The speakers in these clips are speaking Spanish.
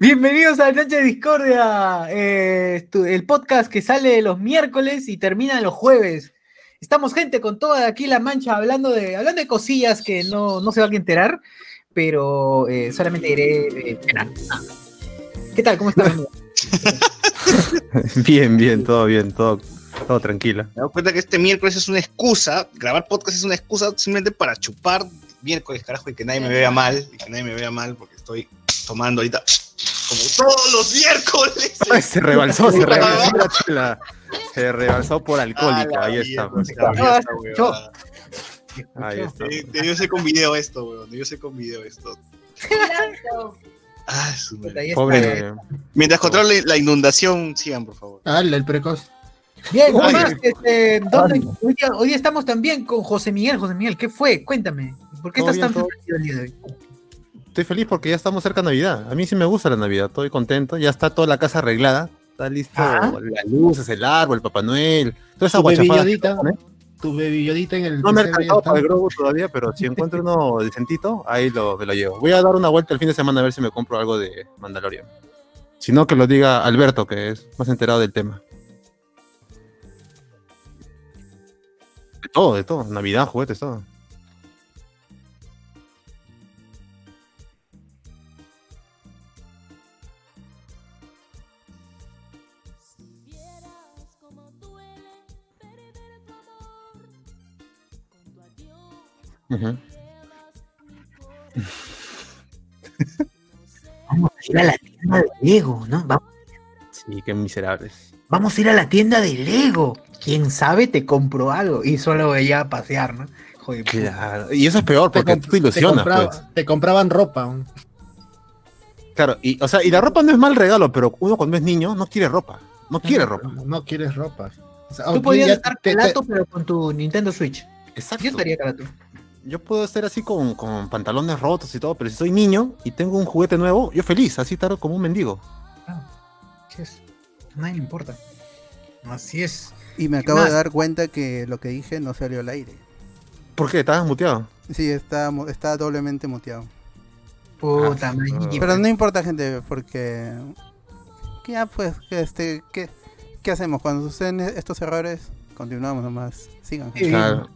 Bienvenidos a Noche de Discordia, eh, el podcast que sale los miércoles y termina los jueves. Estamos gente con toda aquí la mancha hablando de, hablando de cosillas que no, no se van a enterar, pero eh, solamente diré eh, ¿Qué tal? ¿Cómo estás? bien, bien, todo bien, todo, todo tranquilo. Me doy cuenta que este miércoles es una excusa, grabar podcast es una excusa simplemente para chupar miércoles, carajo, y que nadie me vea mal, y que nadie me vea mal porque estoy tomando ahorita como todos los miércoles. se rebalsó, se rebalsó la Se rebalsó por alcohólica, ahí está. Pues, ahí está. Debió ser con video esto, weón. Debió ser con video esto. Ah, su Pobre. Mientras controle la inundación, sigan, por favor. Ah, el precoz. Bien, este, hoy, día, hoy, estamos también con José Miguel. José Miguel, ¿qué fue? Cuéntame. ¿Por qué estás tan feliz el día de hoy? Estoy feliz porque ya estamos cerca de Navidad. A mí sí me gusta la Navidad, estoy contento. Ya está toda la casa arreglada. Está listo ah. las luces, el árbol, el Papá Noel, toda esa guachafada. Tu bebillodita en el. No me he alcanzado para el globo todavía, pero si encuentro uno decentito, ahí lo, me lo llevo. Voy a dar una vuelta el fin de semana a ver si me compro algo de Mandalorian. Si no, que lo diga Alberto, que es más enterado del tema. De todo, de todo. Navidad, juguetes, todo. Vamos a ir a la tienda de Lego, ¿no? Vamos. Sí, qué miserables. Vamos a ir a la tienda de Lego. Quién sabe, te compro algo. Y solo veía a pasear, ¿no? Joder, claro. Y eso es peor porque te, tú te ilusionas. pues. te compraban ropa. Claro, y, o sea, y la ropa no es mal regalo, pero uno cuando es niño no quiere ropa. No quiere ropa. No, quieres ropa. tú podías estar calato, pero con tu Nintendo Switch. Exacto. Yo estaría calato yo puedo estar así con, con, pantalones rotos y todo, pero si soy niño y tengo un juguete nuevo, yo feliz, así estar como un mendigo. Ah, es. Nadie me importa. Así es. Y me acabo de dar cuenta que lo que dije no salió al aire. ¿Por qué? ¿Estabas muteado? Sí, está, está doblemente muteado. Puta, ah, Pero no importa, gente, porque. Ya, pues, este, ¿qué, ¿qué hacemos? Cuando suceden estos errores, continuamos nomás. Sigan. Claro.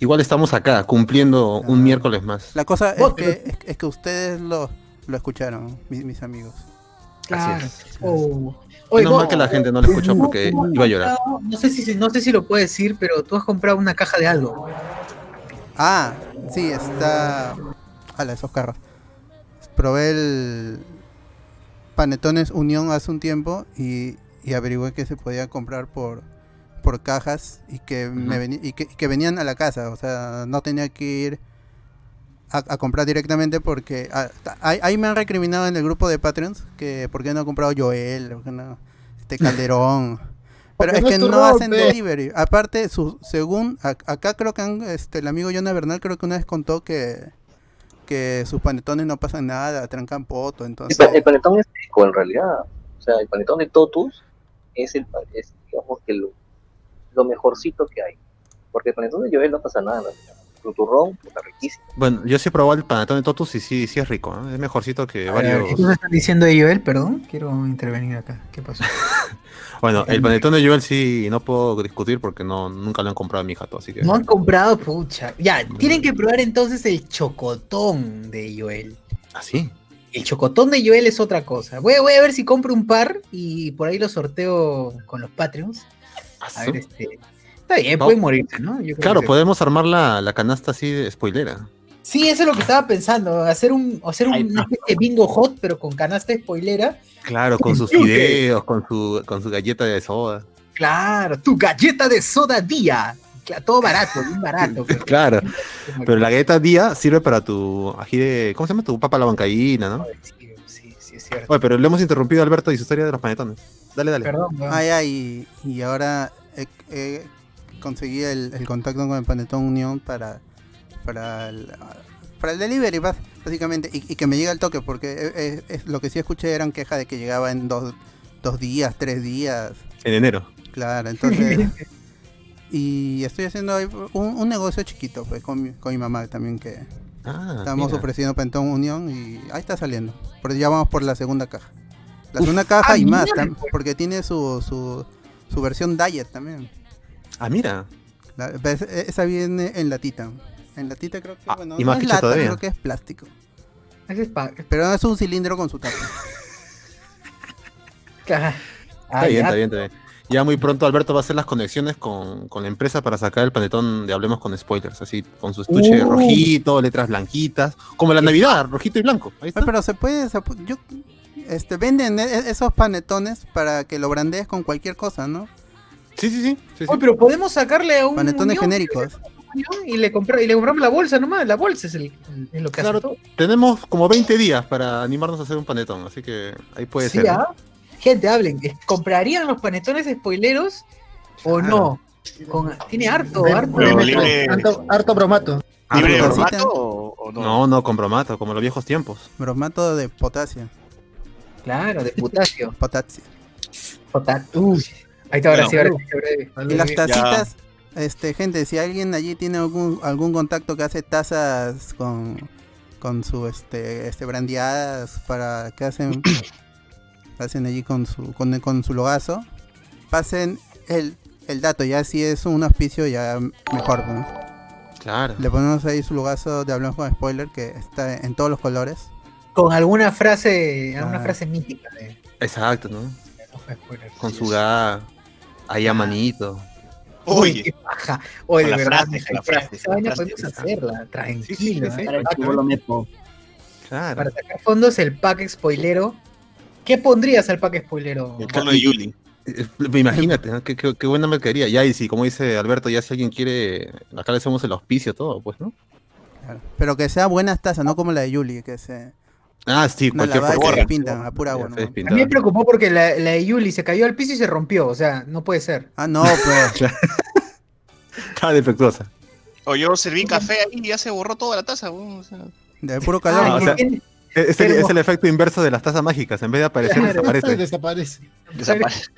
Igual estamos acá, cumpliendo un miércoles más. La cosa es que, es, que ustedes lo, lo escucharon, mis, amigos. Claro. Oh. mal que la gente no lo escuchó porque iba a llorar. No sé, si, no sé si lo puedo decir, pero tú has comprado una caja de algo. Ah, sí, está. la esos carros. Probé el Panetones Unión hace un tiempo y, y averigüé que se podía comprar por por cajas y que, me y que, venían a la casa, o sea, no tenía que ir a, comprar directamente porque ah, ahí, me han recriminado en el grupo de Patreons que por qué no ha comprado Joel, este Calderón. Pero es que no hacen delivery. Aparte, su, según acá creo que este, el amigo Jonah Bernal creo que una vez contó que que sus panetones no pasan nada, trancan poto, entonces... El, panetón es rico en realidad. O sea, el panetón de Totus es el es, digamos que lo lo mejorcito que hay. Porque el panetón de Joel no pasa nada, tu turrón está riquísimo. Bueno, yo sí he probado el panetón de Totus y sí, sí es rico, es mejorcito que varios. ¿Qué me están diciendo de Joel? Perdón, quiero intervenir acá. ¿Qué pasó? bueno, el panetón de Joel sí no puedo discutir porque no nunca lo han comprado en mi jato, así que. No han comprado, pucha. Ya, tienen que probar entonces el chocotón de Joel. ¿Ah, sí? El chocotón de Joel es otra cosa. Voy, voy a ver si compro un par y por ahí lo sorteo con los Patreons. A ver, este. Está bien, puede morirse, ¿no? claro, podemos armar la, canasta así de spoilera. Sí, eso es lo que estaba pensando, hacer un hacer un, de bingo hot, pero con canasta spoilera. Claro, con sus videos, con su, con su galleta de soda. Claro, tu galleta de soda día. Todo barato, bien barato. claro, pero la galleta día sirve para tu ají de, ¿cómo se llama? Tu papa la bancaína, ¿no? Sí, es cierto. Oye, pero le hemos interrumpido a Alberto y su historia de los panetones. Dale, dale. Perdón. Ah, ya, y, y ahora conseguí el, contacto con el Panetón Unión para, para, el, para el delivery, básicamente, y, que me llegue al toque, porque es, lo que sí escuché eran quejas de que llegaba en dos, dos días, tres días. En enero. Claro, entonces... y estoy haciendo un, negocio chiquito pues con mi, con mi mamá también que ah, estamos ofreciendo Panetón Unión y ahí está saliendo. Porque ya vamos por la segunda caja. La segunda caja Ah, y más, tam- porque tiene su, su, su versión diet también. Ah, mira. La- e- esa viene en latita. En latita creo que, Ah, bueno, y no más es lata, todavía. creo que es plástico. Ese es Pero es un cilindro con su tapa. Ah, Está bien, está bien, está bien. Ya muy pronto Alberto va a hacer las conexiones con, con la empresa para sacar el panetón de Hablemos con Spoilers, así, con su estuche Uh. rojito, letras blanquitas, como la Navidad, rojito y blanco. Ahí está. Pero se puede, se yo, este, venden e- e- esos panetones para que lo brandees con cualquier cosa, ¿no? Sí, sí, sí. sí, sí. Oye, pero podemos sacarle a un Panetones unión, genéricos. y le, compra- y le compramos la bolsa nomás. La bolsa es, el, es lo que Claro, hace todo. Tenemos como 20 días para animarnos a hacer un panetón, así que ahí puede Sí, ser. ¿ah? Gente, hablen. ¿Comprarían los panetones spoileros o Claro. no? Con- tiene harto, Ven, harto. Libre- harto, harto bromato. ¿Libre de formato o, o no? No, no, con bromato, como los viejos tiempos. Bromato de potasio. Claro, de potasio. Potasio. Uy. Ahí está, ahora Bueno, sí, ahora. Y las Ya. tacitas, este, gente, si alguien allí tiene algún, algún contacto que hace tazas con, con su este, este brandeadas para que hacen hacen allí con su con, con su logazo, pasen el, el dato, ya si es un auspicio ya mejor, ¿no? Claro. Le ponemos ahí su logazo de hablamos con spoiler que está en todos los colores. Con alguna frase, alguna Ah. frase mítica de Exacto, ¿no? Con Sí, su ga ahí a manito. Uy, Uy, qué paja. Oye, de verdad, frase, la esa frase, esa vaina podemos hacerla, tranquilo. sí, sí. ¿eh? Para. Para sacar fondos, el pack spoilero. ¿Qué pondrías al pack spoilero? el tono de Yuli. Eh, Imagínate, ¿no? qué, qué- qué buena mercadería. Ya, y si, como dice Alberto, ya si alguien quiere, acá le hacemos el auspicio, todo, pues, ¿no? Claro. Pero que sea buenas tazas, no como la de Yuli, que se Ah, sí, una cualquier y se porra. pintan a pura agua. ¿no? se A mí me preocupó porque la, la de Yuli se cayó al piso y se rompió. O sea, no puede ser. Ah, no, pues. Estaba defectuosa. O yo serví café ahí y ya se borró toda la taza. weón, o sea. De puro calor. Ah, o ¿y sea- Es, el, Pero- es el efecto inverso de las tazas mágicas. En vez de aparecer, Claro. desaparece. Desaparece. Desaparece.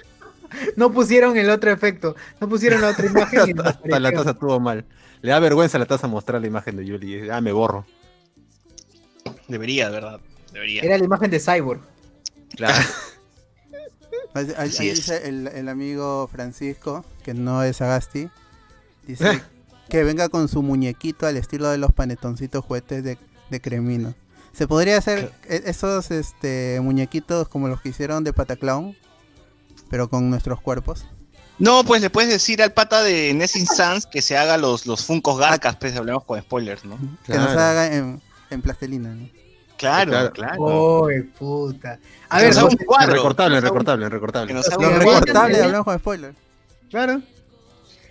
No pusieron el otro efecto. No pusieron la otra imagen. y hasta, hasta la taza estuvo mal. Le da vergüenza a la taza mostrar la imagen de Yuli. Ah, me borro. Debería, de verdad. Debería. Era la imagen de Cyborg. Claro. Ahí, dice el, el amigo Francisco, que no es Agasti, dice que venga con su muñequito al estilo de los panetoncitos juguetes de, de Cremino. ¿Se podría hacer e- esos este, muñequitos como los que hicieron de Pataclown, pero con nuestros cuerpos? No, pues le puedes decir al pata de Nessing Sans que se haga los, los Funcos Garcas, pues hablemos con spoilers, ¿no? Que nos haga en, en plastelina. ¿no? Claro, Claro. puta. A Que ver, un cuadro. recortable, recortable, recortable. Los recortables, hablamos con spoilers. Claro.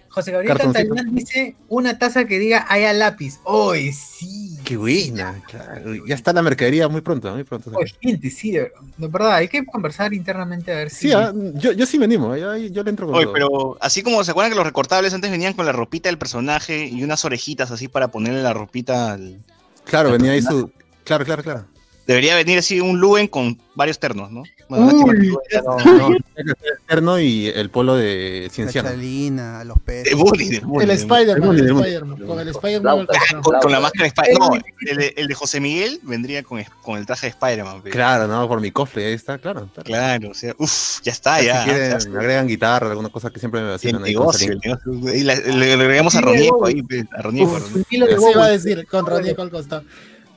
José Gabriel Cartoncito. Catalán dice una taza que diga haya lápiz. ¡Uy, sí! Qué buena. claro. Ya está la mercadería muy pronto, muy pronto. Oye, gente, sí, de verdad, hay que conversar internamente a ver si. Sí, ah, yo, yo sí me animo. Yo, yo le entro con Oye, todo. pero así como se acuerdan que los recortables antes venían con la ropita del personaje y unas orejitas así para ponerle la ropita al... Claro, venía ahí su. Claro, claro, claro. Debería venir así un Luen con varios ternos, ¿no? Bueno, Uy, ya no- el terno y el polo de La cienciano. chalina, los peces. de Bully, de Bully, El de Spider-Man, El el Spider-Man. Con el Spider-Man. Bully. Con la máscara de Spider-Man. No, el de, el de José Miguel vendría con, con el traje de Spider-Man. Claro, no, por mi cofre, ahí está, claro. claro. Claro, o sea, uff, ya está, Si ya. quieren, o sea, me agregan guitarra, alguna cosa que siempre me el vacilan ahí con negocio, el negocio. Y la- le, le agregamos a Ronieco ahí, a Ronieco. Eso iba a decir, con Ronieco al costado.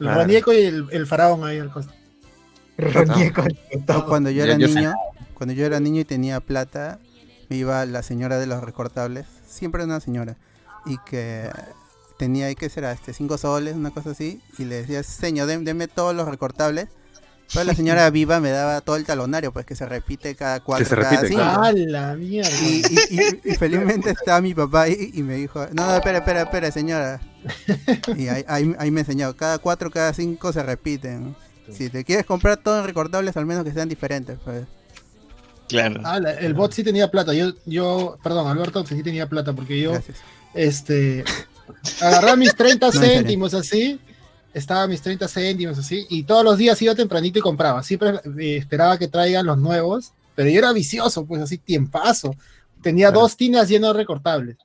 El Claro. Ronieco y el, el faraón ahí al costado. Ronieco costado. cuando yo era niño, cuando yo era niño y tenía plata, me iba la señora de los recortables, siempre una señora, y que tenía ahí que será este cinco soles, una cosa así, y le decía, señor, deme todos los recortables. Pero la señora viva me daba todo el talonario, pues que se repite cada cuatro, se cada repite, cinco. claro. ¡Ah, la mierda! Y, y- y- y felizmente estaba mi papá ahí y me dijo, no, no, espera, espera, espera, señora. Y ahí, ahí, ahí me enseñó, cada cuatro, cada cinco se repiten. Si te quieres comprar todo en recortables, al menos que sean diferentes. Pues. Claro. Ah, la- el bot sí tenía plata. Yo, yo, perdón, Alberto sí tenía plata porque yo, Gracias. este, agarraba mis 30 No, en serio. céntimos así, estaba mis 30 céntimos así, y todos los días iba tempranito y compraba. Siempre eh, esperaba que traigan los nuevos, pero yo era vicioso, pues así, tiempazo. Tenía Claro. dos tinas llenas de recortables.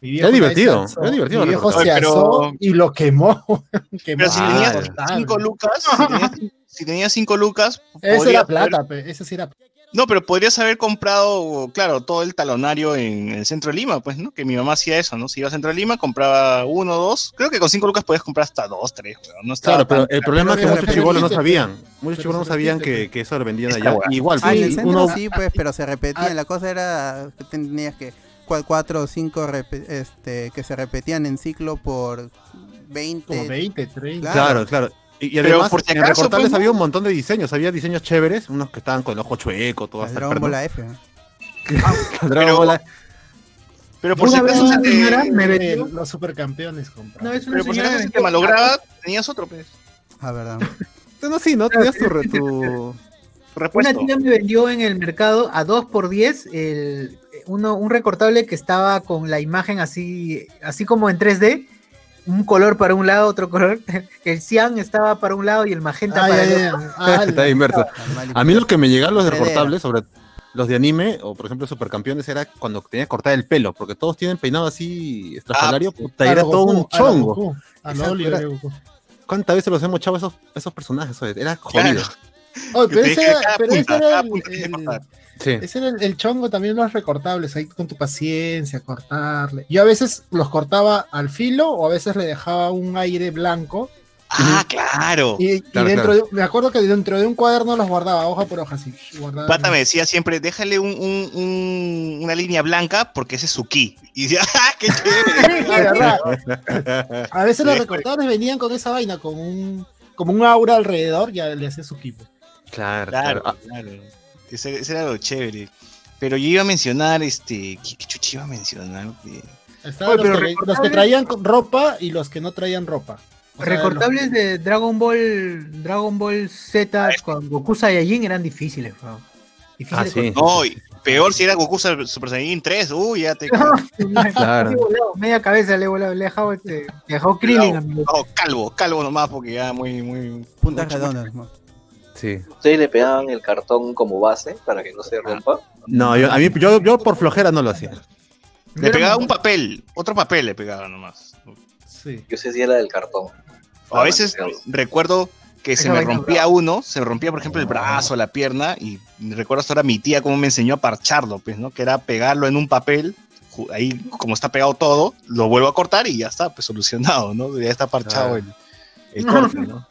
Mi viejo Es divertido, asó, es divertido Mi viejo se Oye, pero- asó y lo quemó. quemó Pero si Ah, tenías ya. cinco lucas, si tenías si tenías 5 lucas, Ese podrías era haber- plata, pe, ese sí era No, pero podrías haber comprado, claro, todo el talonario en el centro de Lima, pues, ¿no? Que mi mamá hacía eso, ¿no? Si iba al centro de Lima, compraba uno, dos. Creo que con 5 lucas podías comprar hasta dos, tres, weón. No Claro, pero el problema es que muchos repite, chibolos no sabían. Muchos pero chibolos no sabían que, que eso lo vendían allá. Igual, Ah, en el sí, centro uno, sí, pues, pero se repetían. Ah. La cosa era que tenías que cua- cuatro o cinco este, que se repetían en ciclo por 20. como 20, 30. Claro, claro. Y, además, por si en recortables pues, había un montón de diseños. Había diseños chéveres, unos que estaban con el ojo chueco, todo el Dragon. Ball F. Dragon Pero- Ball Pero por si acaso una se te, señora me vendió. los supercampeones una pero por si acaso se te malograba, tenías otro, pues. Ah, verdad. No, sí, ¿no? Tenías tu, re- tu- Una tía me vendió en el mercado a 2 por 10 el, uno, un recortable que estaba con la imagen así, así como en 3D, un color para un lado, otro color. El cian estaba para un lado y el magenta Ah, para el otro. ya. Ah, Está inverso. A mí lo que me llegaban los Heredera. recortables sobre los de anime, o por ejemplo supercampeones, era cuando tenía que cortar el pelo, porque todos tienen peinado así estrafalario, puta, a era todo un chongo. ¿Cuántas veces los hemos echado esos, esos personajes? Era jodido. Claro. Pero ese era, cada pero punta, ese era cada el. Sí. ese era el- el chongo también los recortables, ahí con tu paciencia, cortarle. Yo a veces los cortaba al filo o a veces le dejaba un aire blanco. Ah, claro. Y, dentro claro. de, me acuerdo que dentro de un cuaderno los guardaba, hoja por hoja, así. guardaba. Pata me decía siempre, déjale un, un- un- una línea blanca porque ese es su ki. Y decía, ¡ah, qué chévere! A veces los recortables venían con esa vaina, con un, como un aura alrededor, ya le hacía su equipo. Claro, Claro, claro. Ese, ese era lo chévere. Pero yo iba a mencionar, este, ¿qué, qué chucha iba a mencionar? Estaban Oye, los, que, los que recortables- traían ropa y los que no traían ropa. O sea, Recortables de Dragon Ball, Dragon Ball Z con Goku Saiyajin eran difíciles, weón. Difíciles Ah, sí. No, y peor si era Goku Super Super Saiyan 3, uy, ya te... Claro. Le he volado, media cabeza le he volado, le he dejado, este, le he dejado Krillin, amigo. No, calvo, calvo nomás porque ya muy, muy... Redondas. ¿no? Sí. Ustedes le pegaban el cartón como base para que no se rompa. No, yo, a mí, yo, yo por flojera no lo hacía. Le pegaba un papel, otro papel le pegaba nomás. Sí. Yo sé si era del cartón. O a veces recuerdo que se me rompía uno, se me rompía por ejemplo el brazo, la pierna, y recuerdo hasta ahora mi tía cómo me enseñó a parcharlo, pues, ¿no? Que era pegarlo en un papel, ahí como está pegado todo, lo vuelvo a cortar y ya está, pues solucionado, ¿no? Ya está parchado Claro. el, el corte, ¿no?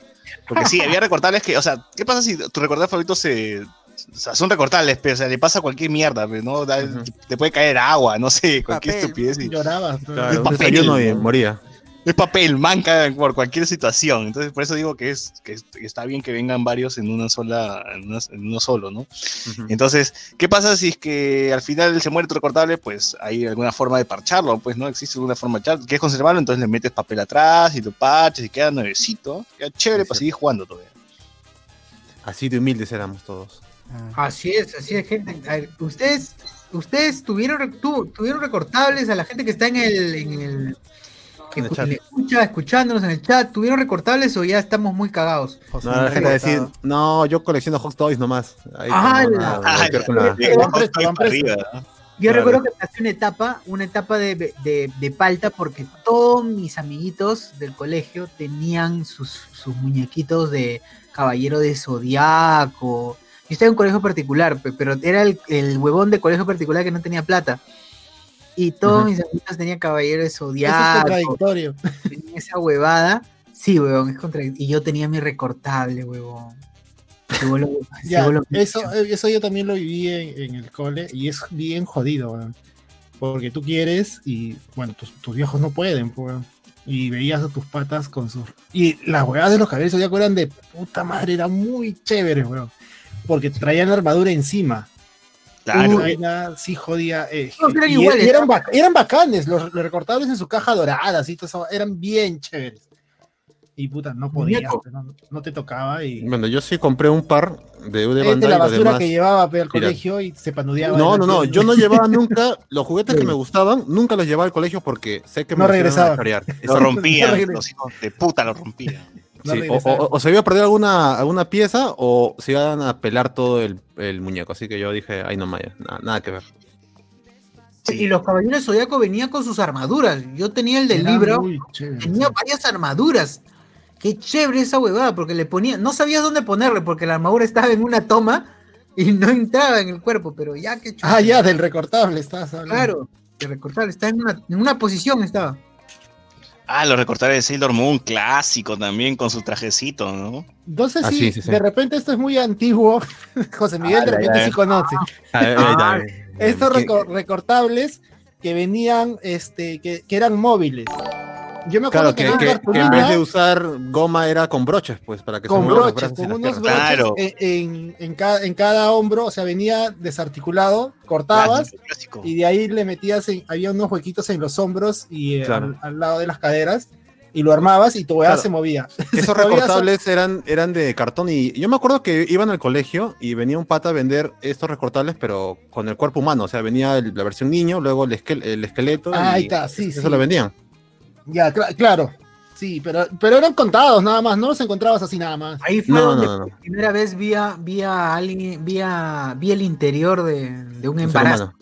Porque sí, había recortables que, o sea, ¿qué pasa si tu recortable favorito se... O sea, son recortables, pero o sea, le pasa cualquier mierda, ¿no? Da-. Te puede caer agua, no sé, cualquier Papel. estupidez. y- Llorabas. ¿no? Claro, un papel. desayuno y moría. Es papel, manca por cualquier situación. Entonces, por eso digo que es que, es- que está bien que vengan varios en una sola, en, una- en uno solo, ¿no? Entonces, ¿qué pasa si es que al final se muere tu recortable? Pues hay alguna forma de parcharlo, pues, ¿no? Existe alguna forma de parcharlo. ¿Quieres conservarlo? Entonces le metes papel atrás y lo parches y queda nuevecito. Queda chévere Sí, para sí. seguir jugando todavía. Así de humildes éramos todos. Ah. Así es, así es, gente. A ver, ustedes, ustedes tuvieron, tu- tuvieron recortables a la gente que está en el, en el, En el escu- chat. le escucha, escuchándonos en el chat, ¿tuvieron recortables o ya estamos muy cagados? No, la gente va a decir, no, yo colecciono Hot Toys nomás. Yo Claro. recuerdo que pasé una etapa, una etapa de, de, de palta porque todos mis amiguitos del colegio tenían sus, sus muñequitos de Caballero de Zodiaco. Yo estaba en un colegio particular, pe- pero era el, el huevón de colegio particular que no tenía plata. Y todos mis amiguitos tenían Caballero de Eso es contradictorio. tenían esa huevada. Sí, huevón, es contradictorio. Y yo tenía mi recortable, huevón. Ya, voló- eso, eso yo también lo viví en, en el cole y es bien jodido, weón. Porque tú quieres y, bueno, tus, tus viejos no pueden, weón. Y veías a tus patas con sus... Y las huevadas de los cabellos ya eran de puta madre, eran muy chéveres, weón. Porque traían la armadura encima. Claro. Sí jodía. eh, eran y, iguales, y eran, ¿no? bac- eran bacanes, los, los recortables en su caja dorada, así, todo eso, eran bien chéveres. Y puta, no podías, no, no te tocaba y... Bueno, yo sí compré un par de de Es de Bandai la y los basura demás. que llevaba al Mira. colegio y se panudeaba. No, no, no, yo de- no llevaba nunca los juguetes que me gustaban, nunca los llevaba al colegio porque sé que me No los a regresaba. rompían, No, los hijos de puta lo rompían. No Sí, o, regresaba. o- o se iba a perder alguna, alguna pieza o se iban a pelar todo el, el muñeco. Así que yo dije, ay no Maya, nada, nada que ver. Y los caballeros de Zodiaco venían con sus armaduras. Yo tenía el del Era libro, tenía varias armaduras Qué chévere esa huevada, porque le ponía, no sabías dónde ponerle, porque la armadura estaba en una toma y no entraba en el cuerpo, pero ya que Ah, ya, del recortable estás hablando. Claro, de recortar, está en una, en una posición estaba. Ah, los recortables de Sailor Moon, clásico también, con su trajecito, ¿no? Ah, sí, sí, sí. de repente esto es muy antiguo. José Miguel de repente ya, sí conoce. Ah, Estos ¿qué- reco- recortables que venían, este, que, que eran móviles. Yo me acuerdo Claro, que, que, en que- en vez de usar goma era con broches, pues, para que se con los broches, con las unos piernas. broches Claro. en, en- en cada, en cada hombro, o sea, venía desarticulado, cortabas y de ahí le metías, en- había unos huequitos en los hombros y eh, Claro. al, al lado de las caderas y lo armabas y tu weá Claro. se movía. Esos Se recortables eran, eran de cartón y yo me acuerdo que iban al colegio y venía un pata a vender estos recortables, pero con el cuerpo humano. O sea, venía el- la versión niño, luego el, esquel- el esqueleto. Ah, y ahí está, sí, Eso sí. lo vendían. Ya, cla- claro. Sí, pero, pero eran contados nada más, no los encontrabas así nada más. Ahí fue No, donde no, no. por primera vez vi a, vi a alguien, vi, a- vi el interior de, de un embarazo.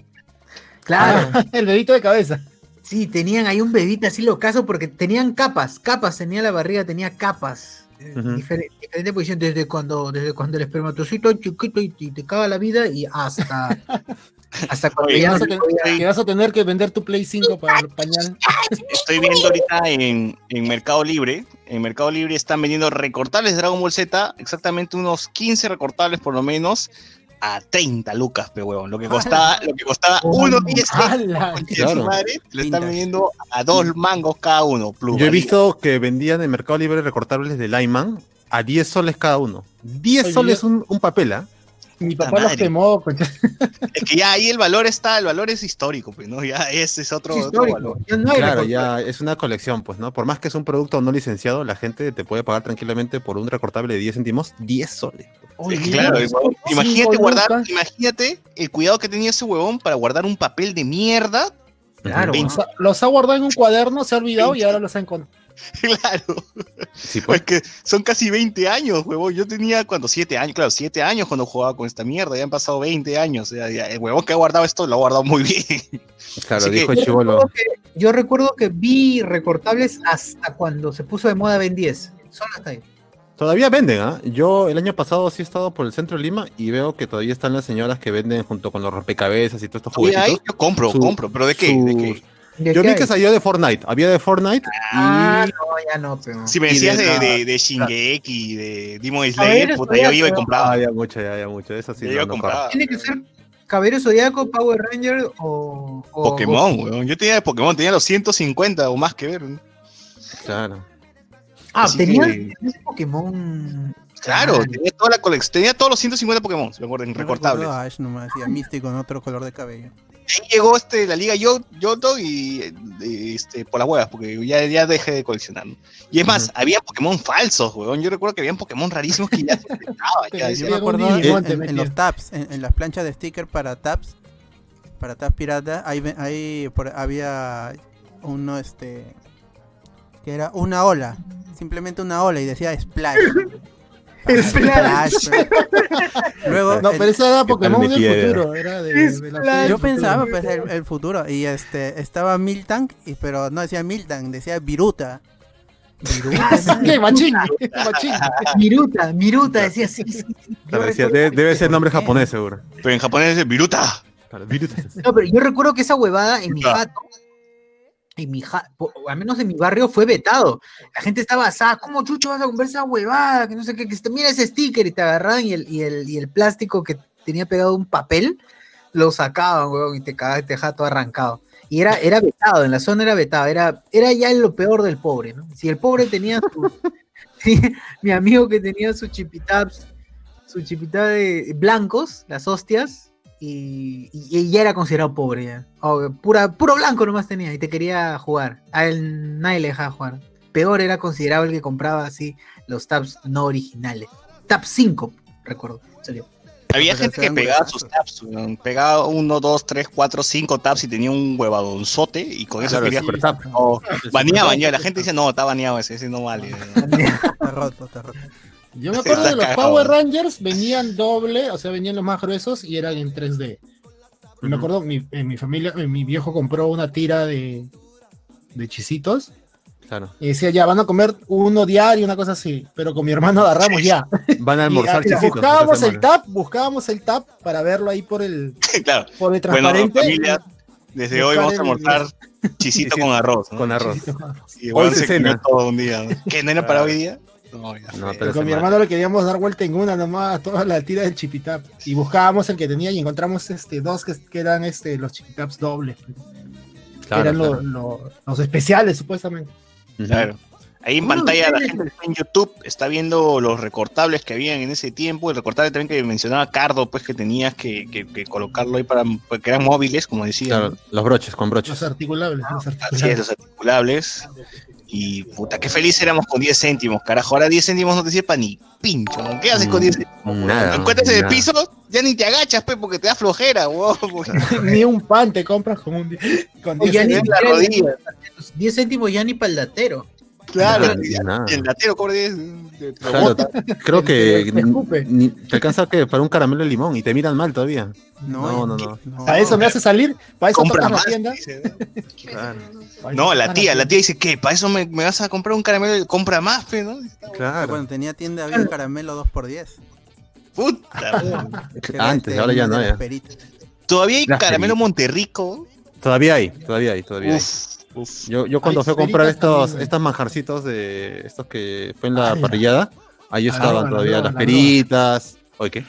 Claro, El dedito de cabeza. sí, tenían ahí un bebito así locazo porque tenían capas, capas, tenía la barriga, tenía capas. eh, Ujú. difer- diferente posición desde cuando, desde cuando el espermatozoide es chiquito y, y te caga la vida y hasta hasta cuando Oye, ya Que no vas, a se ten- podía- que vas a tener que vender tu Play 5 para el pañal. Estoy viendo ahorita en, en Mercado Libre. En Mercado Libre están vendiendo recortables de Dragon Ball Z, exactamente unos 15 recortables por lo menos, a 30 lucas, pe huevón. Lo que costaba, lo que costaba Oh, unos 10 ¡Hala! concha de Claro. su madre, lo están vendiendo a dos mangos cada uno. plus Yo he visto que vendían en Mercado Libre recortables de Lyman a 10 soles cada uno. 10 Oye, soles un, un papel, ¿ah? Mi papá los madre. quemó. concha. Es que ya ahí el valor está, el valor es histórico, pues, ¿no? Ya ese es otro, es otro valor. ya no Claro, ya es una colección, pues, ¿no? Por más que es un producto no licenciado, la gente te puede pagar tranquilamente por un recortable de 10 céntimos, 10 soles. Oye, claro, imagínate guardar, lucas. imagínate el cuidado que tenía ese huevón para guardar un papel de mierda. Claro, Los ha- Los ha guardado en un cuaderno, se ha olvidado y ahora los ha encontrado. Claro. Sí, Pues que son casi 20 años, huevón. Yo tenía cuando 7 años, claro, 7 años cuando jugaba con esta mierda. Ya han pasado 20 años. o sea, ya el huevón que ha guardado esto lo ha guardado muy bien. Claro, así que- dijo Yo chivolo. recuerdo, que, yo recuerdo que vi recortables hasta cuando se puso de moda Ben 10. Solo hasta ahí. Todavía venden, ¿ah? Yo el año pasado sí he estado por el centro de Lima y veo que todavía están las señoras que venden junto con los rompecabezas y todos estos ahí juguetitos. yo compro, Su- compro. ¿Pero de qué? ¿De qué? Sus- ¿De Yo vi que salió de Fortnite. Había de Fortnite Ah, y no, ya no, pero. Si me decías de de, de, de Shingeki, de Demon Slayer, puta, yo iba y. Ah, compraba. había mucho, ya había mucho. Eso sí, Yo no, iba a no comprar. corre. Tiene que ser Caballero Zodíaco, Power Ranger o. o Pokémon, Goku. weón. Yo tenía de Pokémon, tenía los 150 o más que ver. ¿no? Claro. Ah, Así tenía que- Pokémon. Claro, Ah, tenía toda la colección, tenía todos los 150 Pokémon, me acuerdo, en Yo recortables. recuerdo a Ash nomás, y a Misty con otro color de cabello. Ahí llegó este, la liga Yo- Yoto y eh, este, por las huevas, porque ya, ya dejé de coleccionar. ¿no? Y es más, había Pokémon falsos, weón. Yo recuerdo que habían Pokémon rarísimos que ya se ya Yo me acuerdo en, en- los tabs, en, en las planchas de sticker para tabs, para tabs pirata, ahí, ahí por- había uno este que era una ola, simplemente una ola y decía splash. Splash. Splash. Luego No, el- pero ese era Pokémon de del futuro. Era de, de la yo pensaba pues el, el futuro y este estaba Miltank y pero no decía Miltank, decía Viruta. Viruta. ¿Qué? Machín. Machín. Miruta, Miruta, decía sí, decía, debe, debe ser nombre japonés, seguro. Pero en japonés es Viruta. Claro, virus. No, pero yo recuerdo que esa huevada en mi Ah. En mi ja- al menos en mi barrio, fue vetado. La gente estaba asada, ¿cómo chucho vas a comprar esa huevada? Que no sé qué, que este- mira ese sticker y te agarraban y el, y el, y el plástico que tenía pegado un papel, lo sacaban, huevón, y te cagaba, te dejaba todo arrancado. Y era, era vetado, en la zona era vetado, era, era ya lo peor del pobre, ¿no? Si el pobre tenía su, mi amigo que tenía su chipitabs, su chipitá de blancos, las hostias, y, y- y ya era considerado pobre ya. O, pura, puro blanco nomás tenía y te quería jugar. A él nadie le dejaba jugar. Peor era considerado el que compraba así los tabs no originales. Tab 5, recuerdo. salió. Había gente que pegaba sus tabs, pegaba uno, dos, tres, cuatro, cinco tabs y tenía un huevadonzote y con eso Claro, quería. No, baneaba, super baneaba. La gente dice, no, está baneado ese, ese no vale. Está roto, está roto. Yo me acuerdo de los Power. Rangers, venían doble, o sea, venían los más gruesos y eran en 3D. Y me acuerdo, mi, en mi familia, mi viejo compró una tira de, de chisitos Claro. Y decía, ya, van a comer uno diario, una cosa así. Pero con mi hermano agarramos ya. Van a almorzar chisitos. buscábamos el tap, buscábamos el tap para verlo ahí por el, claro. por el Bueno, transparente. familia, desde hoy vamos a almorzar chisito con arroz. ¿no? Con arroz. Y Hoy bueno, se se cena. todo un día. ¿no? ¿Qué no era para hoy día? No, pero- con mi hermano le queríamos dar vuelta en una nomás a toda la tira del chipitap. Y buscábamos el que tenía y encontramos este dos que, que eran este los chipitaps dobles. que Claro, eran claro. lo- los especiales, supuestamente. Claro. Ahí en pantalla la gente que está en YouTube está viendo los recortables que habían en ese tiempo, el recortable también que mencionaba Cardo, pues que tenías que, que- que colocarlo ahí para, porque eran móviles, como decía. Claro, los broches, con broches. Los articulables. los Así es, articulables. los articulables. Y puta, qué feliz éramos con 10 céntimos, carajo. Ahora 10 céntimos no te sirve para ni pincho. ¿no? ¿Qué haces con 10 céntimos? Nada. Encuentras en el piso, ya ni te agachas, pues, porque te da flojera, weón. porque Ni un pan te compras con un con O 10 ya ni en la siquiera rodilla. los 10 céntimos ya ni para el datero. Claro, Nada, y nada. el latero cobra 10. Te- te Claro, bota. creo que Te escupe. ni- te alcanza que para un caramelo de limón y te miran mal todavía. No, No, no, no. A eso me hace salir, para eso Compra tocas la más. tienda. dice, ¿no? Claro. la tía, la tía dice, ¿qué? ¿Para eso me, me vas a comprar un caramelo? Compra más, fe, ¿no? Claro. Cuando tenía tienda había un caramelo 2x10. Puta. Antes, este, ahora ya uno no, ya. Todavía hay caramelo. Monterrico. Todavía hay, todavía hay, todavía hay. Uf. Yo, yo cuando Hay fui a comprar estos, estos manjarcitos de estos que fue en la parrillada, ahí Ah, estaban la todavía las la peritas. Oye, ¿qué?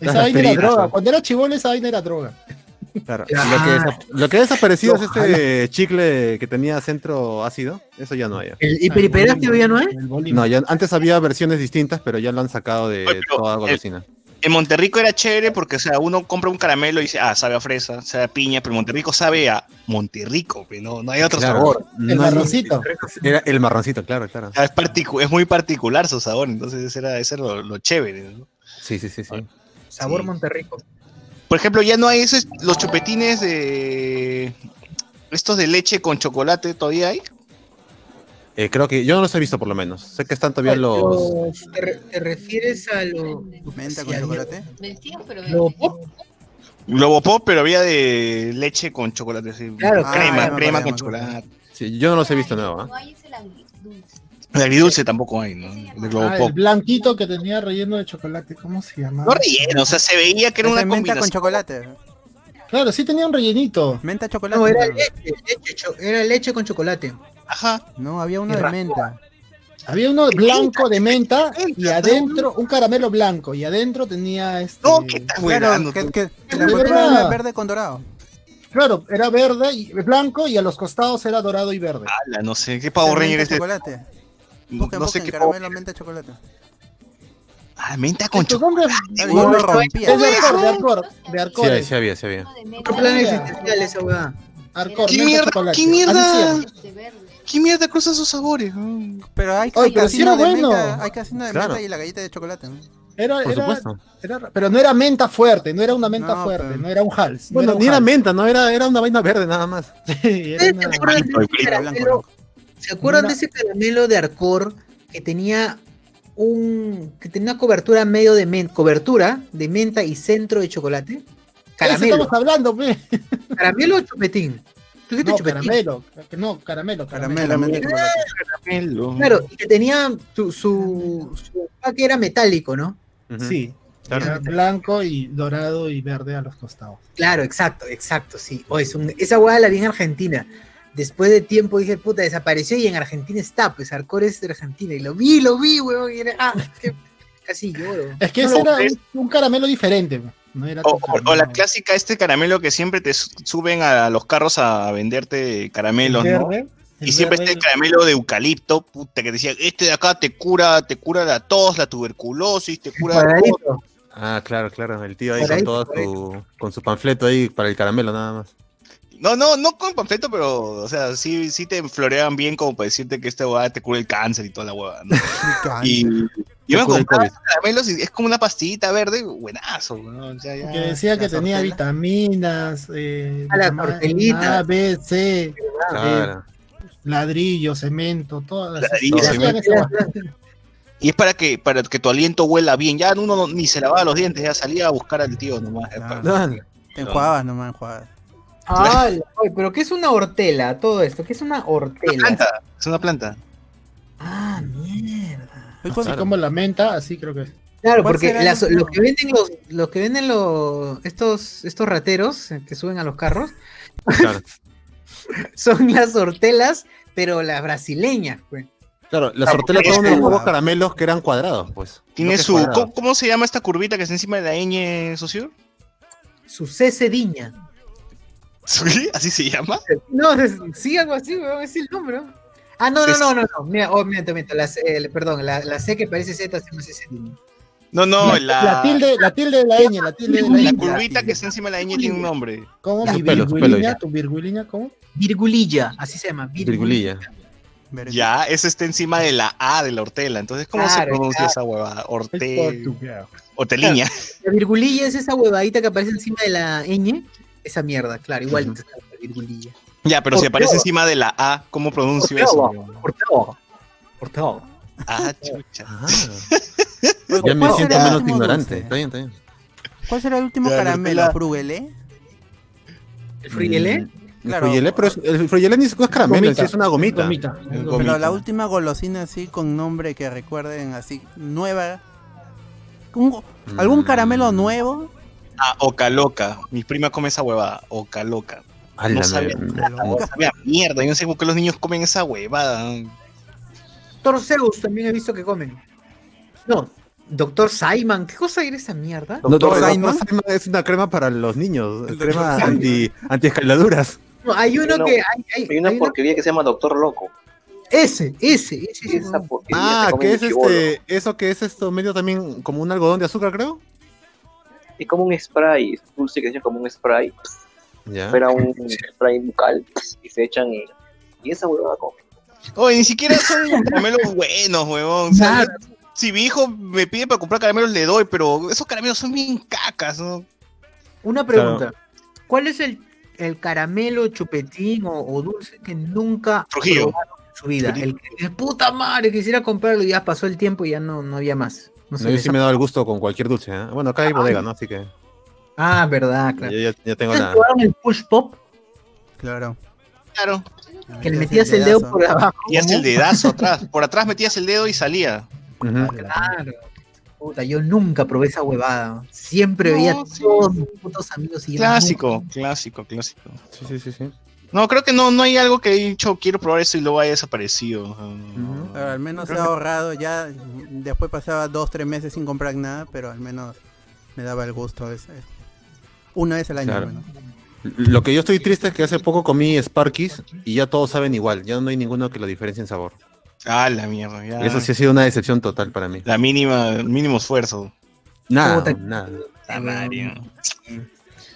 Esa vaina era droga. ¿no? Cuando era chivolo, esa vaina era droga. Claro. Ah. Lo, que desa- lo que ha desaparecido es este chicle que tenía centro ácido. Eso ya no hay. ¿El hiperiperáceo ya no Bolívar. No, ya, antes había versiones distintas, pero ya lo han sacado de Oye, toda el- golosina. En Monterrico era chévere porque, o sea, uno compra un caramelo y dice, ah, sabe a fresa, sabe a piña, pero Monterrico sabe a Monterrico, no, no hay otro Claro. sabor. El No marroncito. Era el marroncito, claro, claro. Ah, Es, particu- es muy particular su sabor, entonces ese era, ese era lo, lo chévere. ¿no? Sí, sí, sí, sí. Sabor Sí. Monterrico. Por ejemplo, ya no hay esos, los chupetines de... Estos de leche con chocolate, ¿todavía hay? Eh, creo que yo no los he visto por lo menos. Sé que están todavía los. Los- ¿Te, re- te refieres a lo. Menta con chocolate. Vencido, pero lo pop? Globo Pop, pero había de leche con chocolate. Claro, crema, no, crema no, con no, chocolate. Sí, yo no los he visto nuevos. ¿ah? No hay ese agridulce. El agridulce tampoco hay, ¿no? De Globo Ah, el blanquito que tenía relleno de chocolate. ¿Cómo se llama? No relleno, o sea, se veía que era una menta con chocolate. Claro, sí tenía un rellenito. Menta chocolate. No, era leche, leche, cho- era leche con chocolate. Ajá. No, había uno Y de menta. Había uno blanco de menta y adentro, un caramelo blanco, y adentro tenía este. No, ¿qué tal? Claro, que, que- que la era verde con dorado. Claro, era verde y blanco y a los costados era dorado y verde. Ala, no sé, ¿qué Esa Ranger es este? chocolate. Busquen, No sé qué caramelo, menta chocolate. Ah, menta con chocolate. no, yo lo rompía. Es de Arcor, de Arcor, de Sí, Arcor. sí había, sí había. Otro plan existencial esa weá. Arcor, ¿Qué menta mierda? chocolate. ¿Qué mierda? ¿Qué mierda cruza esos sabores? Mm. Pero hay, Oye, hay pero sí casino era de bueno. menta, hay casino de Claro. menta y la galleta de chocolate. ¿no? Era, Por era- supuesto. era- pero no era menta fuerte, no era una menta No, fuerte, pero- no era un hals. Bueno, no ni era menta, no era, era una vaina verde nada más. hals. Era ¿Ustedes una- ¿Se acuerdan de ese caramelo? blanco. ¿Se acuerdan Una- de ese caramelo de Arcor que tenía un que tenía una cobertura medio de menta, cobertura de menta y centro de chocolate? Caramelo, estamos hablando, pe. caramelo o chupetín. Caramelo. No, caramelo, caramelo. Caramelo. Claro, y que tenía su, su, era metálico, ¿no? Sí, Claro. era blanco y dorado y verde a los costados. Claro, exacto, exacto, sí. O es un- esa hueá la vi en Argentina. Después de tiempo dije, puta, desapareció y en Argentina está, pues Arcor es de Argentina. Y lo vi, lo vi, huevón, y era, ah, que casi lloro. Es que No ese era un, un caramelo diferente. No era O, tu o- o la clásica, este caramelo que siempre te su- suben a los carros a venderte caramelos, ¿no? Y siempre este caramelo de eucalipto, puta, que decía, este de acá te cura, te cura la tos, la tuberculosis, te cura. Ah, claro, claro. El tío ahí con todo su, con su panfleto ahí para el caramelo nada más. No, no, no con panfleto, pero, o sea, sí, sí te floreaban bien como para decirte que esta hueá te cura el cáncer y toda la hueá, ¿no? Cáncer. Y yo me compraba caramelos y es como una pastillita verde, buenazo, ¿no? O sea, ya- Que decía que la tenía sortela. vitaminas, eh, Ah, la vitamina tortelita. A, B, C, Claro. ladrillo, cemento, todas las Ladrillo, cemento. Y es para que, para que tu aliento huela bien. Ya uno no- ni se lavaba los dientes, ya salía a buscar al tío nomás. Claro. Te enjuagabas nomás, enjuagabas. Ah, pero ¿qué es una hortela? Todo esto, ¿qué es una Una hortela? planta, es una planta. Ah, mierda. Así como la menta, así creo que es. Claro, ¿Cuál porque las- los que venden los, los que venden los estos estos rateros eh, que suben a los carros Claro, son las hortelas, pero las brasileñas, pues. claro la sortela porque todos es unos como- pocos caramelos que eran cuadrados, pues. Tiene su. ¿cómo, cómo se llama esta curvita que está encima de la ñ, socio? Su cediña. ¿Sí? ¿Así se llama? No, sí, algo así, weón, es el número. Ah, no, no, no, no, no. Mira, oh, miento, miento. La, C- eh, perdón, la, la C que parece Z se llama cediña. No, no, la, la, tilde, la tilde de la ñ, la tilde de la la ñ. curvita que está encima de la ñ tiene un nombre. ¿Cómo? Mi ya. tu virgulina, ¿cómo? Virgulilla, así se llama. Virgulilla. Ya, eso está encima de la A de la hortela. Entonces, ¿cómo se Claro, pronuncia claro. esa huevada? Es Horte... portugués. Horteliña. La virgulilla es esa huevadita que aparece encima de la ñ. Esa mierda, claro, igual está la virgulilla. Ya, pero si aparece encima de la A, ¿cómo pronuncio eso? Hortela. Hortela. Ah, chucha. Ah, Oye, ya me ¿cuál siento el menos último ignorante. Está bien, está bien. ¿Cuál será el último Ya, caramelo? la- ¿Frugelé? ¿El fruyelé? Mm, El Claro. fruyelé, pero es, el ni es caramelo, sí es una gomita. Gomita. Gomita. gomita. Pero la última golosina así con nombre que recuerden así, nueva. Un- ¿Algún Mm. caramelo nuevo? Ah, Oca Loca. Mi prima come esa huevada. Oca Loca. Ala, No. Sabía mierda. Yo no sé por qué los niños comen esa huevada. Doctor Zeus también he visto que comen. No, Doctor Simon, ¿qué cosa era esa mierda? Doctor Simon. Simon es una crema para los niños, El crema anti, anti escaladuras. No, hay uno que. Hay, hay- Hay una hay uno- porquería que se llama Doctor Loco. ese, ese, ese. Esa Ah, que es este, eso que es esto medio también como un algodón de azúcar, creo. Es como un spray, es dulce que se echa como un spray. Ya. Era un spray bucal y se echan y, y esa huevada come. Oye, ni siquiera son caramelos buenos, huevón. O sea, si mi hijo me pide para comprar caramelos, le doy, pero esos caramelos son bien cacas, ¿no? Una pregunta. ¿Cuál es el, el caramelo, chupetín o, o dulce que nunca Trujillo. probaron en su vida? El que de puta madre quisiera comprarlo y ya pasó el tiempo y ya no, no había más. No No, sé, yo sí me he dado el gusto con cualquier dulce. ¿eh? Bueno, acá hay bodega, ¿no? Así que Ah, verdad, claro. ya, ya- ya tengo ¿Ustedes la. probaron el push pop? Claro. Claro. Que le metías el dedo por abajo. Metías el dedazo atrás. Por atrás metías el dedo y salía. Ujú. Claro. Puta, yo nunca probé esa huevada. Siempre No, veía sí, todos mis putos amigos y yo Clásico, clásico, clásico. Sí, sí, sí, sí. No, creo que no, no hay algo que he dicho, quiero probar eso y luego haya desaparecido. Pero al menos se Creo ha que- ahorrado ya. Después pasaba dos, tres meses sin comprar nada, pero al menos me daba el gusto. ese. Una vez al año. Claro. Lo que yo estoy triste es que hace poco comí Sparkies y ya todos saben igual. Ya no hay ninguno que lo diferencie en sabor. Ah, la mierda, ya. Eso sí ha sido una decepción total para mí. La mínima, el mínimo esfuerzo. Nada, Puta. nada. Mario.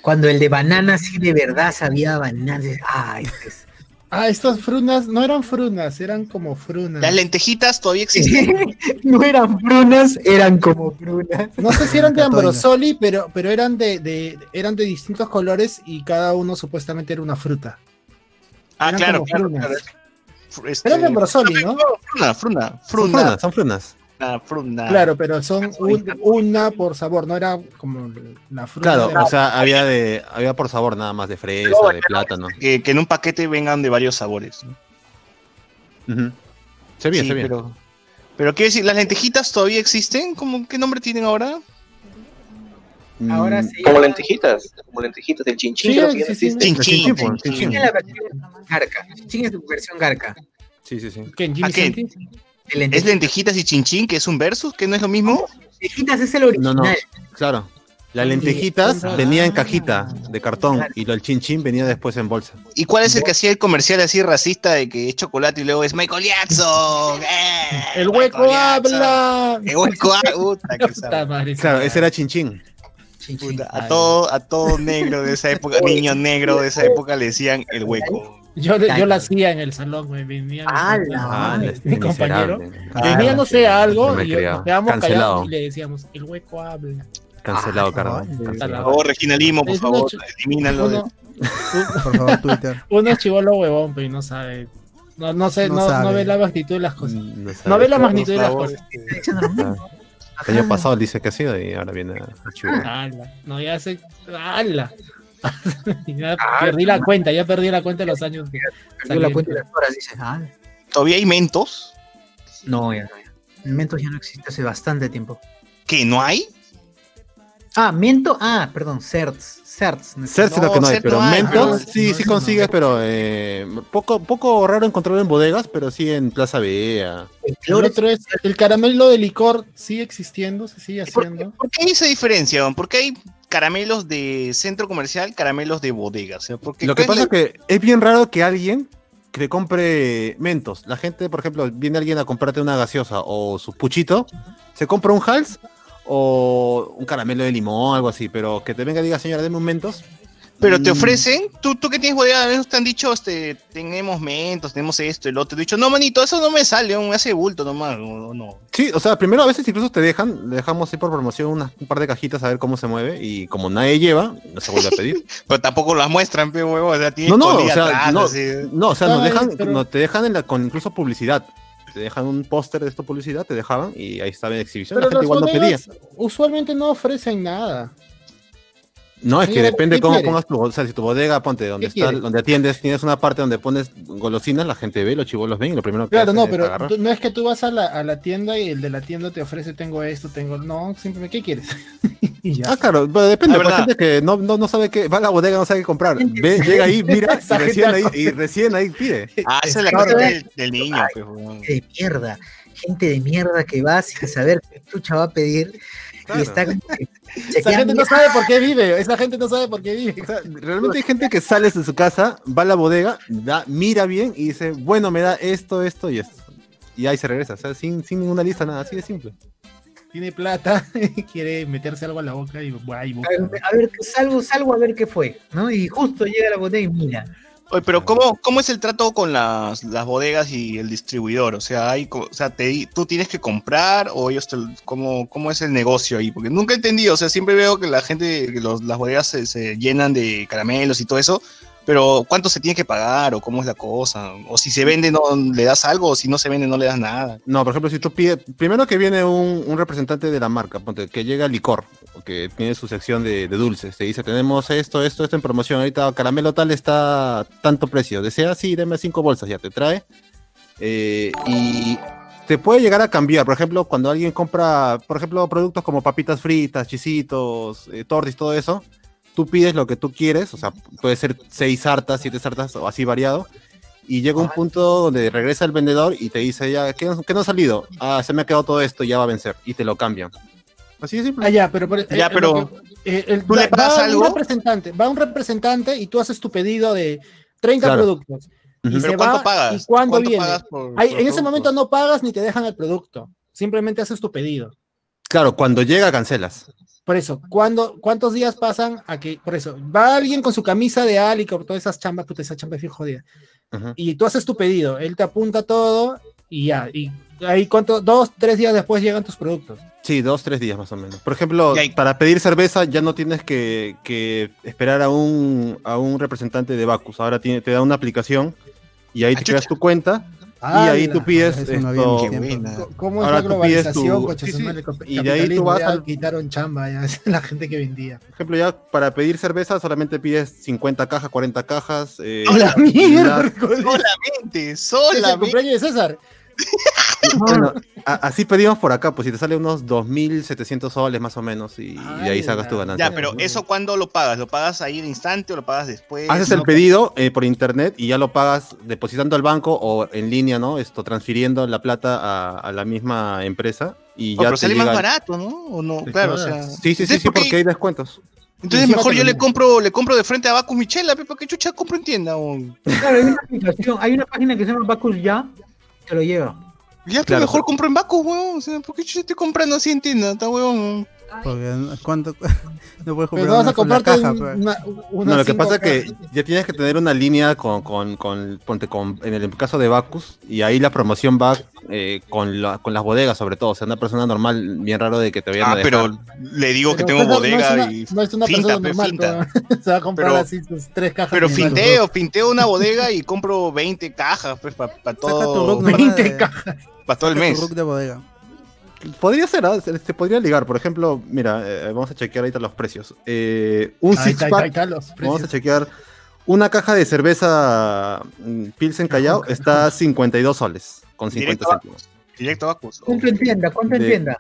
Cuando el de banana sí de verdad sabía a banana. Ay, pues. Ah, estas frunas no eran frunas, eran como frunas. Las lentejitas todavía existen. no eran prunas, eran como prunas. No sé si eran de. Ambrosoli, pero, pero eran de, de- eran de distintos colores y cada uno supuestamente era una fruta. Ah, Eran claro, como claro. frunas. claro. Fr- este- Eran de Ambrosoli, ¿no? Fruna, fruna, Son fruna, frunas, son frunas. Fruna, fruna. Claro, pero son un- una por sabor, no era como la fruta. Claro, o sea, había de había por sabor nada más de fresa, de plátano. Que, que en un paquete vengan de varios sabores. ¿no? Ujú. Se ve, Sí, se ve. pero, pero quiero decir, ¿las lentejitas todavía existen? ¿Cómo, ¿Qué nombre tienen ahora? Mm, Ahora sí. Como lentejitas, como lentejitas, el chinchín Sí, sí, sí. existe. Chin Chin chin. chin, pues, chin chin chin. chin. es la versión garca. Chin es su versión garca. Sí, sí, sí. ¿Qué, en Jimmy ¿Es lentejitas. y chin chin, que es un versus, que no es lo mismo? Lentejitas es el original. No, no, claro. Las lentejitas venía en cajita de cartón y lo del chin chin venía después en bolsa. ¿Y cuál es el que hacía el comercial así racista de que es chocolate y luego es Michael Jackson? ¡Eh! El hueco Jackson. habla. El hueco habla. Claro, esa- ese era chin chin. Chin, chin. Puta, A todo, a todo negro de esa época, niño negro de esa época le decían el hueco. Yo, yo la hacía en el salón, me venía mi- ¡Hala! Ah, mi compañero. Ah, Venía, no sé, algo, no me y nos quedamos callados y le decíamos, el hueco habla. Cancelado, Ah, Por Cancelado. favor, Regina Limo, por Es favor, elimínalo. de- Uno, Por favor, Twitter. uno es chivolo huevón, pero no sabe. No, no sé, No no, ve la magnitud de las cosas. Mm, No, No ve la magnitud de las cosas. El año pasado dice que ha sido y ahora viene a chivo. Ala, no, ya sé. Ala. Ya perdí la cuenta, ya perdí la cuenta de los años. que Perdió la cuenta de las horas, dices. Ah, ¿Todavía hay mentos? no, ya no. Ya. Mentos ya no existe hace bastante tiempo. ¿Que no hay? Ah, Mento. Ah, perdón, Certs. Certs. no Certs es lo No, que no hay, pero no hay, Mentos pero- sí, no, sí consigues, pero eh, poco, poco raro encontrarlo en bodegas, pero sí en Plaza Vea. El otro es, el caramelo de licor sigue existiendo, se sigue ¿Por, haciendo. por qué hay esa diferencia? don? ¿Por qué hay caramelos de centro comercial, caramelos de bodega? O sea, porque Lo que ¿cuál pasa es es que es bien raro que alguien que compre mentos, la gente, por ejemplo, viene alguien a comprarte una gaseosa o su puchito, se compra un Hals o un caramelo de limón, algo así, pero que te venga y diga, señora, deme un mentos. Pero te Mm, ofrecen, tú, tú que tienes bodega, a veces te han dicho, este, tenemos mentos, tenemos esto, el otro. Te he dicho, no, manito, eso no me sale, me hace bulto nomás. o no. Sí, o sea, primero a veces incluso te dejan, le dejamos ahí por promoción unas- un par de cajitas a ver cómo se mueve y como nadie lleva, no se vuelve a pedir. Pero tampoco las muestran, pero huevo, o sea, tiene No, no, o sea, atrás, no, así. no, o sea, nos dejan, pero- no, te dejan en la, con incluso publicidad. Te dejan un póster de esta publicidad, te dejaban y ahí estaba en exhibición. Pero la gente las igual no pedía. usualmente no ofrecen nada. No, es que Señora, depende ¿qué cómo pongas tu O sea, si tu bodega, ponte donde ¿Qué está, donde atiendes, tienes una parte donde pones golosinas, la gente ve, los chivolos ven y lo primero que Claro, no, pero tú- no es que tú vas a la, a la tienda y el de la tienda te ofrece, tengo esto, tengo. No, simplemente, ¿qué quieres? y ya. Ah, claro, pero depende, La verdad. gente que no, no, no sabe qué, va a la bodega, no sabe qué comprar. Ve, llega ahí, mira, y recién ahí, y recién ahí pide. Ah, esa es la cosa del, del niño, pues, huevón. de mierda. Gente de mierda que va sin saber qué chucha va a pedir. Claro. Está Esa gente no sabe por qué vive. Esa gente no sabe por qué vive. O sea, realmente hay gente que sale de su casa, va a la bodega, da, mira bien y dice, bueno, me da esto, esto y esto. Y ahí se regresa, o sea, sin, sin ninguna lista, nada, así de simple. Tiene plata, quiere meterse algo a la boca y va y busca. A ver, salgo, salgo a ver qué fue, ¿no? Y justo llega a la botella y mira. Oye, pero ¿cómo, ¿cómo es el trato con las, las bodegas y el distribuidor? O sea, hay, o sea te, ¿tú tienes que comprar o ellos te, cómo, cómo es el negocio ahí? Porque nunca he entendido, o sea, siempre veo que la gente, que los, las bodegas se, se llenan de caramelos y todo eso, pero ¿cuánto se tiene que pagar o cómo es la cosa? O si se vende, no le das algo, o si no se vende, no le das nada. No, por ejemplo, si tú pides, primero que viene un, representante de la marca, ponte, que llega licor, que tiene su sección de, de dulces, te dice, tenemos esto, esto, esto en promoción, ahorita caramelo tal está tanto precio, desea, sí, deme cinco bolsas, ya te trae, Eh, y te puede llegar a cambiar, por ejemplo, cuando alguien compra, por ejemplo, productos como papitas fritas, chisitos, eh, tortis, todo eso, tú pides lo que tú quieres, o sea, puede ser seis sartas, siete sartas o así variado, y llega un punto donde regresa el vendedor y te dice, ya, ¿qué, no- qué no ha salido? Ah, se me ha quedado todo esto, ya va a vencer, y te lo cambian. Así de simple. Ah, ya, pero, por- Ya, eh, pero lo que- eh, el- ¿tú le va- pagas va algo? Un representante, va un representante y tú haces tu pedido de 30 Claro. productos. Y ¿Pero se cuánto va, pagas? ¿Y cuándo ¿Cuánto viene? pagas por- Ahí- por en ese momento no pagas ni te dejan el producto. Simplemente haces tu pedido. Claro, cuando llega cancelas. Por eso, ¿cuándo, ¿cuántos días pasan a que, por eso, va alguien con su camisa de Alicor, todas esas chambas, puta, esa chamba es bien jodida, y tú haces tu pedido, él te apunta todo y ya, y ahí cuánto, dos, tres días después llegan tus productos. Sí, dos, tres días más o menos. Por ejemplo, hay- para pedir cerveza ya no tienes que, que esperar a un, a un representante de Bacus. Ahora tiene, te da una aplicación y ahí Ah, te creas tu cuenta y ahí tú pides esto. ¿Cómo es Ahora la tú pides globalización? tu- sí, sí. Y de ahí tú vas al- quitaron chamba, ya, la gente que vendía. Por ejemplo, ya para pedir cerveza solamente pides 50 cajas, 40 cajas. eh, ¡A la y mierda! la- Solamente, Es el solamente. cumpleaños de César. Bueno, a- así pedimos por acá, pues si te sale unos 2.700 soles más o menos y, y ahí sacas tu ganancia. Ya, pero ¿eso cuándo lo pagas? ¿Lo pagas ahí de instante o lo pagas después? Haces No, el pedido eh, por internet y ya lo pagas depositando al banco o en línea, ¿no? Esto transfiriendo la plata a, a la misma empresa y Oh, ya pero te sale llega más barato, ¿no? ¿O no? Sí, claro, o sea. Sí, sí, sí, sí, ¿por qué- porque hay descuentos. Entonces Encima mejor yo le compro, le compro de frente a Bacus Michela, pe, porque chucha compro en tienda. o- Claro, hay una aplicación, hay una página que se llama Bacus Ya, te lo lleva. Ya, pero Claro, mejor pero- compro en Bacus, weón. O sea, ¿por qué chucha estoy comprando así en tienda? Está weón. Porque ¿cuánto? no puedes Pero comprar no vas a comprarte caja, un- pues. una, una No, lo que pasa es que ya tienes que tener una línea con, con, con, ponte con- en el caso de Bacus, y ahí la promoción va eh, con, la- con las bodegas sobre todo. O sea, una persona normal, bien raro de que te vayan a Ah, dejar. pero le digo que Pero tengo pues no- bodega no es una, y. no es una finta, persona pe, normal, pero se va a comprar Pero- así sus tres cajas. Pero finteo, finteo una bodega y compro 20 cajas, pues, para tu todo, rook nomás 20 de- cajas. pa todo el mes. de bodega. Podría ser, ¿ah? se, se podría ligar. Por ejemplo, mira, eh, vamos a chequear ahorita los precios. Eh, un Ahí six está, ahí pack, está, ahí está los vamos a precios. chequear. Una caja de cerveza mm, Pilsen Callao está a 52 soles con 50 Directo a- céntimos. Directo a Bacus. ¿Cuánto en tienda? ¿Cuánto en tienda?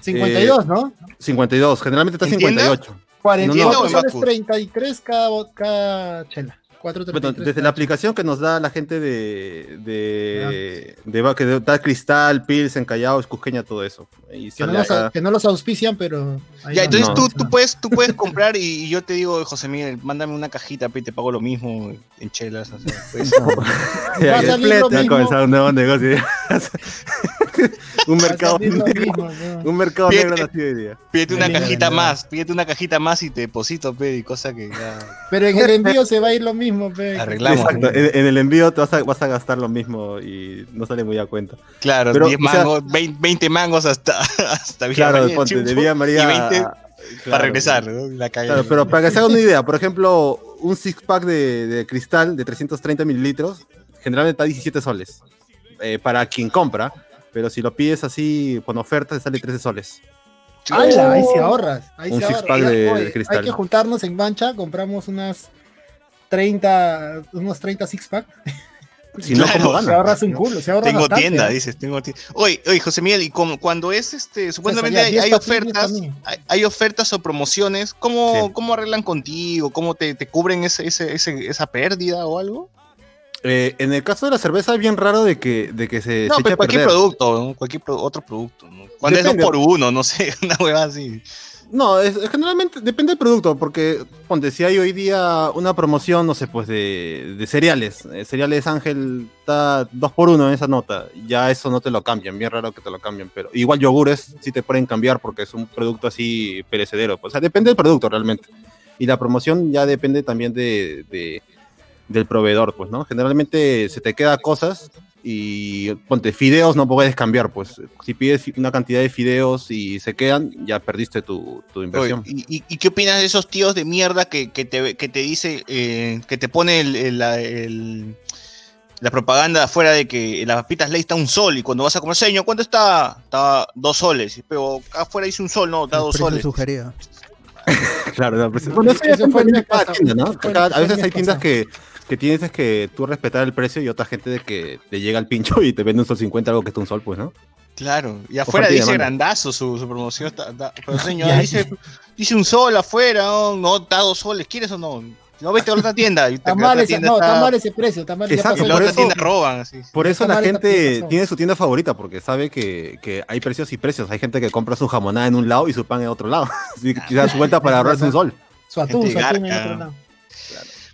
52, ¿no? 52, generalmente está ¿En tienda? 58. 48 no, soles Bacus. 33 cada, bo- cada chela. 4.33 Bueno, desde la aplicación que nos da la gente de de, de, ba- que da Cristal, Pilsen, Callao, Cusqueña, todo eso. Y Que no, los, que no los auspician, pero. Ya, entonces No. tú, tú, puedes, tú puedes comprar y, y yo te digo, José Miguel, mándame una cajita y te pago lo mismo en chelas. o sea, pues. Ya, Va a ya, salir lo ya ha mismo. comenzado un nuevo negocio. un mercado, negro, mismo, ¿no? un mercado Pide- negro nacido hoy día. Pídete una cajita más, pídete una cajita más y te deposito, pe, y cosa que ya Pero en el envío se va a ir lo mismo, pe. arreglamos. Exacto, en, en el envío te vas a, vas a gastar lo mismo y no sale muy a cuenta. Claro, Pero, 10 o sea- mangos, 20, 20 mangos hasta, hasta Villa Claro, María, ponte, de Villa María y 20 a- para regresar, ¿no? La. Claro, pero para que se hagan una idea, por ejemplo, un six pack de, de cristal de 330 mililitros generalmente está a 17 soles eh, para quien compra, pero si lo pides así con oferta te sale 13 soles. ¡Hala! Ahí se ahorras. Ahí Un se six ahorras. pack de- Oye, de cristal. Hay que juntarnos en mancha, compramos unas 30, unos 30 six pack. Si no, Claro, ¿cómo Se ahorras un culo, se ahorra Tengo bastante, tienda, ¿eh? dices, tengo tienda. Oye, oye, José Miguel, y como, cuando es este, supuestamente ya, hay, 10 hay pa' ti, 10 ofertas, hay, hay ofertas o promociones, ¿cómo, Sí. cómo arreglan contigo? ¿Cómo te, te cubren ese, ese, ese- esa pérdida o algo? Eh, en el caso de la cerveza es bien raro de que, de que se, No, se eche a cualquier producto, ¿no? cualquier pro- otro producto. ¿no? Cuando es dos por uno, no sé, una hueva así. No, es, es generalmente depende del producto, porque ponte, si hay hoy día una promoción, no sé, pues de, de cereales, eh, cereales Ángel está 2 por 1 en esa nota, ya eso no te lo cambian, bien raro que te lo cambien, pero igual yogures sí te pueden cambiar porque es un producto así perecedero, pues, o sea, depende del producto realmente. Y la promoción ya depende también de, de- del proveedor, pues, ¿no? Generalmente se te queda cosas y ponte, fideos no puedes cambiar, pues. Si pides una cantidad de fideos y se quedan, ya perdiste tu, tu Oye, inversión. ¿y, y- y qué opinas de esos tíos de mierda que, que te, que te dice, eh, que te pone el, el- la, el- la propaganda afuera de que las papitas ley está un sol y cuando vas a comer, señor, ¿cuánto está? Está dos soles. Pero afuera dice un sol, no, El dos soles. sugerido. Claro, no, pues, bueno, eso fue mes cada pasado. tienda, ¿no? A veces hay tiendas pasado. que, que tienes que tú respetar el precio y otra gente de que te llega el pincho y te vende un sol 50 algo que está un sol, pues, ¿no? Claro, y afuera Oferta dice grandazo su, su promoción. Está, está- pero señor, Ya. dice, dice un sol afuera, no, no, da dos soles, ¿quieres o no? No vete a otra tienda. Y te- Está la mal otra ese, tienda no, está está- mal ese precio, está mal. Exacto, por eso- tienda roban, así. Por eso la gente tiene su tienda favorita, porque sabe que, que hay precios y precios. Hay gente que compra su jamonada en un lado y su pan en otro lado. Quizás su vuelta para ahorrarse un sol. Su atún, su atún en otro lado.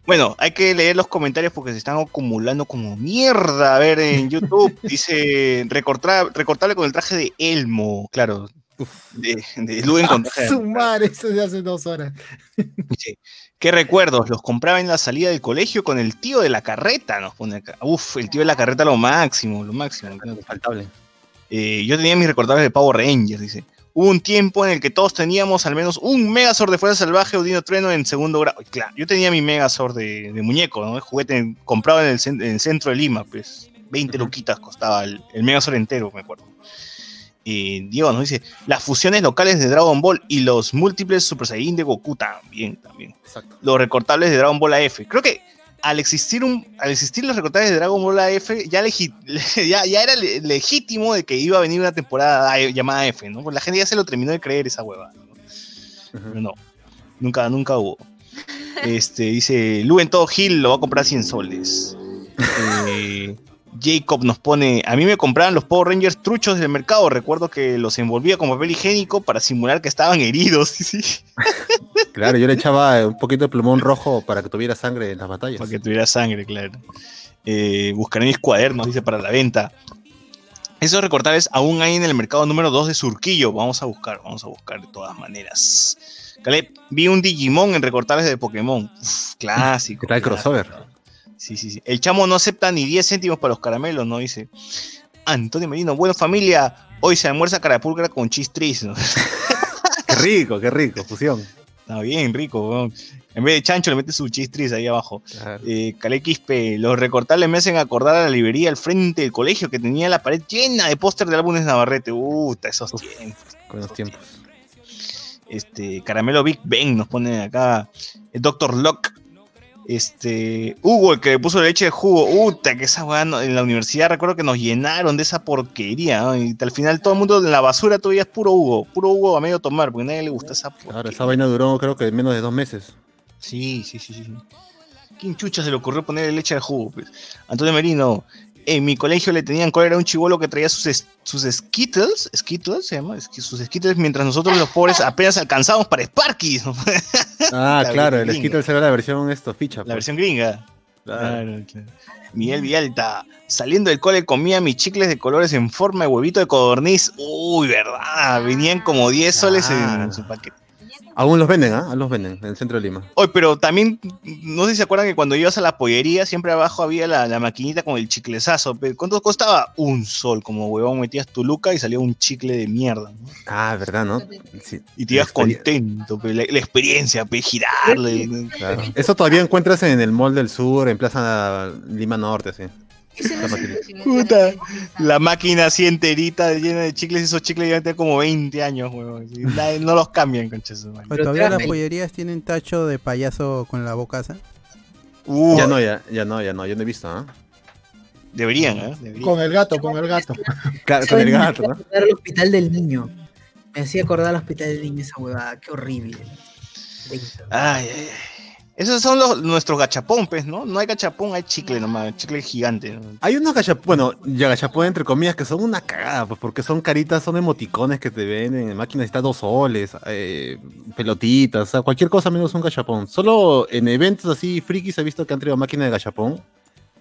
Bueno, hay que leer los comentarios porque se están acumulando como mierda. A ver, en YouTube dice recortar, recortable con el traje de Elmo. Claro, de, de Luen con traje de Su madre, eso de hace dos horas. Dice, ¿Qué recuerdos? Los compraba en la salida del colegio con el tío de la carreta, nos pone acá. Uf, el tío de la carreta lo máximo, lo máximo. Faltable. Eh, yo tenía mis recordables de Power Rangers, dice. Hubo un tiempo en el que todos teníamos al menos un Megazord de Fuerza Salvaje o Dino Trueno en segundo grado. Claro, yo tenía mi Megazord de, de muñeco, ¿no? El juguete comprado en el, cen- en el centro de Lima, pues 20 Ujú. luquitas costaba el, el Megazord entero, me acuerdo. Eh, Diego nos dice, las fusiones locales de Dragon Ball y los múltiples Super Saiyan de Goku también, también Exacto. los recortables de Dragon Ball AF. Creo que al existir un, al existir los recortables de Dragon Ball AF, ya, legi- ya, ya era le- legítimo de que iba a venir una temporada llamada F, ¿no? Porque la gente ya se lo terminó de creer esa hueva. ¿no? Pero no, nunca, nunca hubo. Este, dice, Lu en todo Gil lo va a comprar 100 soles. Eh, Jacob nos pone, a mí me compraban los Power Rangers truchos del mercado, recuerdo que los envolvía con papel higiénico para simular que estaban heridos. Sí. Claro, yo le echaba un poquito de plumón rojo para que tuviera sangre en las batallas. Para que tuviera sangre, claro. Eh, buscaré mis cuadernos, dice, para la venta. Esos recortables aún hay en el mercado número 2 de Surquillo. Vamos a buscar, vamos a buscar de todas maneras. Caleb, vi un Digimon en recortables de Pokémon. Uf, clásico. ¿Qué tal el clásico. Sí, sí, sí. El chamo no acepta ni 10 céntimos para los caramelos, ¿no? Dice. Antonio Merino, bueno familia, hoy se almuerza carapulcra con chistris, ¿no? Qué rico, qué rico, fusión. Está bien, rico. En vez de chancho le mete su chistris ahí abajo. Eh, Quispe, los recortables me hacen acordar a la librería al frente del colegio que tenía la pared llena de póster de álbumes Navarrete. Está esos tiempos. Con los tiempos. Este, Caramelo Big Bang nos pone acá. El Dr. Locke. Este, Hugo, el que le puso leche de jugo. Uta, que esa weá en la universidad recuerdo que nos llenaron de esa porquería. ¿no? Y al final todo el mundo en la basura todavía es puro Hugo. Puro Hugo a medio tomar, porque a nadie le gusta esa porquería. Ahora, esa vaina duró creo que menos de dos meses. Sí, sí, sí, sí. ¿Quién chucha se le ocurrió ponerle leche de jugo? pues? Antonio Merino. En mi colegio le tenían cólera a un chivolo que traía sus, es- sus Skittles, Skittles se llama, sus Skittles, mientras nosotros los pobres apenas alcanzábamos para Sparkies. Ah, La claro, el Skittles era la versión esto, ficha. la pues. versión gringa. Claro. Claro. Miguel Vialta, saliendo del cole comía mis chicles de colores en forma de huevito de codorniz. Uy, verdad, venían como 10 soles en su paquete. Aún los venden, ¿ah? Aún los venden en el centro de Lima. Oye, pero también, no sé si se acuerdan que cuando ibas a la pollería, siempre abajo había la, la maquinita con el chiclesazo. pe. ¿Cuánto costaba? Un sol, como huevón, metías tu luca y salía un chicle de mierda. ¿no? Ah, ¿verdad, no? Sí. Y te ibas contento, pe, la, la experiencia, pe, girarle. Claro. Eso todavía encuentras en el Mall del Sur, en Plaza Lima Norte, sí. Ese no La el máquina. Puta, La así enterita, llena de chicles, esos chicles ya tienen como 20 años, nadie- no los cambian. O Pero todavía las pollerías tienen tacho de payaso con la bocaza. Uh, Ya no, ya, ya no, ya no, yo no he visto, ¿ah? Deberían, ¿eh? Deberían. Con el gato, con el gato. Claro, con el gato, ¿no? Acordar al hospital del niño. Me hacía acordar al hospital del niño esa huevada, qué horrible. Ay, ay, ay. Esos son los, nuestros gachapón, pues, ¿no? No hay gachapón, hay chicle nomás, chicle gigante. ¿no? Hay unos gachapón, bueno, ya gachapón entre comillas, que son una cagada, pues porque son caritas, son emoticones que te venden en máquinas, está dos soles, eh, pelotitas, o sea, cualquier cosa menos un gachapón. Solo en eventos así frikis he visto que han traído máquina de gachapón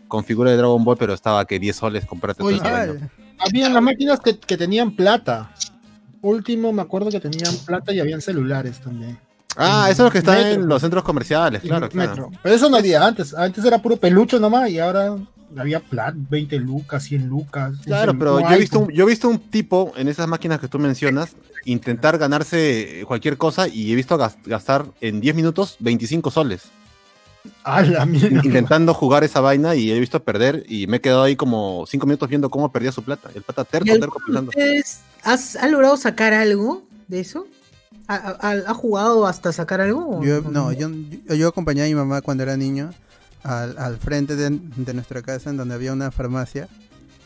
con figura de Dragon Ball, pero estaba que 10 soles comprarte Ah, vaina. Habían las máquinas que, que tenían plata. Último, me acuerdo que tenían plata y habían celulares también. Ah, eso es lo que está Metro. en los centros comerciales, claro, claro. Metro. Pero eso no había antes. Antes era puro pelucho nomás y ahora había plata, 20 lucas, 100 lucas. Claro, pero yo he, visto un, yo he visto un tipo en esas máquinas que tú mencionas intentar ganarse cualquier cosa y he visto gas- gastar en 10 minutos 25 soles. A la mierda. intentando jugar esa vaina y he visto perder y me he quedado ahí como 5 minutos viendo cómo perdía su plata. El pata terco, ¿Y terco ustedes has, ha logrado sacar algo de eso? ¿Ha, ha- ha jugado hasta sacar algo? Yo, no, yo, yo, yo acompañé a mi mamá cuando era niño al, al frente de, de nuestra casa en donde había una farmacia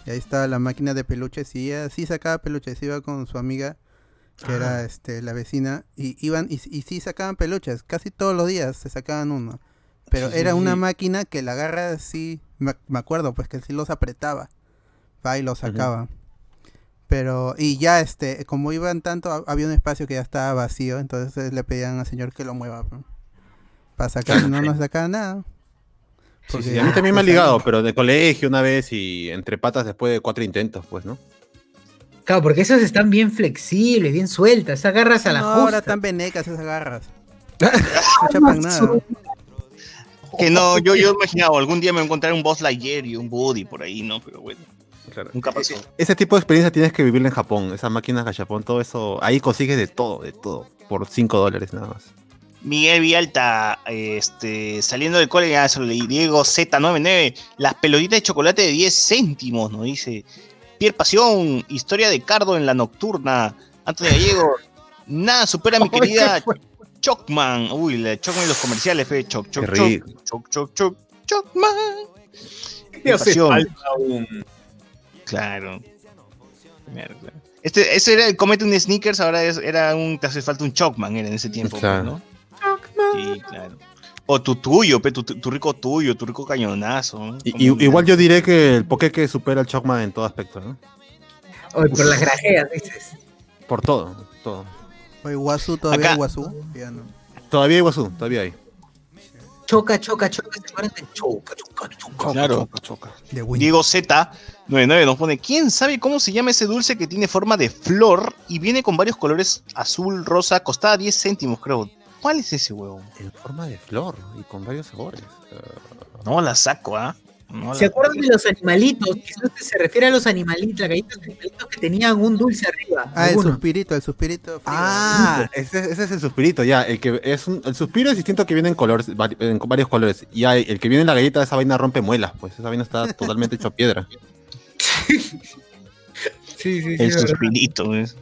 y ahí estaba la máquina de peluches y ella sí sacaba peluches, iba con su amiga que era este la vecina y iban y, y sí sacaban peluches, casi todos los días se sacaban uno. Pero Sí, sí, era una sí. máquina que la agarra así, me, me acuerdo pues que sí los apretaba, va y los sacaba. Pero, y ya este, como iban tanto, ha- había un espacio que ya estaba vacío, entonces le pedían al señor que lo mueva. Para sacar, no nos sacaba nada. Sí, Porque sí, a mí también me pues, ligado, ahí- pero de colegio una vez y entre patas después de cuatro intentos, pues, ¿no? Claro, porque esas están bien flexibles, bien sueltas. Agarras a la No, justa. ahora están venecas esas garras. No chapan nada. Que no, yo, yo imaginaba, algún día me voy a encontrar un Boss Lightyear y un Buddy por ahí, ¿no? Pero bueno, Claro. nunca pasó. Ese tipo de experiencia tienes que vivirla en Japón. Esas máquinas gachapón, todo eso. Ahí consigues de todo, de todo. Por 5 dólares nada más. Miguel Vialta, este, saliendo del cole, ya se lo leí. Diego Z99, las pelotitas de chocolate de 10 céntimos, nos dice. Pierre Pasión, historia de Cardo en la nocturna. Antonio Gallego, nada supera a mi querida. Chocman. Uy, la Chocman y los comerciales, fe. Choc, choc, choc, choc, choc, choc, Chocman. ¿Qué hace Pasión. falta un Claro. Este, ese era el comete un sneakers, ahora es, era un, te hace falta un Chocman en ese tiempo, pues, claro. ¿no? Sí, claro. O tu tuyo, pe, tu, rico tuyo, tu rico cañonazo. Y, igual yo diré que el Pokéque supera al Chocman en todo aspecto, ¿no? O por las grajeas, dices. Por todo, todo. Oye, Guazú, todavía Acá. hay Guazú. Ya no. Todavía hay Guazú, todavía hay. Choca, choca, choca, choca, choca, choca, choca. Claro. Choca. Diego Z 99 nos pone, ¿quién sabe cómo se llama ese dulce que tiene forma de flor y viene con varios colores azul, rosa, costaba 10 céntimos, creo? ¿Cuál es ese huevo? En forma de flor y con varios sabores. Eh, no la saco, ¿ah? No ¿Se acuerdan de los animalitos? Quizás se refiere a los animalitos, la galleta animalitos que tenían un dulce arriba. Ah, el suspirito, el suspirito. Ah, ese, ese, es el suspirito, ya. El que es un, el suspiro es distinto que viene en colores, en varios colores. Y hay, el que viene en la galleta, esa vaina rompe muelas, pues esa vaina está totalmente hecha piedra. Sí, sí, sí. El verdad. suspirito, ¿ves?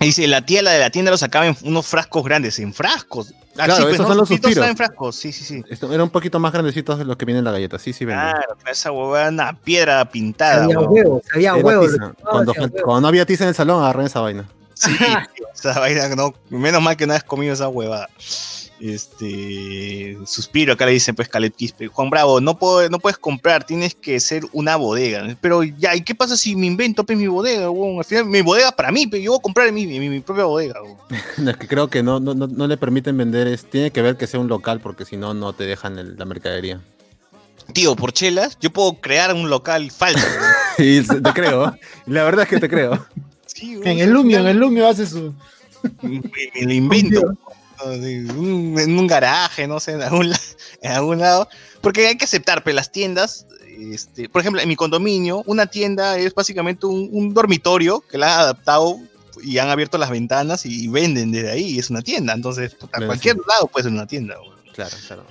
Dice, la tía la de la tienda lo sacaba en unos frascos grandes, en frascos. Ah, Claro, pues, esos ¿no? son los Suspiros en frascos, sí, sí, sí. Esto era un poquito más grandecitos de los que vienen en la galleta, sí, sí, venden. Claro, esa huevada, una piedra pintada. Había huevos, había huevos. Cuando, cuando no había tiza en el salón, agarré esa vaina. Sí, esa vaina, no, menos mal que no has comido esa huevada. Este suspiro, acá le dicen pues Caleb Quispe. Juan Bravo, no puedo, no puedes comprar, tienes que ser una bodega. Pero ya, ¿y qué pasa si me invento pues mi bodega? huevón? Al final mi bodega es para mí, pero yo voy a comprar mi, mi, mi propia bodega. huevón. No, es que creo que no, no, no, no le permiten vender, es, tiene que ver que sea un local, porque si no, no te dejan el- la mercadería. Tío, por chelas, yo puedo crear un local falso. Y te creo, la verdad es que te creo. Sí, En el Lumio, en el Lumio hace su. me, me lo invento. Un- en un garaje, no sé, en algún, la- en algún lado. Porque hay que aceptar, pero las tiendas, este, por ejemplo, en mi condominio, una tienda es básicamente un, un dormitorio que la han adaptado y han abierto las ventanas y venden desde ahí. y Es una tienda, entonces a Claro, cualquier lado puede ser una tienda. güey. Claro, claro.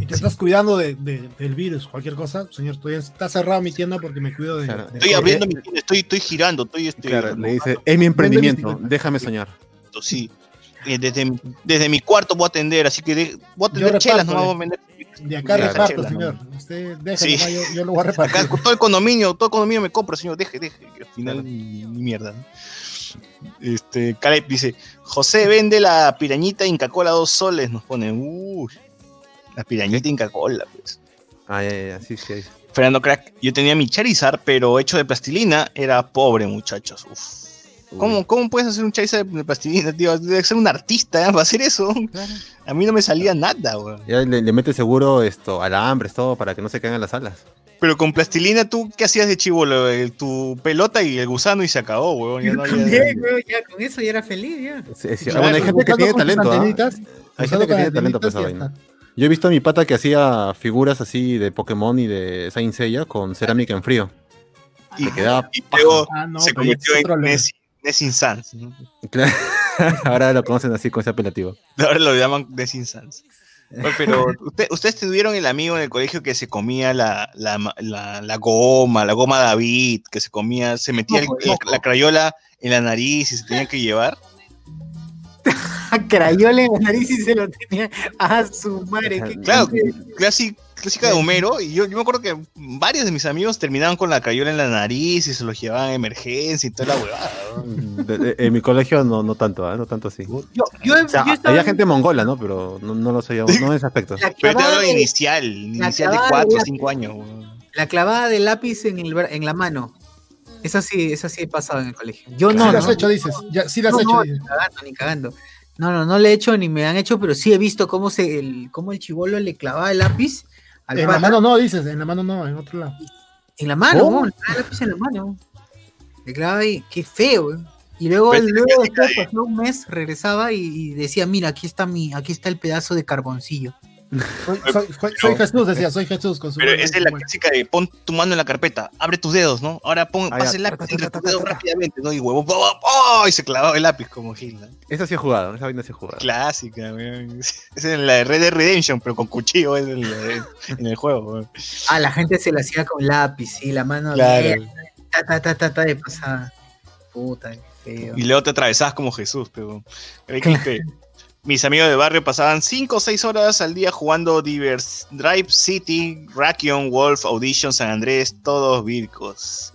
Y te estás cuidando de, de- del virus, cualquier cosa. Señor, estoy, está cerrada mi tienda porque me cuido de. Claro. de Estoy abriendo mi tienda, estoy, estoy girando, estoy este, Claro, le dice, es mi emprendimiento, déjame soñar. sí. Eh, Desde, desde mi cuarto voy a atender, así que de- voy a atender chelas, no voy a eh. vender De acá reparto, Chela, señor. Usted déjalo, Sí. nomás, yo, yo lo voy a repartir. Acá todo el condominio, todo el condominio me compra, señor, deje, deje, que al final ni, ni mierda. ¿no? Este, Caleb dice, José vende la pirañita Inca Cola dos soles, nos pone, uy, la pirañita Inca Cola, pues. Ah, ya, ya, ya, sí, sí. Fernando Crack, yo tenía mi Charizard, pero hecho de plastilina, era pobre, muchachos. Uf. ¿Cómo, ¿Cómo puedes hacer un Charizard de plastilina, tío? Debe ser un artista ¿eh? para hacer eso. A mí no me salía nada, weón. Ya le, le mete seguro esto, alambres, todo, para que no se caigan las alas. Pero con plastilina, ¿tú qué hacías de chivolo? El- Tu pelota y el gusano y se acabó, weón. Ya no había- También, weón, ya con eso ya era feliz, ya. Sí, sí, Claro, bueno, hay gente que tiene talento, ¿ah? Hay gente que tiene talento para esa vaina. Yo he visto a mi pata que hacía figuras así de Pokémon y de Saint Seiya con cerámica en frío. Y, quedaba y luego Ah, no, se convirtió en level. Nessie Sans. ¿no? Claro. Ahora lo conocen así con ese apelativo. Ahora lo llaman Nessie Sans. Pero usted- ustedes tuvieron el amigo en el colegio que se comía la, la, la- la goma, la goma David, que se comía, se metía el- la, crayola en la nariz y se tenía que llevar. Crayola en la nariz y se lo tenía a su madre. qué- Claro, qué- clásica, de Homero, y yo, yo me acuerdo que varios de mis amigos terminaban con la crayola en la nariz y se los llevaban a emergencia y toda la huevada. ¿no? De- de- en mi colegio no, no tanto, ¿ah? no tanto así. Yo, yo, O sea, yo estaba había en gente mongola, ¿no? Pero no, no lo sabíamos, no en ese aspecto. la Pero te clavada, hablo de inicial, inicial de 4 o de 5 años. la clavada de lápiz en, el, en la mano. Esa sí, esa sí he pasado en el colegio. Yo no, sí las has hecho, dices. Ya, sí las no, has hecho, ni cagando, ni cagando. No, no, no le he hecho ni me han hecho, pero sí he visto cómo se el, cómo el chivolo le clavaba el lápiz al En la mano no, dices. En la mano no, en otro lado. En la mano, ¿Cómo? ¿no? le clavaba el lápiz en la mano. Le clavaba ahí, qué feo, güey. Y luego, Pero es luego después, pasó un mes, regresaba y, y decía, mira, aquí está mi, aquí está el pedazo de carboncillo. Soy, soy- soy- soy Jesús, decía, soy Jesús con su Pero esa es la clásica de pon tu mano en la carpeta, abre tus dedos, ¿no? Ahora pon, Ah, pasa el lápiz entre tus dedos rápidamente, ¿no? Y huevo, ¡oh! ¡oh! y se clavaba el lápiz como Gil, ¿no? Esa sí he jugado, esa vaina sí he jugado. Clásica, weón. Es en la de Red Dead Redemption, pero con cuchillo es en, la- en el juego, weón. Ah, la gente se la hacía con lápiz, y la mano Claro. de ta, ta, ta, ta, ta, de pasada. Puta, qué feo. Y luego te atravesabas como Jesús, pero. que- Mis amigos de barrio pasaban 5 o 6 horas al día jugando Divers, Drive City, Rakion, Wolf, Audition, San Andrés, todos vircos.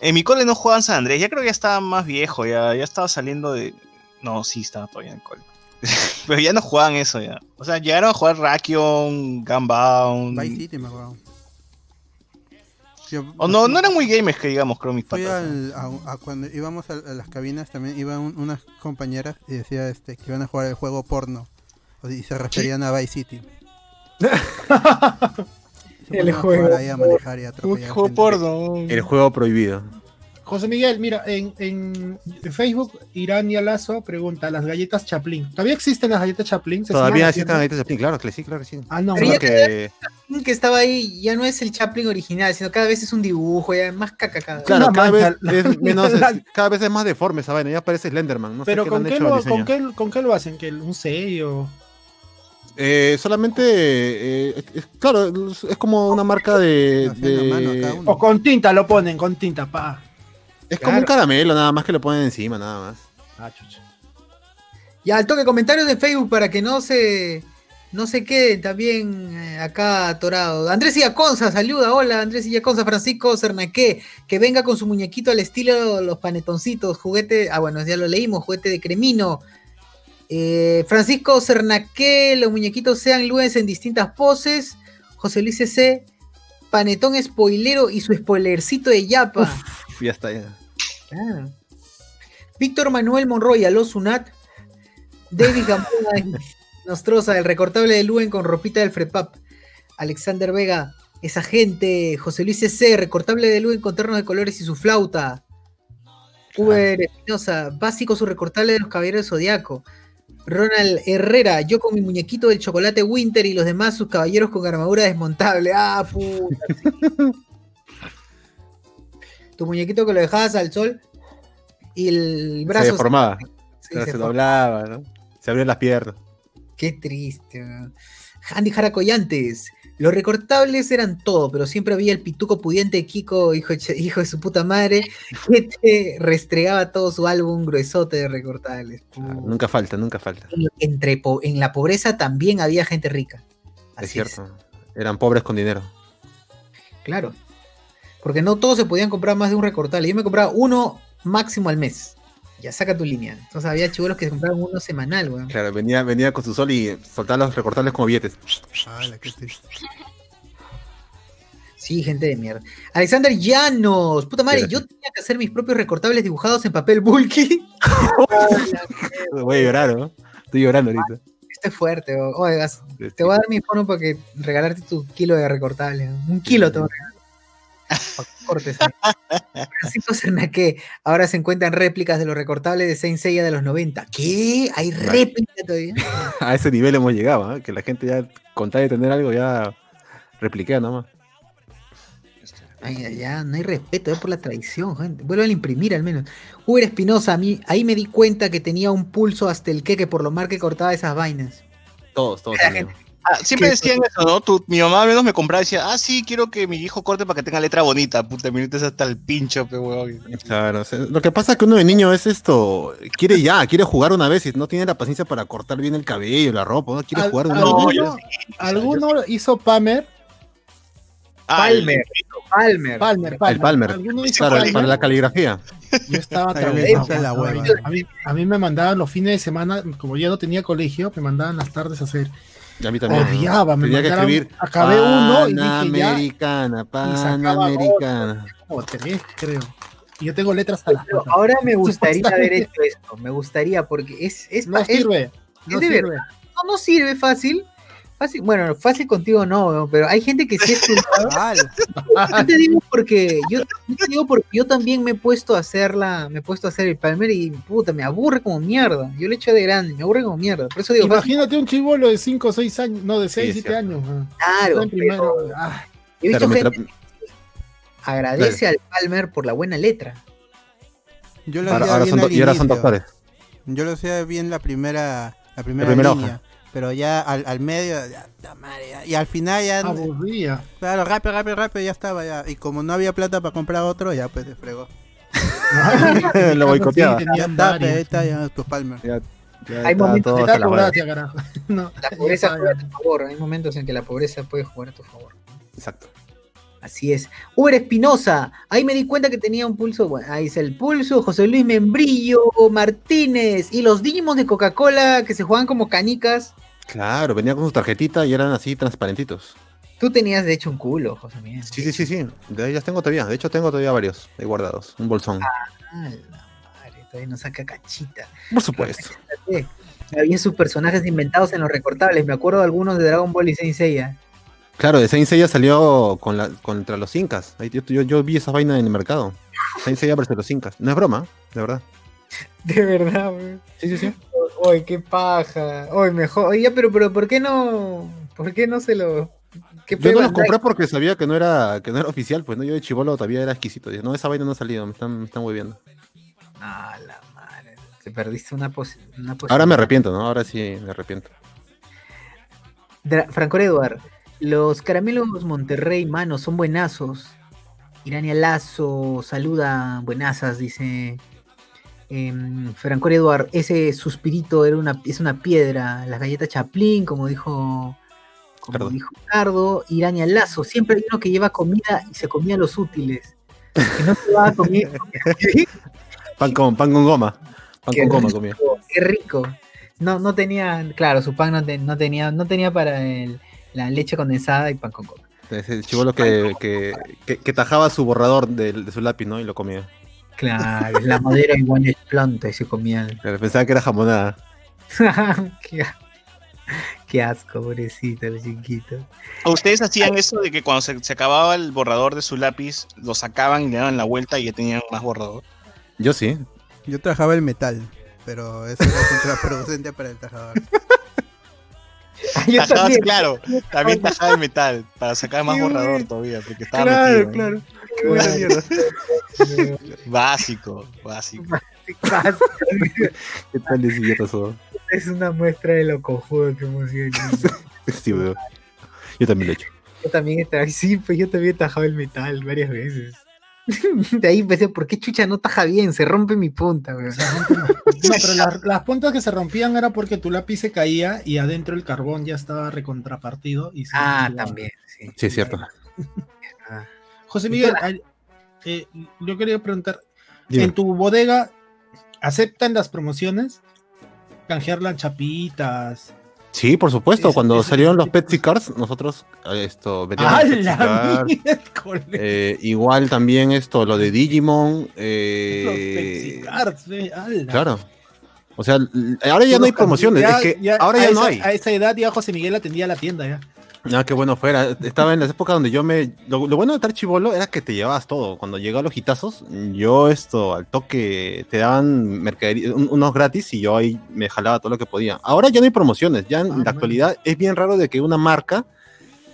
En mi cole no jugaban San Andrés, ya creo que ya estaba más viejo, ya, ya estaba saliendo de. No, sí, estaba todavía en el cole. Pero ya no jugaban eso ya. O sea, llegaron a jugar Rakion, Gunbound. Vice City, me acuerdo. Yo- O no, no eran muy gamers que digamos, creo mis Fui patas. al, a, a cuando íbamos a, a las cabinas también iban un- unas compañeras y decía este que iban a jugar el juego porno O- y se referían a Vice City. El juego ahí a manejar y atropellar juego porno. El juego prohibido. José Miguel, mira, en, en Facebook, Irán y Alazo pregunta, las galletas Chaplin. ¿Todavía existen las galletas Chaplin? ¿Se Todavía existen haciendo? galletas Chaplin, claro que sí, claro que sí. Ah, no, Pero ya que, El que estaba ahí ya no es el Chaplin original, sino cada vez es un dibujo, ya es más caca cada vez. claro, cada vez, es menos, es- cada vez es más deforme esa vaina, ya parece Slenderman. No sé Pero qué le ¿con han qué, hecho al lo. ¿con, qué, ¿con qué lo hacen? ¿Que ¿Un sello? Eh, solamente, eh, es- claro, es como una marca de... Mano. O con tinta lo ponen, con tinta, pa. Es como un caramelo, nada más que lo ponen encima, nada más. Ah, chucha. Ya, al toque comentarios de Facebook para que no se no se queden también eh, acá atorados. Andrés Illaconza, saluda, hola Andrés Illaconza, Francisco Cernaque, que venga con su muñequito al estilo de los panetoncitos, juguete, ah bueno, ya lo leímos, juguete de cremino. Eh, Francisco Cernaque, los muñequitos sean lunes en distintas poses. José Luis C. Panetón spoilero y su spoilercito de yapa. Uf, ya está, ya. Claro. Víctor Manuel Monroy, Aló Sunat. David Gamboa Nostroza, el recortable de Luen con ropita del Frepap. Alexander Vega, esa gente. José Luis C. Recortable de Luen con ternos de colores y su flauta. Uber Espinosa, básico su recortable de los caballeros de Zodiaco. Ronald Herrera, yo con mi muñequito del chocolate Winter y los demás sus caballeros con armadura desmontable. Ah, puta. tu muñequito que lo dejabas al sol y el Se brazo deformaba, se se for- doblaba, ¿no? Se abrían las piernas. Qué triste. weón. Andy Jaracoyantes. Los recortables eran todo, pero siempre había el pituco pudiente de Kiko, hijo hijo de su puta madre, que te restregaba todo su álbum gruesote de recortables. Claro, Puta. nunca falta, nunca falta. Entre en la pobreza también había gente rica. Es cierto. Eran pobres con dinero. Claro. Porque no todos se podían comprar más de un recortable. Yo me compraba uno máximo al mes. Ya saca tu línea. Entonces había chivolos que se compraban uno semanal, weón. Claro, venía, venía con su sol y soltaba los recortables como billetes. Ala, qué triste. Sí, gente de mierda. Alexander Llanos. Puta madre, yo tenía que hacer mis propios recortables dibujados en papel bulky. Voy a llorar, ¿no? Estoy llorando ahorita. Esto es fuerte. Oigas, te voy a dar mi fono para que regalarte tu kilo de recortables. Un kilo te voy a regalar. Francisco Cernaque. Ahora se encuentran réplicas de los recortables de Saint Seiya de los 90. ¿Qué? ¿Hay réplicas todavía? A ese nivel hemos llegado, ¿eh? que la gente ya, con tal de tener algo, ya repliquea nomás. Ay, ya, ya, no hay respeto, es por la tradición, gente. Vuelvan a imprimir al menos. Uber Espinosa, a mí, ahí me di cuenta que tenía un pulso hasta el que por lo mal que cortaba esas vainas. Todos, todos. La. Ah, siempre ¿Qué? decían eso, ¿no? Tu- mi mamá al menos me compraba y decía, ah, sí, quiero que mi hijo corte para que tenga letra bonita. Puta, me metes hasta el pincho, pe. Claro, o sea, lo que pasa es que uno de niño es esto, quiere ya, quiere jugar una vez y no tiene la paciencia para cortar bien el cabello, la ropa, no quiere Al- jugar una no, vez. yo ¿Alguno, alguno hizo Palmer? Ah, Palmer. Palmer. Palmer, Palmer. El Palmer, ¿Alguno hizo claro, Palmer? para la caligrafía. Yo estaba la hueva. A mí, a mí me mandaban los fines de semana, como ya no tenía colegio, me mandaban las tardes a hacer. Y a mí también. Odiaba, me Tenía que escribir acabé uno y dije ya, Panamericana, Panamericana. como tres, creo. Y yo tengo letras hasta las Pero patas. ahora me gustaría haber hecho esto. Me gustaría, porque es. es, No es- sirve. No de sirve. no, no sirve fácil. Fácil, bueno, fácil contigo no, pero hay gente que sí es Ala, Yo te digo porque yo, yo te digo porque yo también me he puesto a hacerla, me he puesto a hacer el palmer y puta, me aburre como mierda. Yo lo he hecho de grande, me aburre como mierda. Por eso digo, fácil, Imagínate un chivolo de 5 o 6 años, no, de 6, Sí, 7 cierto. años. man. claro, primero. pero Ah, he visto Claro, gente que agradece al palmer por la buena letra. yo lo ahora, hacía ahora bien son, y ahora son doctores. Yo lo hacía bien la primera, la primera, primera línea. Pero ya al, al medio, ya, ya- y al final ya, aburría. claro, rápido, rápido, rápido, ya estaba ya. Y como no había plata para comprar otro, ya pues se fregó. Lo boicoteaba. Sí, Ya está, pues, ahí está ya tus palmer. Ya, ya Hay momentos hasta Está la tu carajo. No, La pobreza juega a tu favor, hay momentos en que la pobreza puede jugar a tu favor. Exacto. Así es. Uber Espinosa, ahí me di cuenta que tenía un pulso. Bueno, ahí dice el pulso. José Luis Membrillo Martínez y los Digimon de Coca-Cola que se juegan como canicas. Claro, venía con su tarjetita y eran así transparentitos. Tú tenías de hecho un culo, José Miguel. Sí, sí, sí, sí. De ahí las tengo todavía. De hecho, tengo todavía varios ahí guardados. Un bolsón. Ah, la madre, todavía no saca cachita. Por supuesto. Había sus personajes inventados en los recortables. Me acuerdo de algunos de Dragon Ball y Saint Seiya. Claro, de Saint Seiya salió con la, contra los incas. Yo, yo, yo vi esa vaina en el mercado. Saint Seiya versus los incas. No es broma, de verdad. De verdad, weón. Sí, sí, sí. Oye, qué paja. Oye, mejor. Oye, ya, pero, pero ¿por qué no? ¿Por qué no se lo.? ¿Qué Yo no los compré porque sabía que no era, que no era oficial, pues no, yo de chivolo todavía era exquisito. Dije, no, esa vaina no ha salido, me están, me están moviendo. Ah, la madre. Te perdiste una, posi- una posibilidad. Ahora me arrepiento, ¿no? Ahora sí me arrepiento. Franco Eduard, los caramelos Monterrey, mano, son buenazos. Irania Lazo, saluda, buenazas, dice. Em, Franco Eduard, ese suspirito era una, es una piedra. Las galletas Chaplin, como dijo. Como Cardo. dijo Cardo, Irania Lazo, siempre hay uno que lleva comida y se comía los útiles. Que no se va a comer. Pan con, pan con goma. Pan Qué con goma comía. Qué rico. No, no tenía, claro, su pan no, te- no tenía, no tenía para el- la leche condensada y pan con coca. Ese chivolo que, que, que, que tajaba su borrador de, de su lápiz, ¿no? Y lo comía. Claro, la madera igual es planta y se comían. Pero pensaba que era jamonada. qué, qué asco, pobrecito, el chiquito. ¿O ¿Ustedes hacían eso de que cuando se, se acababa el borrador de su lápiz, lo sacaban y le daban la vuelta y ya tenían más borrador? Yo sí. Yo trabajaba el metal, pero eso era contraproducente para el tajador. Yo Tajabas, también. claro, también tajaba el metal para sacar más borrador todavía, porque estaba Claro, metido, claro. Qué buena mierda. Básico, básico. ¿Qué tal idiota todo? Es una muestra de lo cojudo que hemos sido. Sí, weón. Yo también lo he hecho. Yo también estaba, sí, pues yo también he tajado el metal varias veces. De ahí empecé, ¿por qué chucha no taja bien? Se rompe mi punta, weón. No, pero las, las puntas que se rompían era porque tu lápiz se caía y adentro el carbón ya estaba recontrapartido. Y se Ah, también, sí. Sí, es cierto. Ah. José Miguel, eh, yo quería preguntar, Dime. ¿en tu bodega aceptan las promociones? Canjear las chapitas. Sí, por supuesto. Cuando salieron los Pepsi Cars, nosotros eh, esto vendíamos ¡Ah, Pepsi Cars. Eh, igual también esto, lo de Digimon. Los eh, Pepsi Cards, ve, ala. claro. O sea, ahora ya no hay promociones. Ya- es que ya ahora a ya no esa- hay. A esa edad ya José Miguel atendía la tienda ya. Ah, qué bueno fuera. Estaba en las épocas donde yo me. Lo, lo bueno de estar chivolo era que te llevabas todo. Cuando llegaban los hitazos, yo esto, al toque, te daban mercadería, un- unos gratis y yo ahí me jalaba todo lo que podía. Ahora ya no hay promociones. Ya en Ah, la actualidad es bien raro de que una marca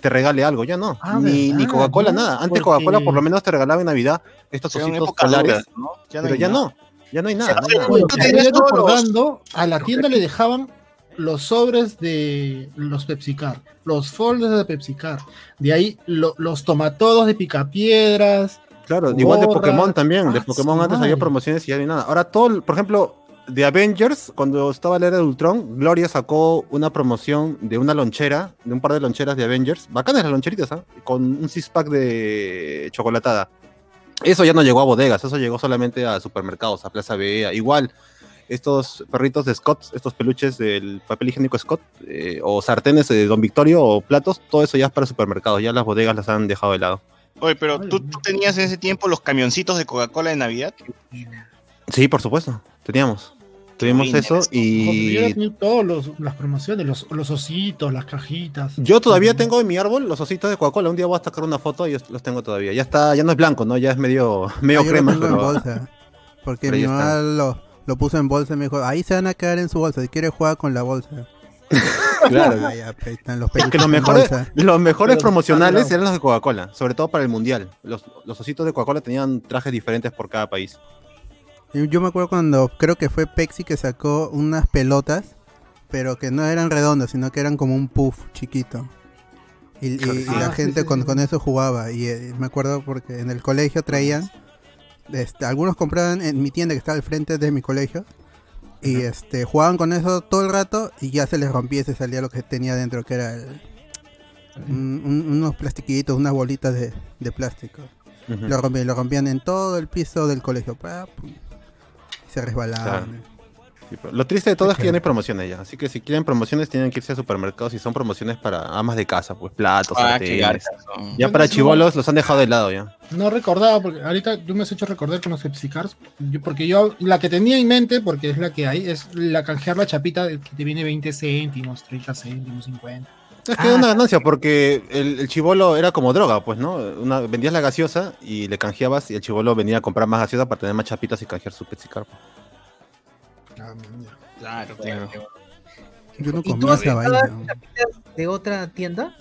te regale algo. Ya no. Ah, ni, ni. Coca-Cola, ¿no? nada. Antes Porque- Coca-Cola por lo menos te regalaba en Navidad estos ositos polares. ¿no? Ya no pero ya nada. no. Ya no hay nada. no hay nada. Estoy recordando, a la tienda le dejaban los sobres de los PepsiCar, los folders de PepsiCar, de ahí lo- los tomatodos de picapiedras, Claro, igual de. Pokémon también. De Ah, Pokémon antes madre. había promociones y ya hay nada. Ahora todo, por ejemplo, de Avengers, cuando estaba la era de Ultron, Gloria sacó una promoción de una lonchera, de un par de loncheras de Avengers. Bacanas las loncheritas, ¿ah? Con un six pack de chocolatada. Eso ya no llegó a bodegas, eso llegó solamente a supermercados, a Plaza BEA. Igual, estos perritos de Scott, estos peluches del papel higiénico Scott, eh, o sartenes de Don Victorio, o platos, todo eso ya es para supermercados. Ya las bodegas las han dejado de lado. Oye, pero ¿tú, tenías en ese tiempo los camioncitos de Coca-Cola de Navidad. Sí, por supuesto, teníamos. Tuvimos eso y todas los- las promociones, los, los ositos, las cajitas. yo todavía tengo en mi árbol los ositos de Coca-Cola. Un día voy a sacar una foto y yo los tengo todavía. Ya está, ya no es blanco, ¿no? Ya es medio, medio Ah, yo lo crema. tengo en pero- bolsa. Porque pero mi mamá está. Lo, puso en bolsa y me dijo, ahí se van a quedar en su bolsa. Si quiere jugar con la bolsa. Claro. Ah, ya, ahí están los Es que los mejores, bolsa. los mejores Pero promocionales eran los de Coca-Cola, sobre todo para el mundial. Los, los ositos de Coca-Cola tenían trajes diferentes por cada país. Yo me acuerdo cuando creo que fue Pepsi que sacó unas pelotas, pero que no eran redondas, sino que eran como un puff chiquito. Y, y- y Ah, la sí, gente sí, con, sí. con eso jugaba. Y eh, me acuerdo porque en el colegio traían, este, algunos compraban en mi tienda que estaba al frente de mi colegio. Y este jugaban con eso todo el rato y ya se les rompía y se salía lo que tenía dentro, que era el- un- un- unos plastiquitos, unas bolitas de, de plástico. Lo rompían, lo rompían en todo el piso del colegio. pa, pum, y se resbalaban. Sí, pero Lo triste de todo es que ya no hay promociones ya. Así que si quieren promociones tienen que irse a supermercados y son promociones para amas de casa, pues platos, Ah, sartenes. Ya para chivolos los han dejado de lado ya. No recordaba, porque ahorita tú me has hecho recordar con los PepsiCars, yo- porque yo la que tenía en mente, porque es la que hay, es la canjear la chapita que te viene 20 céntimos, 30 céntimos, 50. Es que era una ganancia porque el, el chivolo era como droga, pues, ¿no? Una, vendías la gaseosa y le canjeabas y el chivolo venía a comprar más gaseosa para tener más chapitas y canjear su Pepsi Car. Ah. Claro, Claro. Yo no ¿Y tú comía esa vaina. chapitas de otra tienda?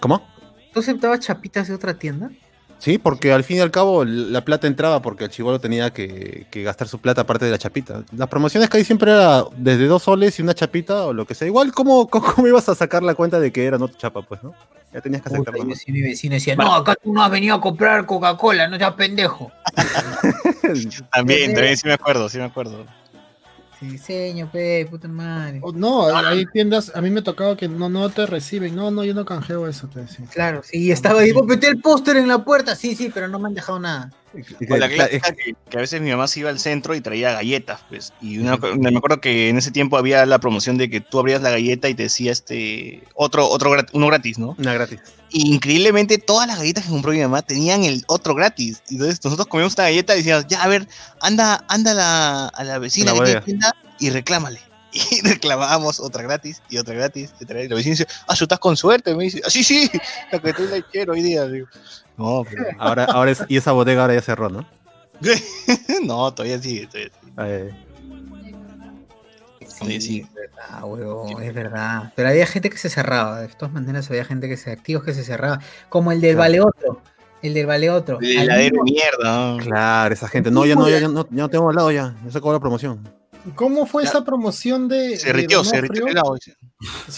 ¿Cómo? ¿Tú aceptabas chapitas de otra tienda? Sí, porque al fin y al cabo la plata entraba porque el chivolo tenía que, que gastar su plata aparte de la chapita. Las promociones que hay siempre era desde dos soles y una chapita o lo que sea. Igual, ¿cómo, cómo, ibas a sacar la cuenta de que era no tu chapa, pues, no? Ya tenías que Puta, aceptarlo. yo ¿no? sí, mi vecino decía, no, acá tú no has venido a comprar Coca-Cola, no seas pendejo. También, también sí me acuerdo, sí me acuerdo. Sí, señor, pe, puta madre. No, hay tiendas, a mí me tocaba que no, no te reciben. No, no, yo no canjeo eso, te decía. Claro, sí, estaba ahí, "Oh, metí el póster en la puerta, sí, sí, pero no me han dejado nada. Y que- la cla- clásica que, que a veces mi mamá se iba al centro y traía galletas, pues. Y una- me acuerdo que en ese tiempo había la promoción de que tú abrías la galleta y te decía este otro, otro uno gratis, ¿no? Una gratis. Y increíblemente todas las galletas que compró mi mamá tenían el otro gratis. Y entonces nosotros comíamos una galleta y decíamos, ya, a ver, anda, anda a la, a la vecina La que tienda y reclámale. Y reclamábamos otra gratis y otra gratis. Y otra gratis. la vecina dice, ah, tú estás con suerte. Me dice, ah, sí, sí, la que tú la quiero hoy día. Digo, no, pero- Ahora, ahora es, y esa bodega ahora ya cerró, ¿no? no, todavía sigue, todavía sigue. Eh, Oye, sí. es verdad, huevón, es verdad. Pero había gente que se cerraba, de todas maneras había gente que se, activos que se cerraba, como el del. Vale Otro, el del Vale Otro. Heladero de mierda. ¿no? claro, esa gente. No, ya no, ya, ya no, ya no tengo al lado ya. No se acabó la promoción. ¿Cómo fue Ya. esa promoción de. Se de ritió, se ritió el helado.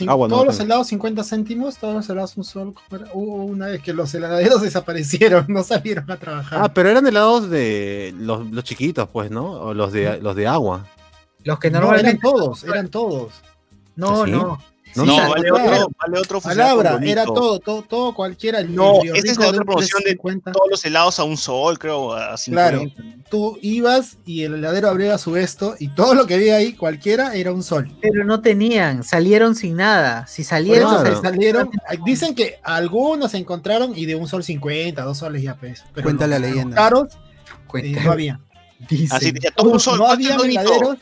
Ah, bueno, todos los helados 50 céntimos, todos los helados un sol. Hubo una vez que los heladeros desaparecieron, no salieron a trabajar. Ah, pero eran helados de los, los chiquitos, pues, ¿no? O los de, los de agua. Los que no, normalmente. eran todos, eran todos. No, ¿Sí? no. No, vale claro. otro, vale otro Palabra, era todo, todo, todo cualquiera. No, esa es la otra promoción de 3.50. Todos los helados a un sol, creo, a 50. Claro, tú ibas y el heladero abría su esto y todo lo que había ahí, cualquiera, era un sol. Pero no tenían, salieron sin nada. Si salieron, salieron, dicen que algunos se encontraron y de un sol 50, dos soles ya peso. Pero Cuenta la leyenda. Caros, eh, no había. Así, ya, todo un sol. no ¿cuánto es había heladeros.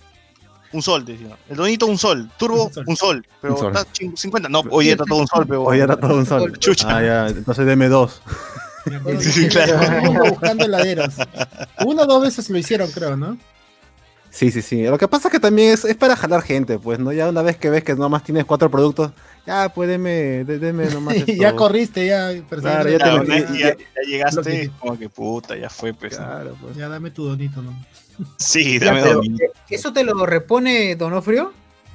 Un sol, te decía. El donito, un sol. Turbo, Un sol. un sol. Pero Un sol. está ching- 50. No, hoy está todo un sol, pero. Hoy era todo un sol. Chucha. Ah, ya, entonces deme dos. Sí, claro. buscando heladeros. Una o dos veces lo hicieron, creo, ¿no? Sí, sí, sí. Lo que pasa es que también es, es para jalar gente, pues, ¿no? Ya una vez que ves que nomás tienes cuatro productos, ya, pues, deme, de- deme nomás Y esto. ya corriste, ya. Claro, ya te Claro, metí- ya, llegaste, que- como que puta, ya fue, pues. Claro, pues. Ya dame tu donito, ¿no? Sí, dame ¿Eso te lo repone Donofrio?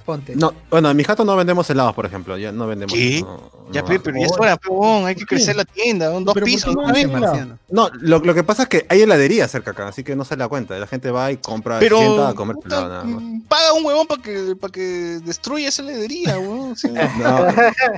Ponte. No, bueno, en mi jato no vendemos helados, por ejemplo. Ya no vendemos. ¿Qué? No, Ya, no. pe, pero ya es hora, peón, hay que crecer la tienda, un dos Pero ¿por pisos. no ¿no? lo, lo que pasa es que hay heladería cerca acá, así que no se da cuenta. La gente va y compra, Pero se sienta a comer puta, helado nada más. mm, paga un huevón para que, para que destruya esa heladería, huevón. o sea, No,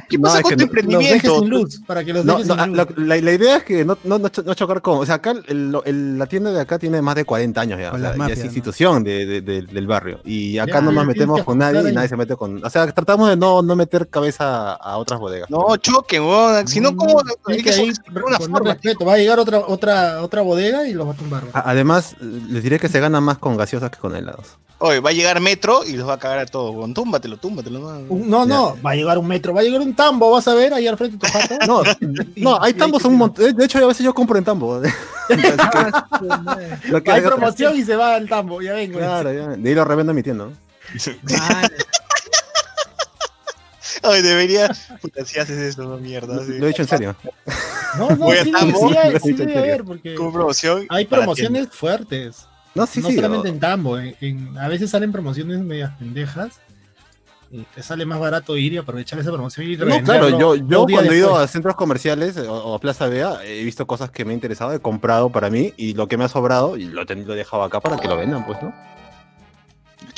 ¿Qué No, pasa es con que tu emprendimiento? sin luz, para que los no, dejes no, sin la, luz. la- la idea es que no, no, no cho- no chocar con. O sea, acá el- el- la tienda de acá tiene más de 40 años ya. O sea, las ya mafias, es ¿no? institución de, de- de- del barrio. Y acá Ya, no nos metemos con nadie nadie se mete con. O sea, tratamos de no, no meter cabeza a otras bodegas. No, choquen, huevón. Si no, ¿cómo? Hay Tienes que ahí una forma. respeto. Va a llegar otra, otra, otra bodega y los va a tumbar. A- Además, les diré que se gana más con gaseosas que con helados. Oye, va a llegar Metro y los va a cagar a todos, huevón. Túmbatelo, túmbatelo. No, No, no, va a llegar un metro, va a llegar un tambo, vas a ver ahí al frente de tu jato. No, no, hay tambos un montón. De hecho, a veces yo compro en tambo. Que Hay hay promoción y se va al tambo, ya vengo. Claro, ya. De ahí lo revendo en mi tienda. ¿no? Ay, debería. Puta, si haces eso, no mierda. sí. Lo he dicho en serio. No, no, Voy a sí, Tambo. sí hay- sí debe haber, porque promoción. hay promociones fuertes. No, sí, no sí. solamente o- en Tambo, en- en- a veces salen promociones medias pendejas. Y te sale más barato ir y aprovechar esa promoción y No, claro, yo, yo cuando he ido a centros comerciales eh, o, o a Plaza Vea, he visto cosas que me han interesado, he comprado para mí y lo que me ha sobrado y lo, he tenido- lo he dejado acá para que lo vendan, pues, ¿no?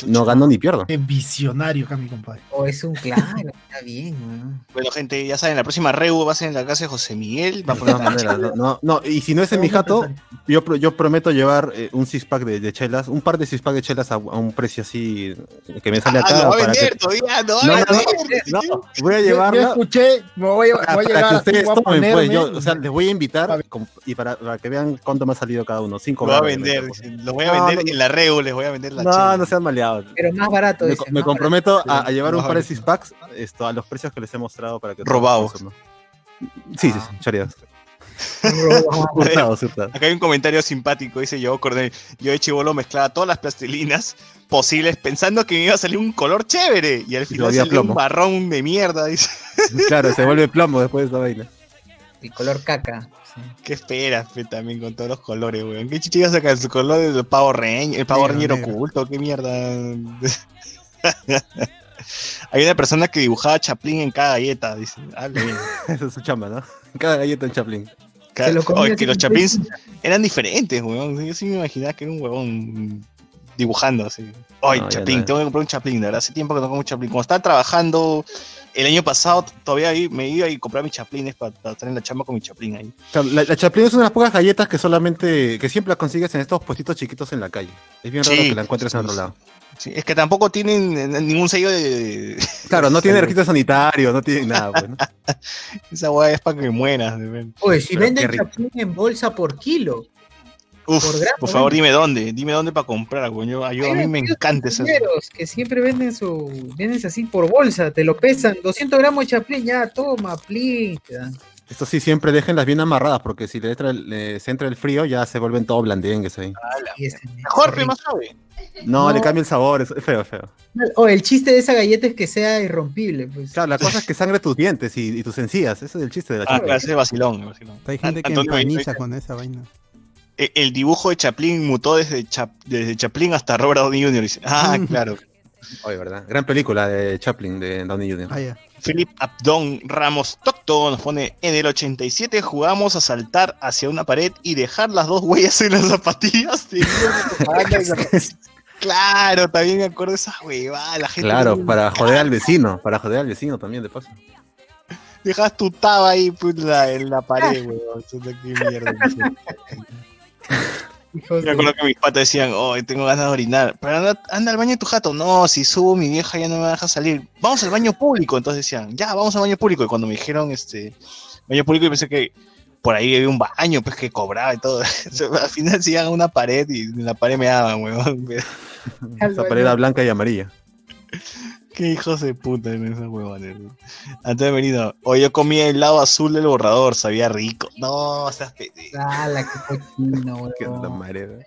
Chucha. No gano ni pierdo. Qué visionario acá, mi compadre. O es un claro, está bien, weón. Bueno, gente, ya saben, la próxima reu va a ser en la casa de José Miguel. Va a De poner todas maneras, no, no, no, y si no es en mi jato, yo, yo prometo llevar eh, un six pack de, de chelas, un par de six pack de chelas a, a un precio así que me sale Ah, acá. lo va a para vender que- todavía, no va No, a no, no, voy a Yo- Yo, llevarla escuché, me voy a, para, voy a para que ustedes voy a tomen, pues. Yo, o sea, les voy a invitar y para, para que vean cuánto me ha salido cada uno. Cinco Lo va a vender, lo voy a No, vender no, en la Reu, les voy a vender la No, chela. no sean maleados. Pero más barato. Me, dice, me más comprometo a, llevar un par de six packs esto, a los precios que les he mostrado para que Robados. consuman. Sí, sí, sí. Hurtados, hurtados. Acá hay un comentario simpático, dice yo, Cornel, yo de chivolo mezclaba todas las plastilinas posibles pensando que me iba a salir un color chévere y al final salió un plomo. marrón de mierda, dice. Claro, se vuelve plomo después de esta vaina. El color caca. ¿Qué esperas, fe, también con todos los colores, weón? ¿Qué chichi iba a sacar su color del pavo reñ, el pavo reñero oculto? ¿Qué mierda? hay una persona que dibujaba Chaplin en cada galleta, dice. Bien. Esa es su chamba, ¿no? Cada galleta en Chaplin. Cada- lo Oye, que los Chaplins eran diferentes, weón. Yo sí me imaginaba que era un huevón dibujando así. Ay, No, Chaplin, no. tengo que comprar un Chaplin, de verdad. Hace tiempo que no como un Chaplin. Cuando estaba trabajando el año pasado, todavía i- me iba a ir a comprar mis Chaplines para, para estar en la chamba con mi Chaplin ahí. Claro, la, la Chaplin es una de las pocas galletas que solamente, que siempre las consigues en estos puestitos chiquitos en la calle. Es bien raro Sí, que la encuentres en otro lado. Sí, es que tampoco tienen eh, ningún sello de. Claro, no tiene registro sanitario, no tiene nada, pues, ¿no? Esa weá es para que mueras. Oye, si Pero venden chapín en bolsa por kilo. Uf, Por favor, dime dónde. Dime dónde para comprar. Yo, yo- a mí me encanta. Primeros que siempre venden su. Venden así por bolsa, te lo pesan. 200 gramos de chaplín, ya, toma, dan. Esto sí, siempre déjenlas bien amarradas, porque si le entra el, le- se entra el frío, ya se vuelven todo blandengues ahí. Mejor, más suave. No, No. le cambia el sabor, es feo, es feo. horrible. Oh, el chiste de esa galleta es que sea irrompible. Pues. Claro, la cosa es que sangre tus dientes y, y tus encías. Ese es el chiste de la Ah, Chaplin. claro, ese es vacilón. vacilón. Hay gente que empaniza con esa vaina. El, el dibujo de Chaplin mutó desde, Chap- desde Chaplin hasta Robert Downey Jr. Dice, ah, claro. Oye, ¿verdad? Gran película de Chaplin, de Downey Jr. Ah, ya. Philip Abdon Ramos Tocto nos pone, en el 87 jugamos a saltar hacia una pared y dejar las dos huellas en las zapatillas. claro, también me acuerdo de esa huevada. La gente Claro, para joder al vecino, para joder al vecino también, de paso. Dejas tu taba ahí pues, en la pared, weón. Qué mierda. Hijos Me de- acuerdo que mis patas decían, oh, tengo ganas de orinar. Pero anda, anda al baño de tu jato. No, si subo, mi vieja ya no me deja salir. Vamos al baño público. Entonces decían, ya, vamos al baño público. Y cuando me dijeron, este, baño público, yo pensé que por ahí había un baño, pues que cobraba y todo. Al final se iban a una pared y en la pared me daban, weón. Esa pared era blanca y amarilla. Qué hijos de puta en esa huevones. Antes de venir, hoy yo comía el lado azul del borrador, sabía rico. No, o sea, ¡Hala, qué cochino, Que weón! la madre.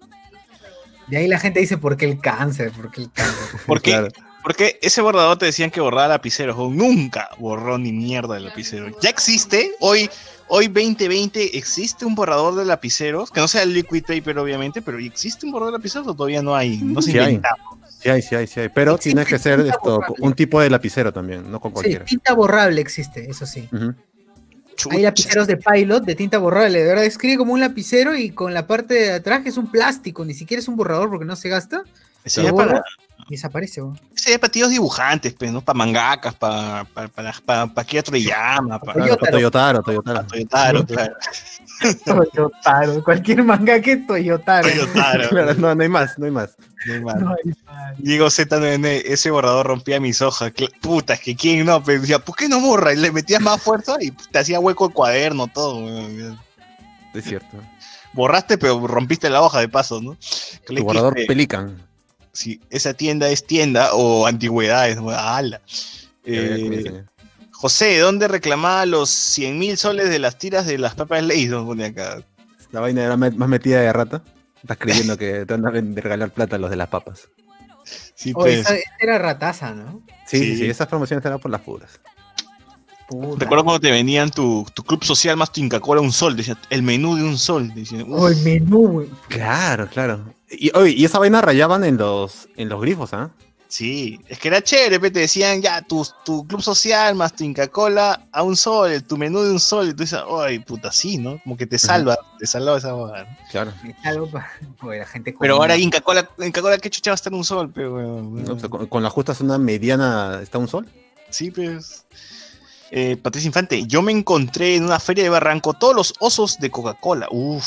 De ahí la gente dice, ¿por qué el cáncer? ¿Por qué el cáncer? ¿por qué? Claro. Porque ese borrador te decían que borraba lapiceros. o nunca borró ni mierda de lapicero. Ya existe, hoy, hoy 2020 existe un borrador de lapiceros, que no sea el liquid paper obviamente, pero existe un borrador de lapiceros o todavía no hay. No se Sí hay. inventa. Sí hay, sí hay, sí hay. Pero Existe tiene que ser esto, borrable. un tipo de lapicero también, no con Sí, cualquiera. tinta borrable existe, eso sí. Hay lapiceros de pilot de tinta borrable, de verdad escribe como un lapicero y con la parte de atrás que es un plástico, ni siquiera es un borrador porque no se gasta, ya para, desaparece. ese ya para tíos dibujantes, pues, ¿no? Para mangakas, para para para para para Toriyama, para Toyotaro. Toyotaro, Toyotaro. Toyotaro, claro. Toyotaro, cualquier manga que Toyotaro. Toyotaro. Claro, no, no hay más, no hay más. No hay más. No hay más. Diego Z9N, ese borrador rompía mis hojas. Puta, es que quién no, pero decía, ¿por qué no borra? Y le metías más fuerza y te hacía hueco el cuaderno, todo. weón. Es cierto. Borraste, pero rompiste la hoja de paso, ¿no? Tu borrador Pelican. Si esa tienda es tienda o antigüedades. ¡Hala! Eh. José, ¿dónde reclamaba los 100 mil soles de las tiras de las papas? Nos pone acá. La vaina era más metida de rata. Estás creyendo que te andan de regalar plata a los de las papas. Sí, Oh, pues. esa, esa era rataza, ¿no? Sí, sí, Sí. sí, esas promociones eran por las puras. Puta. Recuerdo cuando te venían tu, tu club social más tu Inca Cola un sol. Decía, el menú de un sol. Oh, el menú, güey. Claro, claro. Y, oye, y esa vaina rayaban en los, en los grifos, ¿ah? Sí, es que era chévere, te decían ya tu, tu club social más tu Inca Cola a un sol, tu menú de un sol, y tú dices, ay, puta, sí, ¿no? Como que te salva, te salva esa huevada, ¿no? Claro. Algo pa- Oye, la gente Pero ahora Inca Cola, Inca Cola, ¿qué chucha va a estar un sol, pe, weón? ¿no? O sea, con, con la justa zona mediana está un sol. Sí, pues. Eh, Patricia Infante, yo me encontré en una feria de Barranco todos los osos de Coca-Cola. Uf,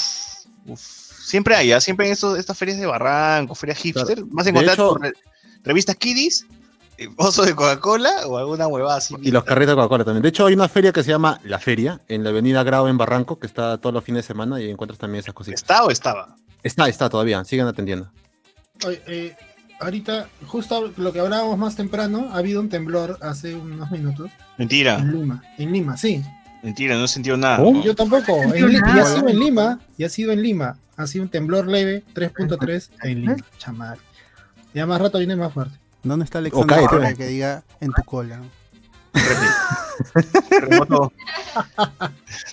uf. Siempre hay, ¿ah? siempre en estos, estas ferias de Barranco, ferias hipster, De encontrar hecho- tu re- revistas Kiddies, eh, oso de Coca-Cola o alguna huevada así. Y los carritos de Coca-Cola también. De hecho, hay una feria que se llama La Feria, en la avenida Grau en Barranco, que está todos los fines de semana y encuentras también esas cositas. ¿Está o estaba? Está, está todavía, siguen atendiendo. Oye, eh, ahorita, justo lo que hablábamos más temprano, ha habido un temblor hace unos minutos Mentira, en Lima. En Lima, sí. mentira, no he sentido nada. Yo tampoco. En Li- y ha sido en Lima. Y ha sido en Lima. Ha sido un temblor leve, 3.3 en Lima. Chamar. Ya más rato viene más fuerte. ¿Dónde está Alexander cállate. para que diga en tu cola? Terremoto.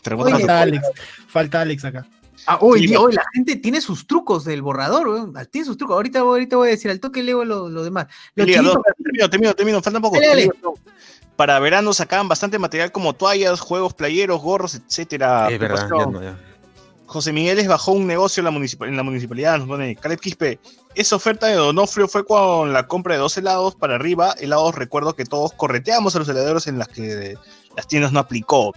Terremoto. Falta Alex. Falta Alex acá. Ah, hoy, Sí, hoy la gente tiene sus trucos del borrador, weón. Ah, Tiene sus trucos. Ahorita, ahorita voy a decir, al toque leo lo, lo demás. Los Liga, termino, termino, termino, falta poco. Dale, dale. Para verano sacaban bastante material como toallas, juegos, playeros, gorros, etcétera. es verdad, ya no, ya. José Miguel les bajó un negocio en la, municip- en la municipalidad, nos pone Caleb Quispe. Esa oferta de Donofrio fue con la compra de dos helados para arriba. Helados, recuerdo que todos correteamos a los heladeros en las que las tiendas no aplicó.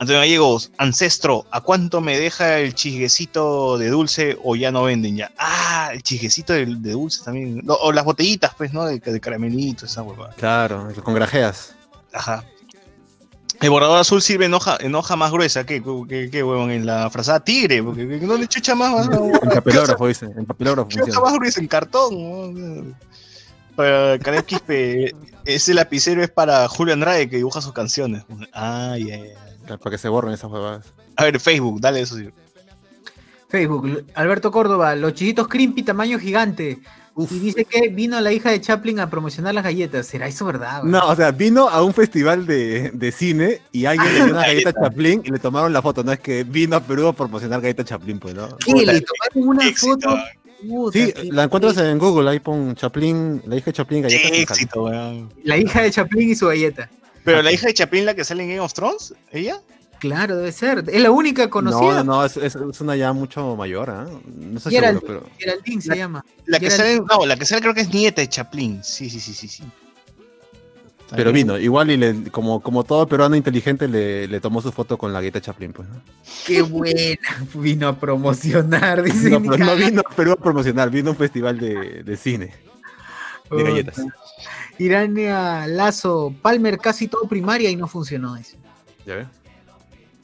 Antonio Gallegos, Ancestro, ¿a cuánto me deja el chisguecito de dulce o ya no venden ya? Ah, el chisguecito de, de dulce también. No, o las botellitas, pues, ¿no? De, de caramelito, esa huevada. Claro, con grajeas. Ajá. El borrador azul sirve en hoja, en hoja más gruesa. ¿Qué, qué, qué huevón? En la frazada tigre. Porque no le chucha más. ¿no? En papelógrafo, dice. En papelógrafo ¿Qué hoja funciona. más gruesa? En cartón. Para Caleb Quispe, ese lapicero es para Julio Andrade que dibuja sus canciones. Ay, ay, ay. Para que se borren esas huevadas. A ver, Facebook, dale eso sí. Facebook, Alberto Córdoba, los chiquitos Crimpy tamaño gigante. Y dice que vino la hija de Chaplin a promocionar las galletas. ¿Será eso verdad? No, o sea, vino a un festival de, de cine y alguien le dio una galleta Chaplin y le tomaron la foto. No es que vino a Perú a promocionar galleta Chaplin, pues, ¿no? ¿Qué? Le tomaron una Éxito. foto. Puta, Sí, qué- la encuentras en Google, ahí pon Chaplin, la hija de Chaplin, sale. éxito, weón. La hija de Chaplin y su galleta. Pero la hija de Chaplin, la que sale en Game of Thrones, ¿ella? Claro, debe ser. Es la única conocida. No, no, es, es- es una ya mucho mayor, ¿ah? No estoy Gerald. seguro, pero... Geraldine se llama. La que sale, no, la que sale creo que es nieta de Chaplin. Sí, sí, sí, sí, sí. Pero vino, igual y le, como, como todo peruano inteligente le, le tomó su foto con la galleta Chaplin, pues, ¿no? Qué buena. Vino a promocionar, dice. No, pero no vino a Perú a promocionar, vino a un festival de, de cine, de galletas. Irania Lazo, Palmer casi todo primaria y no funcionó. Dice. ¿Ya ves?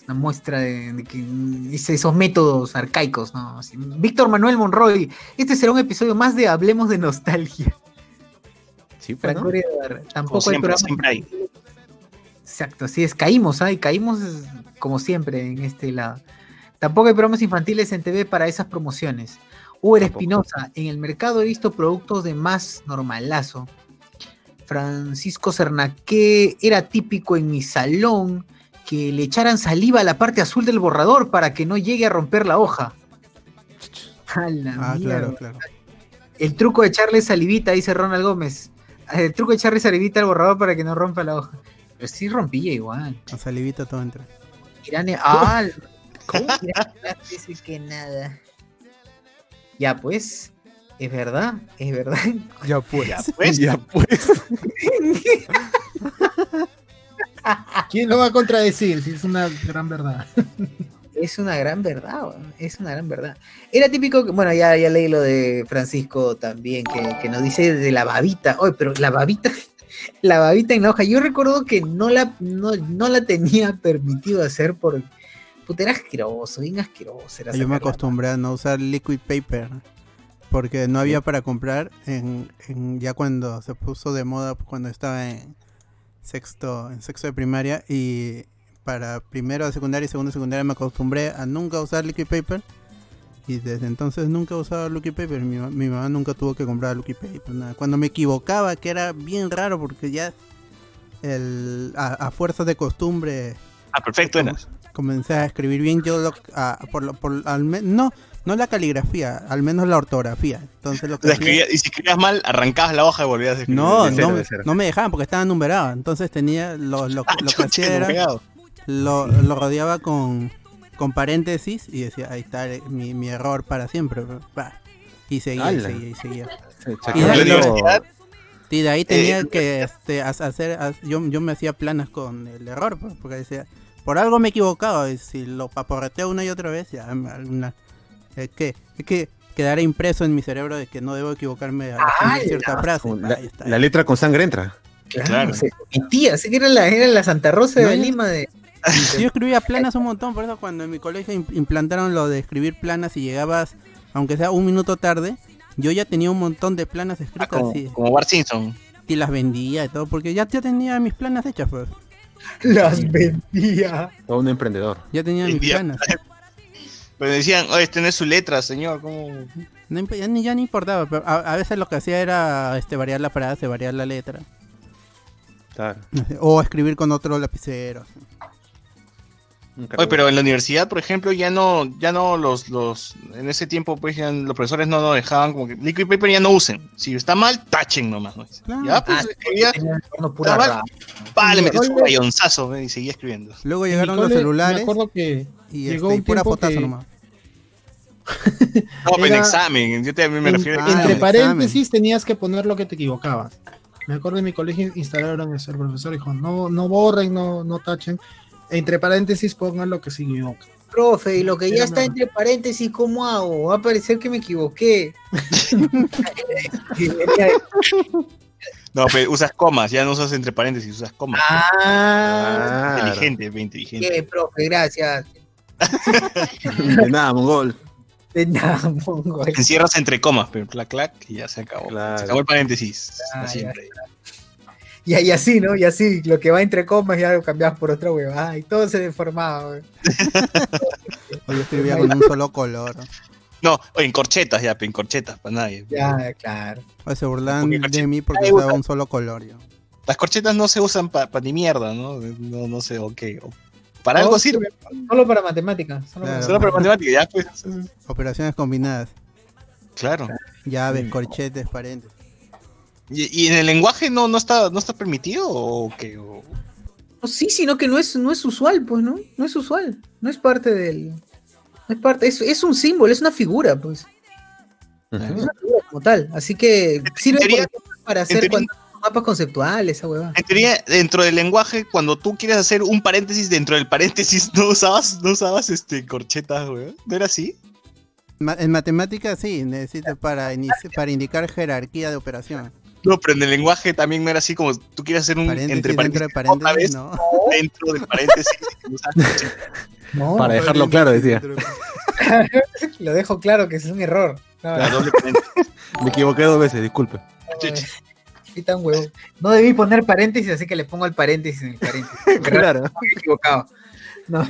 Una muestra de, de que dice esos métodos arcaicos, ¿no? Así, Víctor Manuel Monroy, este será un episodio más de Hablemos de Nostalgia. Sí, pues, ¿no? Tampoco hay siempre, programa. siempre hay. Exacto, así es, caímos, ¿ah? Y caímos eh, como siempre en este lado. Tampoco hay programas infantiles en TV para esas promociones. Uber. Espinosa, en el mercado he visto productos de más normalazo. Francisco Cernaque, era típico en mi salón que le echaran saliva a la parte azul del borrador para que no llegue a romper la hoja. A la Ah, mierda. claro, claro. El truco de echarle salivita, dice Ronald Gómez. El truco de echarle salivita al borrador para que no rompa la hoja. Pero sí rompía igual. Con salivita todo entra. Irane, ah, Irane dice que nada. Ya pues, es verdad, es verdad. Ya pues. Ya, pues. Ya, pues. ¿Quién lo va a contradecir si es una gran verdad? Es una gran verdad, es una gran verdad. Era típico, que- bueno, ya, ya leí lo de Francisco también, que, que nos dice de la babita. Oye, pero la babita, la babita en la hoja. Yo recuerdo que no la, no, no la tenía permitido hacer por... Puta, era asqueroso, bien asqueroso. era Yo me acostumbré a no usar liquid paper porque no había para comprar en, en- ya cuando se puso de moda cuando estaba en sexto en sexto de primaria y para primero de secundaria y segundo de secundaria me acostumbré a nunca usar liquid paper y desde entonces nunca he usado liquid paper mi, mi mamá nunca tuvo que comprar liquid paper nada. cuando me equivocaba que era bien raro porque ya el, a, a fuerza de costumbre Ah, perfecto, Enas. comencé a escribir bien yo lo, a- por, lo- por al no no la caligrafía al menos la ortografía. Entonces lo O que escribía- y si escribías mal, arrancabas la hoja y volvías a escribir. no de cero, no, de cero. no me dejaban porque estaba numerado. Entonces tenía lo, lo, Ah, lo que hacía era lo, lo rodeaba con con paréntesis y decía ahí está eh, mi, mi error para siempre y seguía y seguía y seguía. Se- Y de y de ahí tenía Eh, que este, ha- hacer, ha- yo, yo me hacía planas con el error, pues, porque decía, por algo me he equivocado, y si lo paporreteo una y otra vez, ya me- alguna- Es que, es que quedará impreso en mi cerebro de que no debo equivocarme al Ah, escribir cierta frase. La, Ahí está. la letra con sangre entra. Claro, Claro. se- mi tía, sí que era la, era la Santa Rosa No, de yo- Lima de. Yo escribía planas un montón, por eso cuando en mi colegio im- implantaron lo de escribir planas y llegabas, aunque sea un minuto tarde, yo ya tenía un montón de planas Ah, escritas como, y, como Bart Simpson. y las vendía y todo, porque ya, ya tenía mis planas hechas, pues. Las vendía. Todo un emprendedor. Ya tenía mis planas. Pero decían, oye, este no es su letra, señor. ¿Cómo? No ya, ni, ya no importaba, pero a, a veces lo que hacía era este variar la frase, variar la letra. Claro. O escribir con otro lapicero. Oye, pero en la universidad, por ejemplo, ya no, ya no los, los, en ese tiempo, pues ya los profesores no nos dejaban como que liquid paper ya no usen. Si está mal, tachen nomás. ¿no? Claro. Ya, pues Ah, escribía, pura vale. rama. pa, le metí su rayonzazo ¿eh? y seguía escribiendo. Luego llegaron los celulares Me acuerdo que y, llegó este, y un pura fotazo que- nomás. No, pero en Era- examen, yo también me en- refiero a Ah, entre paréntesis tenías que poner lo que te equivocabas. Me acuerdo en mi colegio instalaron eso, el profesor dijo, no, no borren, no, no tachen. Entre paréntesis pongan lo que se equivoca. Profe, y lo que ya está entre paréntesis, ¿cómo hago? Va a parecer que me equivoqué. No, pero usas comas, ya no usas entre paréntesis, usas comas. ah, Claro. inteligente, inteligente. qué, profe, gracias. De nada, mongol. De nada, mongol. Encierras entre comas, pero clac, clac, y ya se acabó. Claro. Se acabó el paréntesis. Ah, ya. Y, y así, ¿no? Y así, lo que va entre comas ya lo cambiabas por otra huevada. Y todo se deformaba, yo escribía con un solo color. No, en corchetas ya, en corchetas, para nadie. Ya, claro. O se burlaban Porque de mí porque usaba un solo color. Yo. Las corchetas no se usan para ni mierda, ¿no? No, no sé, ok. Para No, algo sirve, Solo para matemáticas. Solo Claro. para- solo para matemáticas, ya pues. Operaciones combinadas. Claro. Llaves, corchetes, paréntesis. ¿Y, y en el lenguaje no, no está no está permitido o qué? O- No, sí, sino que no es, no es usual, pues, ¿no? No es usual. No es parte del. No es parte. Es, es un símbolo, es una figura, pues. Es una figura como tal. Así que sirve para hacer teoría- cuando- mapas conceptuales, esa huevada. En teoría, dentro del lenguaje, cuando tú quieres hacer un paréntesis dentro del paréntesis, no usabas, no usabas este corchetas, güey. ¿No era así? Ma- en matemáticas sí, necesitas para, para indicar jerarquía de operación. No, pero en el lenguaje también no era así como tú quieres hacer un Paréntesis entre dentro paréntesis, de otra vez paréntesis, no. dentro del paréntesis y usas corchetas. No, Para dejarlo claro, decía. lo dejo claro que es un error. No, La doble paréntesis. Me equivoqué dos veces, disculpe. Sí, tan huevo. No debí poner paréntesis, así que le pongo el paréntesis en el paréntesis. Claro, he equivocado. No,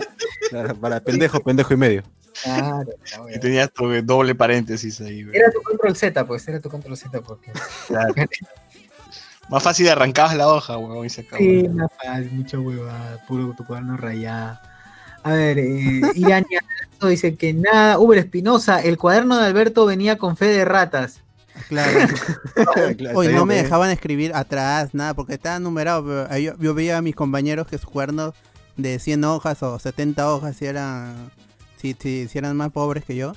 claro, para pendejo, pendejo y medio. claro, la Y hueva. tenías tu doble paréntesis ahí, güey. Era tu control Z, pues, era tu control Z, porque. Claro. Más fácil arrancabas la hoja, güey, y se acabó. Sí, una faz, mucha huevada, puro tu cuaderno rayado. A ver, eh, Irania dice que nada, Uber Espinosa, el cuaderno de Alberto venía con fe de ratas. Claro. Hoy no me dejaban escribir atrás, nada, porque estaba numerado. Pero yo, yo veía a mis compañeros que sus cuadernos de 100 hojas o 70 hojas si eran, si, si, si eran más pobres que yo.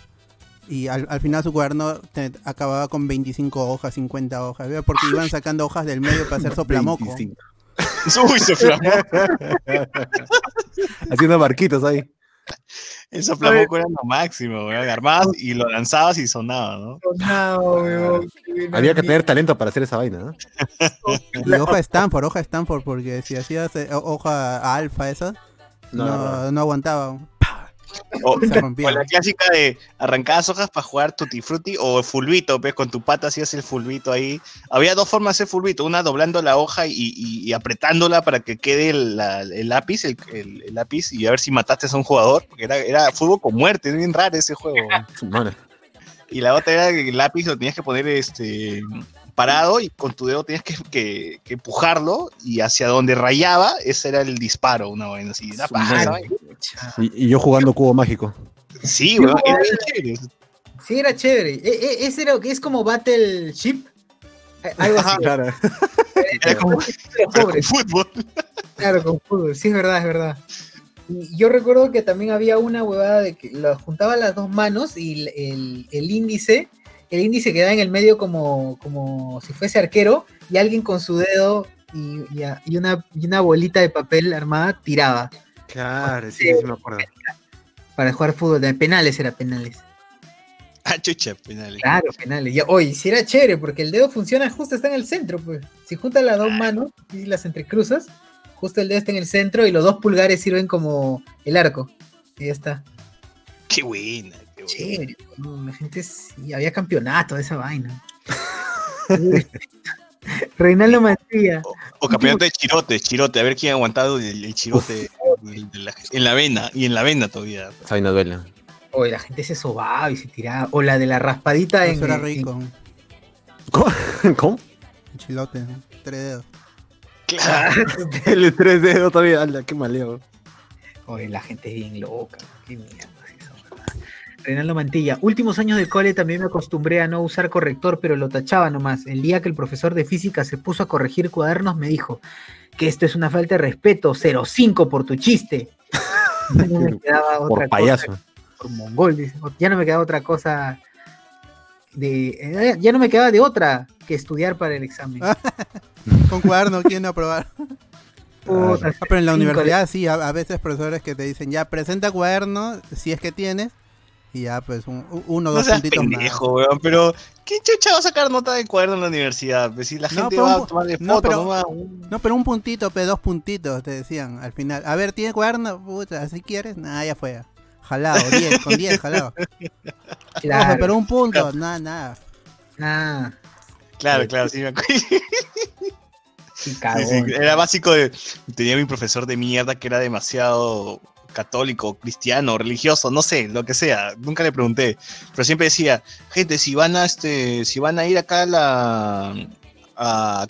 Y al, al final su cuaderno te- acababa con 25 hojas, 50 hojas, porque iban sacando hojas del medio para hacer soplamoco. 25. Uy, se. Haciendo barquitos ahí. El soplamoco era lo máximo, güey. Armabas y lo lanzabas y sonaba, ¿no? No, huevón. Había que tener talento para hacer esa vaina, ¿no? Y hoja Stanford, hoja Stanford, porque si hacías eh, hoja alfa esa, No, no, no, no aguantaba. O, la clásica de arrancadas hojas para jugar tutti frutti o fulbito, pues con tu pata hacías el fulbito ahí. Había dos formas de hacer fulbito, una doblando la hoja y, y- y apretándola para que quede el, la- el lápiz, el, el- el lápiz y a ver si mataste a un jugador, porque era, era fútbol con muerte, es bien raro ese juego. Y la otra era que el lápiz lo tenías que poner este parado y con tu dedo tenías que, que- que empujarlo y hacia donde rayaba, ese era el disparo, una vaina así. Una paja, y, y yo jugando cubo mágico. Sí, weón, era bien chévere. Sí, era chévere. E- e- ese era, es como Battleship. Algo así. Claro. Era como, Pero con fútbol. Claro, con fútbol, sí, es verdad, es verdad. Y yo recuerdo que también había una huevada de que lo juntaba las dos manos y el, el- el índice, el índice quedaba en el medio como, como si fuese arquero y alguien con su dedo y, y a- y una, y una bolita de papel armada tiraba Claro, sí, sí me acuerdo. para jugar fútbol. De penales era penales. Ah, chucha, penales. Claro, penales. Ya, oye, si era chévere, porque el dedo funciona justo, está en el centro, pues. Si juntas las dos manos y las entrecruzas, justo el dedo está en el centro y los dos pulgares sirven como el arco. Y ya está. Qué buena, Chévere, no, la gente sí, había campeonato de esa vaina. Reinaldo Mancilla. O campeonato de chirote, chirote, a ver quién ha aguantado el, el chirote el de la- en la vena, y en la vena todavía. Esa vaina duele. Oye, la gente se sobaba y se tiraba. O la de la raspadita en. Eso era en- rico. ¿Cómo? ¿Cómo? Un chilote, ¿no? tres dedos. Claro. El 3 dedos todavía, anda, qué maleo. Oye, la gente es bien loca. Qué mierda. Reinaldo Mantilla. Últimos años de cole también me acostumbré a no usar corrector, pero lo tachaba nomás. El día que el profesor de física se puso a corregir cuadernos, me dijo que esto es una falta de respeto. 05 por tu chiste. Ya no me quedaba otra Por cosa payaso. por mongol, dice. Ya no me quedaba otra cosa de. eh, Ya no me quedaba de otra que estudiar para el examen. Con cuaderno, ¿quién no aprobar? Puta, Ah, pero en la universidad sí, a, a veces profesores que te dicen, ya presenta cuaderno, si es que tienes, y ya pues un, uno o No dos seas puntitos pendejo, weón, pero ¿quién chucha va a sacar nota de cuaderno en la universidad? Pues si la No, gente va un a tomarle pu- no, fotos, pero- no va- más. No, pero un puntito, pero dos puntitos, te decían al final. A ver, ¿tiene cuaderno? Puta, ¿así quieres? Nah, ya fue. Jalado, 10, con 10, jalado. Claro, Ojo, pero un punto, nada, nada. ah, Claro, claro, sí me acuerdo. sí, Era básico de. Tenía mi profesor de mierda que era demasiado católico, cristiano, religioso, no sé, lo que sea. Nunca le pregunté. Pero siempre decía, gente, si van a este, si van a ir acá a la. A, a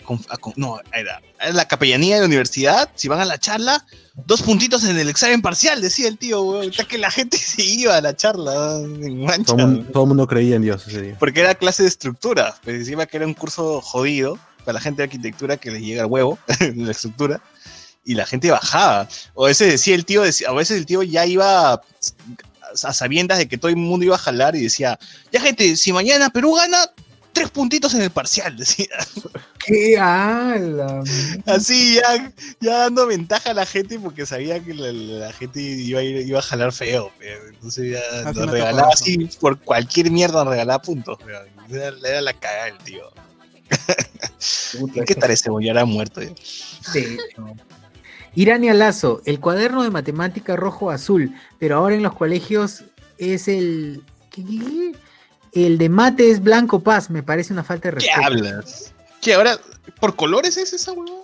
no, era, a la capellanía de la universidad, si van a la charla, dos puntitos en el examen parcial, decía el tío, weón. Hasta que la gente se iba a la charla, en mancha, Todo el mundo, todo el mundo creía en Dios ese día. porque era clase de estructura, pues encima que era un curso jodido para la gente de arquitectura que les llega el huevo en la estructura y la gente bajaba. O a veces decía el tío, decía- a veces el tío ya iba a, a sabiendas de que todo el mundo iba a jalar y decía, ya gente, si mañana Perú gana, tres puntitos en el parcial, decía. ¡Qué ala! Así ya, ya dando ventaja a la gente porque sabía que la, la gente iba a, ir- iba a jalar feo. pero Entonces ya nos regalaba así por cualquier mierda, nos regalaba puntos. pero Era, era la cagada el tío. ¿Qué tal ese Ya era muerto. ya. Hecho. Irania Lazo, el cuaderno de matemática rojo azul, pero ahora en los colegios es el. ¿qué, qué, qué? El de mate es blanco paz, me parece una falta de ¿Qué respeto. hablas? ¿Qué ahora? ¿Por colores es esa huevón?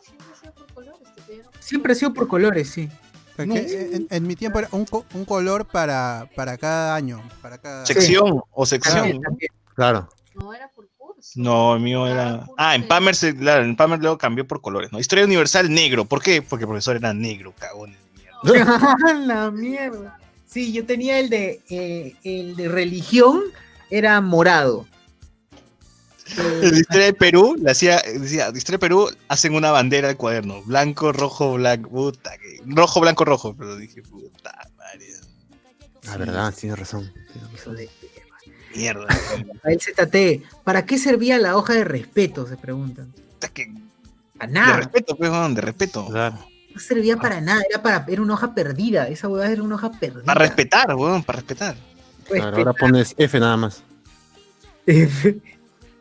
Siempre ha sido por colores, sí. No. en, en mi tiempo era un, co- un color para, para cada año. Para cada... ¿Sección o sección? también. Claro. No era. No, el mío era. Ah, en Palmer, se- claro, en Palmer luego cambió por colores, ¿no? Historia universal negro. ¿Por qué? Porque el profesor era negro, cagón. la mierda. Sí, yo tenía el de eh, el de religión, era morado. En la historia de Perú, le hacía, decía, de historia de Perú, hacen una bandera al cuaderno. Blanco, rojo, blanco, puta. que- rojo, blanco, rojo. Pero dije, puta madre. La verdad, tienes razón. tienes razón. Mierda. A el ZT, ¿para qué servía la hoja de respeto? Se preguntan. Que- Para de nada. respeto, pues, weón, de respeto. Claro. No servía para nada, era para era una hoja perdida. Esa huevada era una hoja perdida. Para respetar, weón, para respetar. Claro, ahora pones F nada más.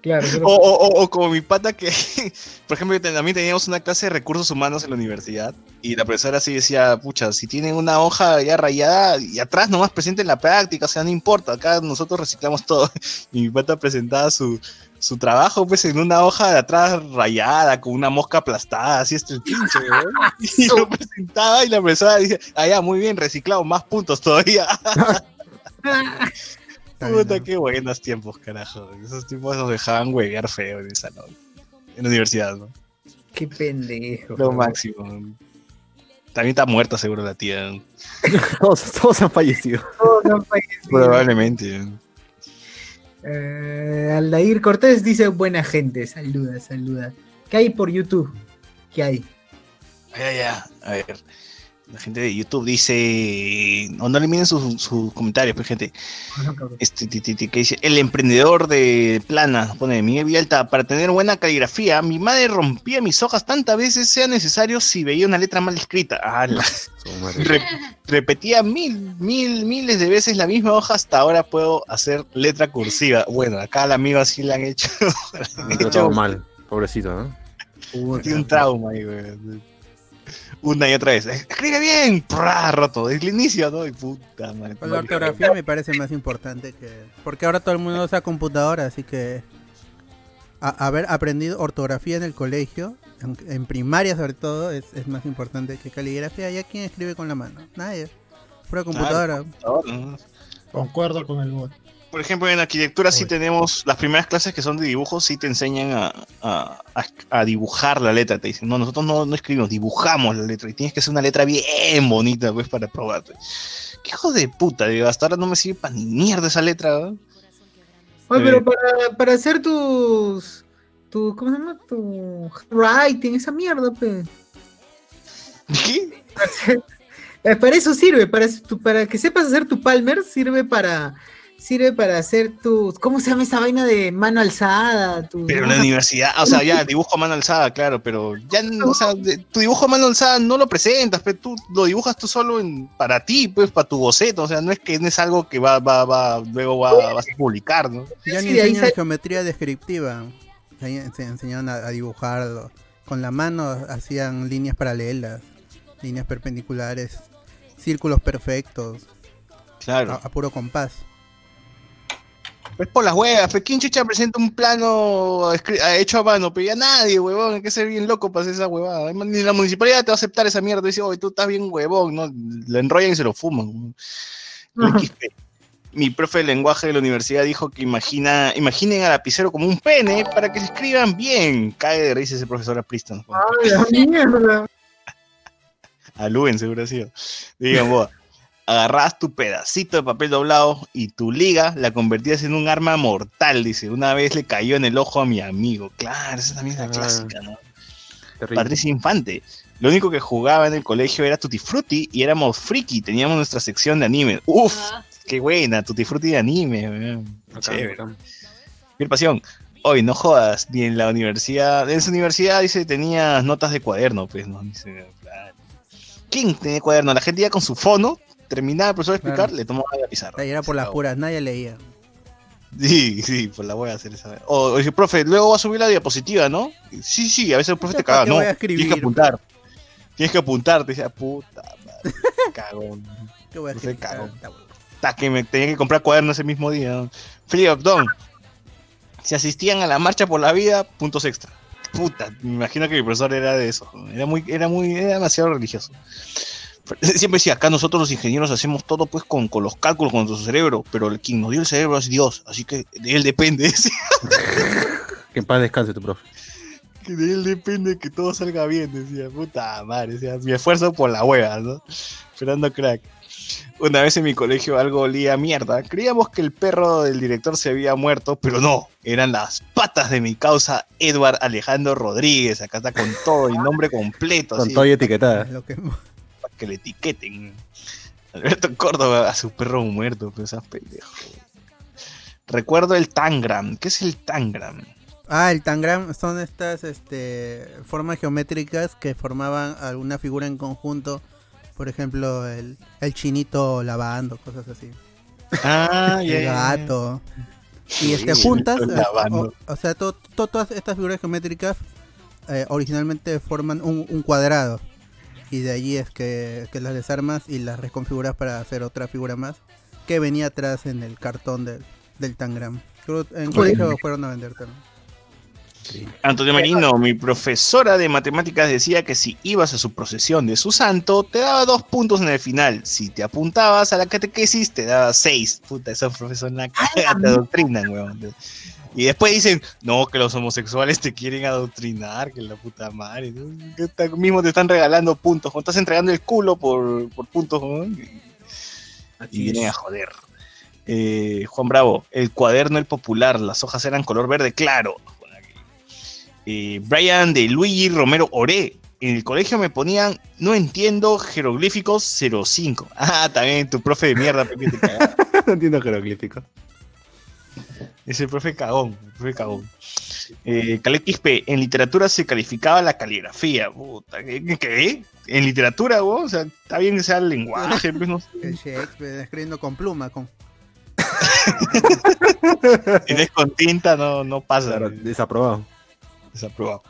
Claro, solo- O, o- o- como mi pata que, por ejemplo, también teníamos una clase de recursos humanos en la universidad y la profesora así decía, pucha, si tienen una hoja ya rayada y atrás nomás presenten la práctica, o sea, no importa, acá nosotros reciclamos todo. Y mi pata presentaba su, su trabajo pues en una hoja de atrás rayada, con una mosca aplastada, así es el pinche. Y lo presentaba y la profesora decía, ah, ya, muy bien, reciclado, más puntos todavía. Está bien, Puta, ¿no? qué buenos tiempos, carajo. Esos tiempos nos dejaban huevear feo en esa salón. En la universidad, ¿no? Qué pendejo. Lo máximo. También está muerta seguro la tía. Todos, todos han fallecido. Todos han fallecido. Probablemente. Eh, Aldair Cortés dice buena gente, saluda, saluda. ¿Qué hay por YouTube? ¿Qué hay? Ya, ya. A ver. La gente de YouTube dice. O no eliminen sus, sus comentarios, pues, gente. Este, que dice, el emprendedor de plana, pone Miguel Vialta, para tener buena caligrafía, mi madre rompía mis hojas tantas veces sea necesario si veía una letra mal escrita. Re- repetía mil, mil, miles de veces la misma hoja, hasta ahora puedo hacer letra cursiva. Bueno, acá al amigo así le han hecho, le han hecho todo mal, pobrecito, ¿no? tiene un trauma ahí, güey. Una y otra vez. Escribe bien, ¡prá! roto. Desde el inicio, ¿no? Y puta madre. Con la ortografía me parece más importante que... Porque ahora todo el mundo usa computadora, así que... a- haber aprendido ortografía en el colegio, en, en primaria sobre todo, es, es más importante que caligrafía. ¿Ya quién escribe con la mano? Nadie. Pura computadora. ¿no? Concuerdo con el bot. Por ejemplo, en arquitectura sí tenemos las primeras clases que son de dibujo, sí te enseñan a, a- a- dibujar la letra. Te dicen, no, nosotros no, no escribimos, dibujamos la letra. Y tienes que hacer una letra bien bonita, pues, para probarte. Qué hijo de puta, digo, hasta ahora no me sirve para ni mierda esa letra. ¿no? Oye, Eh. pero para, para hacer tus, tu, ¿cómo se llama? Tu writing, esa mierda, pues. ¿Qué? Eh, Para eso sirve, para, para que sepas hacer tu palmer, sirve para sirve para hacer tus, ¿cómo se llama esa vaina de mano alzada? Tu- Pero en la universidad, o sea, ya dibujo a mano alzada, claro, pero ya, no, o sea, de- tu dibujo a mano alzada no lo presentas, pero tú lo dibujas tú solo en, para ti, pues, para tu boceto, o sea, no es que no es algo que va, va, va, luego va, vas a publicar, ¿no? Ya Sí, ni enseñan sale- geometría descriptiva. Ahí se enseñaron a, a dibujarlo. Con la mano hacían líneas paralelas, líneas perpendiculares, círculos perfectos, Claro. a, a puro compás. Es por las huevas, pero ¿quién chucha presenta un plano ah, hecho a mano? Pero ya nadie, huevón, hay que ser bien loco para hacer esa huevada. Ni la municipalidad te va a aceptar esa mierda. Dice, oye, tú estás bien huevón, ¿no? Lo enrollan y se lo fuman. Mi profe de lenguaje de la universidad dijo que imagina, imaginen al lapicero como un pene para que se escriban bien. Cae de risa ese profesor aprista. Ay, la mierda. A Luen, seguro ha sido. Digan, vos, agarrabas tu pedacito de papel doblado y tu liga la convertías en un arma mortal, dice. Una vez le cayó en el ojo a mi amigo. Claro, esa también es la Ah. clásica, ¿no? Terrible. Patricia Infante. Lo único que jugaba en el colegio era Tutti Frutti y éramos friki. Teníamos nuestra sección de anime. Uf, Ah, qué buena, Tutti Frutti de anime. Bacán, Chévere. Bien pasión. Hoy no jodas, ni en la universidad. En su universidad dice tenías notas de cuaderno, pues, ¿no? Dice, claro. ¿Quién tenía cuaderno? La gente ya con su fono, terminaba el profesor de explicar, Claro. le tomaba la pizarra. Ahí era por las puras, nadie leía. Sí, sí, pues la voy a hacer esa. O, o dice, profe, luego va a subir la diapositiva, ¿no? Sí, sí, a veces el profe te ¿Para caga, ¿no? a Tienes que escribir? apuntar. Tienes que apuntar, te decía, puta madre, cagón. ¿Qué voy a sé, escribir? cago. Ah, que me tenía que comprar cuaderno ese mismo día. ¿no? Felipe Abdón. Si asistían a la marcha por la vida, puntos extra. Puta, me imagino que mi profesor era de eso. Era muy, era muy, era demasiado religioso. Siempre decía, acá nosotros los ingenieros hacemos todo pues con, con los cálculos, con nuestro cerebro, pero el quien nos dio el cerebro es Dios, así que de él depende, Que en paz descanse tu profe. que de él depende que todo salga bien, decía, puta madre, decía, mi esfuerzo por la hueva, ¿no? Esperando crack. Una vez en mi colegio algo olía a mierda. Creíamos que el perro del director se había muerto, pero no. Eran las patas de mi causa, Edward Alejandro Rodríguez. Acá está con todo y nombre completo. Con así, todo y etiquetada. Lo que- que le etiqueten. Alberto Córdoba a su perro muerto, pero esas pendejo. Recuerdo el Tangram. ¿Qué es el Tangram? Ah, el tangram son estas este, formas geométricas que formaban alguna figura en conjunto. Por ejemplo, el, el chinito lavando, cosas así. Ah, El gato. Y este, juntas, o, sea, to- to- todas estas figuras geométricas eh, originalmente forman un, un cuadrado. Y de allí es que, que las desarmas y las reconfiguras para hacer otra figura más que venía atrás en el cartón del, del tangram. En colegio fueron a vender también. Antonio Marino, mi profesora de matemáticas decía que si ibas a su procesión de su santo, te daba dos puntos en el final. Si te apuntabas a la catequesis, te daba seis. Puta, esos profesores la te adoctrinan, weón. Y después dicen, no, que los homosexuales te quieren adoctrinar, que la puta madre. ¿no? Que mismo te están regalando puntos. Cuando estás entregando el culo por, por puntos, ¿no? y, vienen a joder. Eh, Juan Bravo, el cuaderno el popular, las hojas eran color verde claro. Eh, Brian de Luigi Romero Oré. en el colegio me ponían, no entiendo, jeroglíficos 05. Ah, también tu profe de mierda, no entiendo jeroglífico. Es el profe cagón, el profe cagón. Eh, Quispe, en literatura se calificaba la caligrafía. Puta, ¿qué? qué? En literatura, vos, o sea, está bien que sea el lenguaje, pues no sé. Shakespeare escribiendo con pluma, con. Si es con tinta, no, no pasa. Claro, desaprobado. Desaprobado.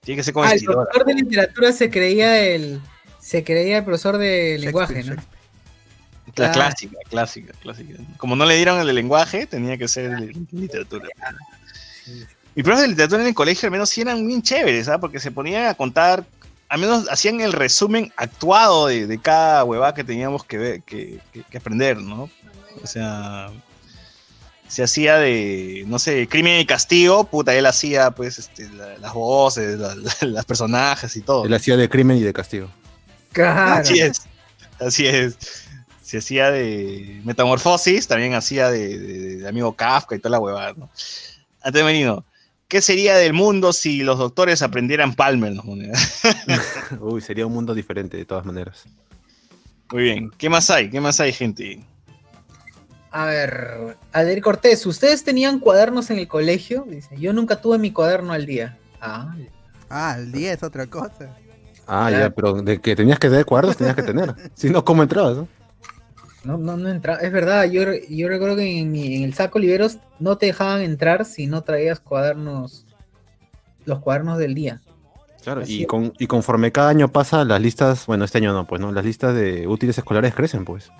Tiene que ser con Ah, el profesor de literatura se creía el. Se creía el profesor de lenguaje, ¿no? La clásica, clásica, clásica. Como no le dieron el de lenguaje, tenía que ser el de literatura. Y profes de literatura en el colegio al menos sí eran bien chéveres, ¿ah? Porque se ponían a contar, al menos hacían el resumen actuado de, de cada huevada que teníamos que, ver, que, que- que aprender, ¿no? O sea, se hacía de, no sé, crimen y castigo, puta, él hacía pues este, la- las voces, la- la- los personajes y todo. Él hacía de crimen y de castigo. Claro. Así es. Así es. Se hacía de Metamorfosis, también hacía de, de- de amigo Kafka y toda la huevada, ¿no? Antes Menino, ¿qué sería del mundo si los doctores aprendieran Palmer? no? Uy, sería un mundo diferente de todas maneras. Muy bien. ¿Qué más hay? ¿Qué más hay, gente? A ver, Ader Cortés, ¿ustedes tenían cuadernos en el colegio? Dice, yo nunca tuve mi cuaderno al día. Ah, Ah, el día es otra cosa. Ah, Claro. ya, pero de que tenías que tener cuadros, tenías que tener. Si no, ¿cómo entrabas? no? No, no, no entra. Es verdad, yo, yo recuerdo que en, mi- en el saco Oliveros no te dejaban entrar si no traías cuadernos, los cuadernos del día. Claro, Así y, con, y conforme cada año pasa, las listas, bueno, este año no, pues, ¿no? Las listas de útiles escolares crecen, pues.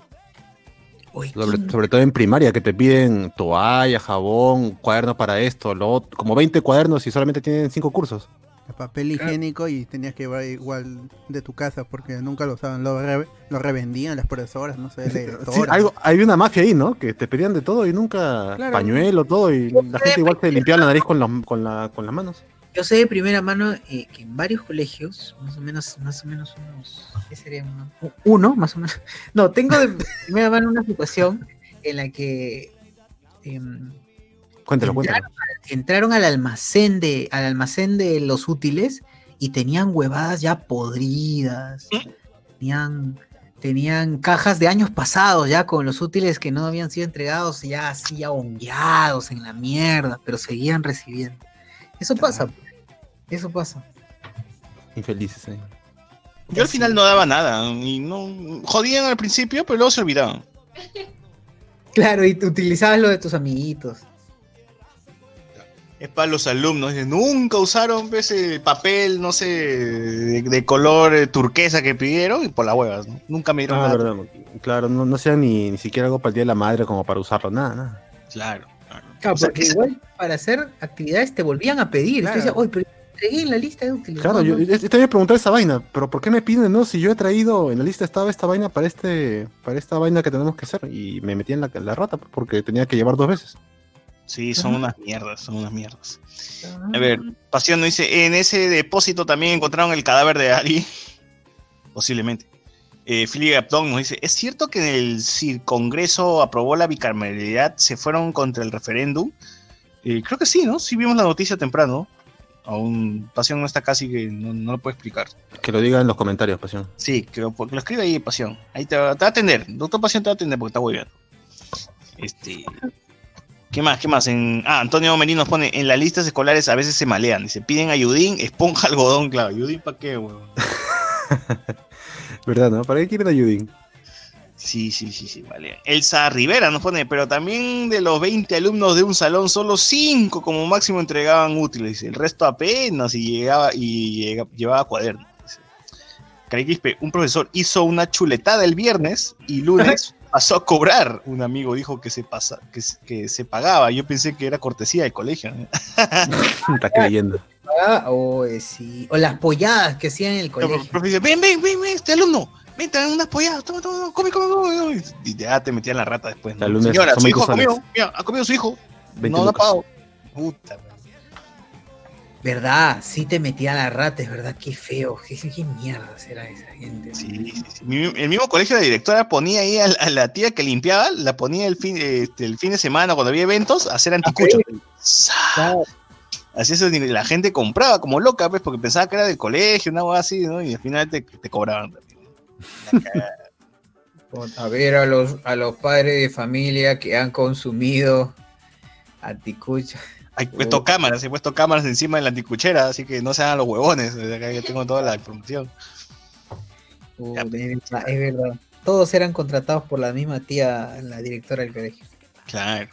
Uy, Sobre, ¿quién- sobre todo en primaria, que te piden toalla, jabón, cuaderno para esto, lo otro, como 20 cuadernos y solamente tienen 5 cursos. El papel higiénico y tenías que llevar igual de tu casa porque nunca lo usaban. Lo, re- lo revendían las profesoras, no sé, la Sí, algo, hay una mafia ahí, ¿no? Que te pedían de todo y nunca Claro. pañuelo, todo, y la gente igual se limpiaba la nariz con, los- con, la- con las manos. Yo sé de primera mano eh, que en varios colegios, más o menos, más o menos unos, ¿qué sería? Uno, uno, más o menos. No, tengo de primera mano una situación en la que em, Cuéntalo, Entraron cuéntalo. entraron al almacén de, al almacén de los útiles y tenían huevadas ya podridas. Tenían, tenían cajas de años pasados ya con los útiles que no habían sido entregados, ya así ya hongueados en la mierda, pero seguían recibiendo. Eso pasa, pues. eso pasa. Infelices, eh. Yo al final no daba nada. Y no, jodían al principio, pero luego se olvidaban. Claro, y utilizabas lo de tus amiguitos. Es para los alumnos. Nunca usaron ese papel, no sé, de, de color eh, turquesa que pidieron y por las huevas. ¿no? Nunca me dieron Ah, nada. verdad. Claro, no, no sea ni, ni siquiera algo para el Día de la Madre como para usarlo, nada, nada. Claro, claro. Claro, O sea, porque igual para hacer actividades te volvían a pedir. Claro. Decías, oye, pero entregué en la lista de útiles. Claro, yo, no, yo te voy a preguntar esa vaina, pero ¿por qué me piden, no? Si yo he traído, en la lista estaba esta vaina para este, para esta vaina que tenemos que hacer, y me metí en la, la rata porque tenía que llevar dos veces. Sí, son unas mierdas, son unas mierdas. A ver, Pasión nos dice, en ese depósito también encontraron el cadáver de Ari. Posiblemente. Eh, Philip Abdon nos dice, ¿es cierto que en el CIR Congreso aprobó la bicameralidad, se fueron contra el referéndum? Eh, creo que sí, ¿no? Sí vimos la noticia temprano. Aún Pasión no está casi que no, no lo puede explicar. Que lo diga en los comentarios, pasión. Sí, que lo, que lo escribe ahí Pasión. Ahí te va, te va a atender. Doctor Pasión te va a atender porque está hueveando. Este... ¿Qué más? ¿Qué más? En, ah, Antonio Merino nos pone, en las listas escolares a veces se malean. Dice, piden ayudín, esponja, algodón, claro. ¿Ayudín para qué, huevón? ¿Verdad, no? ¿Para qué quieren ayudín? Sí, sí, sí, sí, malean. Elsa Rivera nos pone, pero también de los 20 alumnos de un salón, solo 5 como máximo entregaban útiles. El resto apenas y llegaba y llevaba cuadernos. Cari Quispe, un profesor hizo una chuletada el viernes y lunes pasó a cobrar. Un amigo dijo que se pasa, que, se- que se pagaba. Yo pensé que era cortesía del colegio. Está creyendo. Ah, o, eh, sí, o las polladas que hacían en el El colegio. profe dice, ven, ven, ven, ven, este alumno, ven, te dan unas polladas, toma, toma, toma, come, come, come. Y ya te metían la rata después. ¿no? Señora, su hijo ha 20 comido, mira, ha comido su hijo. 20 no, no ha pagado. Puta. ¿Verdad? Sí te metía la rata, es verdad, qué feo. Qué, qué mierda será esa gente. Sí, sí, sí. El mismo colegio la directora ponía ahí a, la- a la tía que limpiaba, la ponía el fin, este, el fin de semana cuando había eventos a hacer anticucho. ¡Sa! Claro. Así eso, y la gente compraba como loca, pues, porque pensaba que era del colegio, una cosa así, ¿no? Y al final te, te cobraban. A ver a los, a los padres de familia que han consumido anticucho. He puesto cámaras, he puesto cámaras encima de la anticuchera, así que no se hagan los huevones. Acá yo tengo toda la información. Ya, es, verdad, es verdad. Todos eran contratados por la misma tía, la directora del colegio. Claro.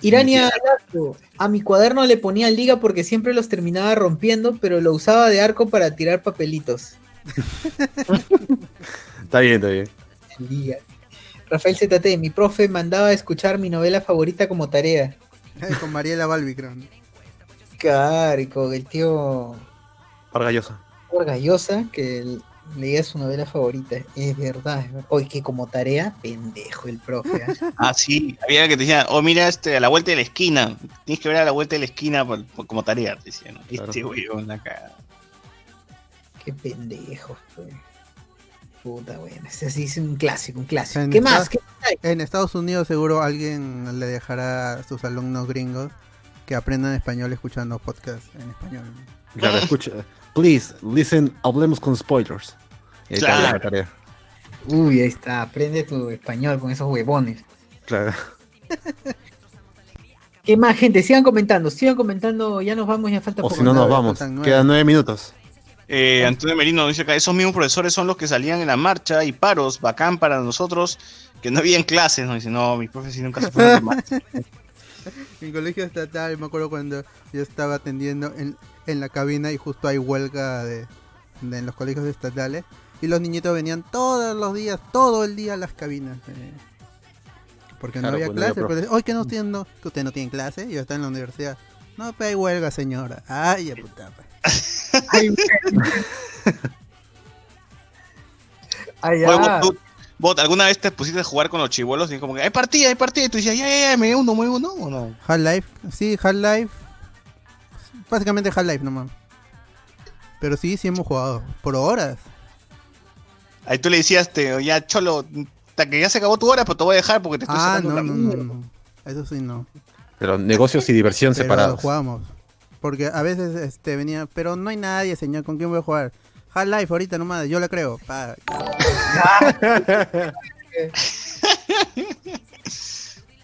Irania Lazo, a mi cuaderno le ponía liga porque siempre los terminaba rompiendo, pero lo usaba de arco para tirar papelitos. Está bien, está bien. Liga. Rafael ZT, mi profe mandaba a escuchar mi novela favorita como tarea. Con Mariela Balbi, creo. ¿no? Carico, el tío Vargallosa. Orgallosa que leía su novela favorita. Es verdad, es verdad. Oye, que como tarea, pendejo el profe. ¿ah? Ah, sí, había que te decían, oh, mira, este, a la vuelta de la esquina. Tienes que ver a la vuelta de la esquina por- por- como tarea, te decían. ¿no? Claro. Este weón, la cagada. Qué pendejo, pues. Puta, bueno. Así es un clásico, un clásico. En ¿Qué más? esta- ¿Qué- En Estados Unidos seguro alguien le dejará a sus alumnos gringos que aprendan español escuchando podcasts en español. Claro, escucha. Please, listen, hablemos con spoilers. Y ahí está Claro. la tarea. Uy, ahí está. Aprende tu español con esos huevones. Claro. ¿Qué más, gente? Sigan comentando, sigan comentando. Ya nos vamos, ya falta O poco. si no, nos vamos. Quedan nueve minutos. Eh, Antonio Merino dice acá, esos mismos profesores son los que salían en la marcha y paros, bacán para nosotros, que no habían clases, ¿no? Dice, no, mis profes sí nunca se fueron de marcha. Mi colegio estatal, me acuerdo cuando yo estaba atendiendo en, en la cabina y justo hay huelga de, de- en los colegios estatales y los niñitos venían todos los días, todo el día a las cabinas. eh, porque no Claro, había pues no había clase. Pero, Hoy que no tienen, no, que ustedes no tienen clase y yo estoy en la universidad. No, pero hay huelga, señora. Ay, ya puta. pues. Ay, Ay, ya. vos, tú- vos, ¿alguna vez te pusiste a jugar con los chivolos y como que hay partida, hay partida? Y tú decías, ya, ya, ya, me uno, me uno, ¿o no? Half-Life, sí, Half-Life. Básicamente Half-Life nomás. Pero sí, sí hemos jugado. Por horas. Ahí tú le decías, te, ya, cholo, hasta que ya se acabó tu hora, pero te voy a dejar porque te estoy Ah, sacando no, la no, mierda". no, no. Eso sí no. Pero negocios y diversión Pero separados. jugamos. Porque a veces este venía, pero no hay nadie, señor, ¿con quién voy a jugar? Half-Life ahorita nomás, yo la creo. Pa.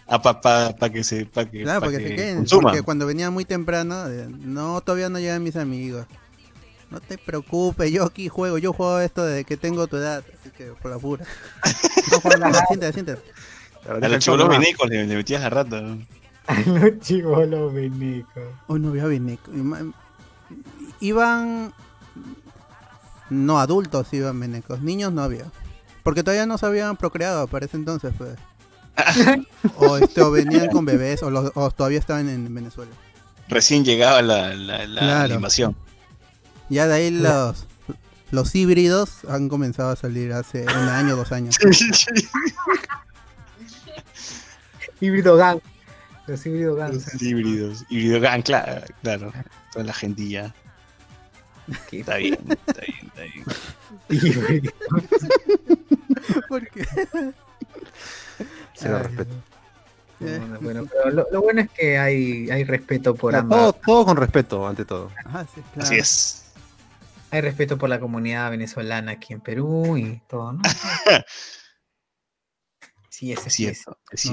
Ah, para pa, pa que se, pa que, Claro, pa porque que se queden. Porque cuando venía muy temprano, eh, no, todavía no llegan mis amigos. No te preocupes, yo aquí juego, yo juego esto desde que tengo tu edad, así que por la pura. No, Juan, no, siéntate, siéntate. A los venicos le, le metías la rata. ¿no? Los chivolos. Hoy no veo bien. Iban. No adultos iban venecos. Niños no había. Porque todavía no se habían procreado para ese entonces, pues. o, este, o venían con bebés, o, los- o todavía estaban en Venezuela. Recién llegaba la, la, la Claro. animación. Ya de ahí los. Los híbridos han comenzado a salir hace un año, dos años. Híbrido gang. Los híbrido gang. Los híbridos. Híbrido gang, claro, claro. Toda la gentilla. Qué Está bien, está bien, está bien. híbrido. Porque Cero Ay, respeto. Bueno, bueno, pero lo, lo bueno es que hay, hay respeto por Claro, ambas. todo, todo con respeto, ante todo. Ajá, sí, claro. Así es. Hay respeto por la comunidad venezolana aquí en Perú y todo, ¿no? Sí, ese Es sí es. cierto, es.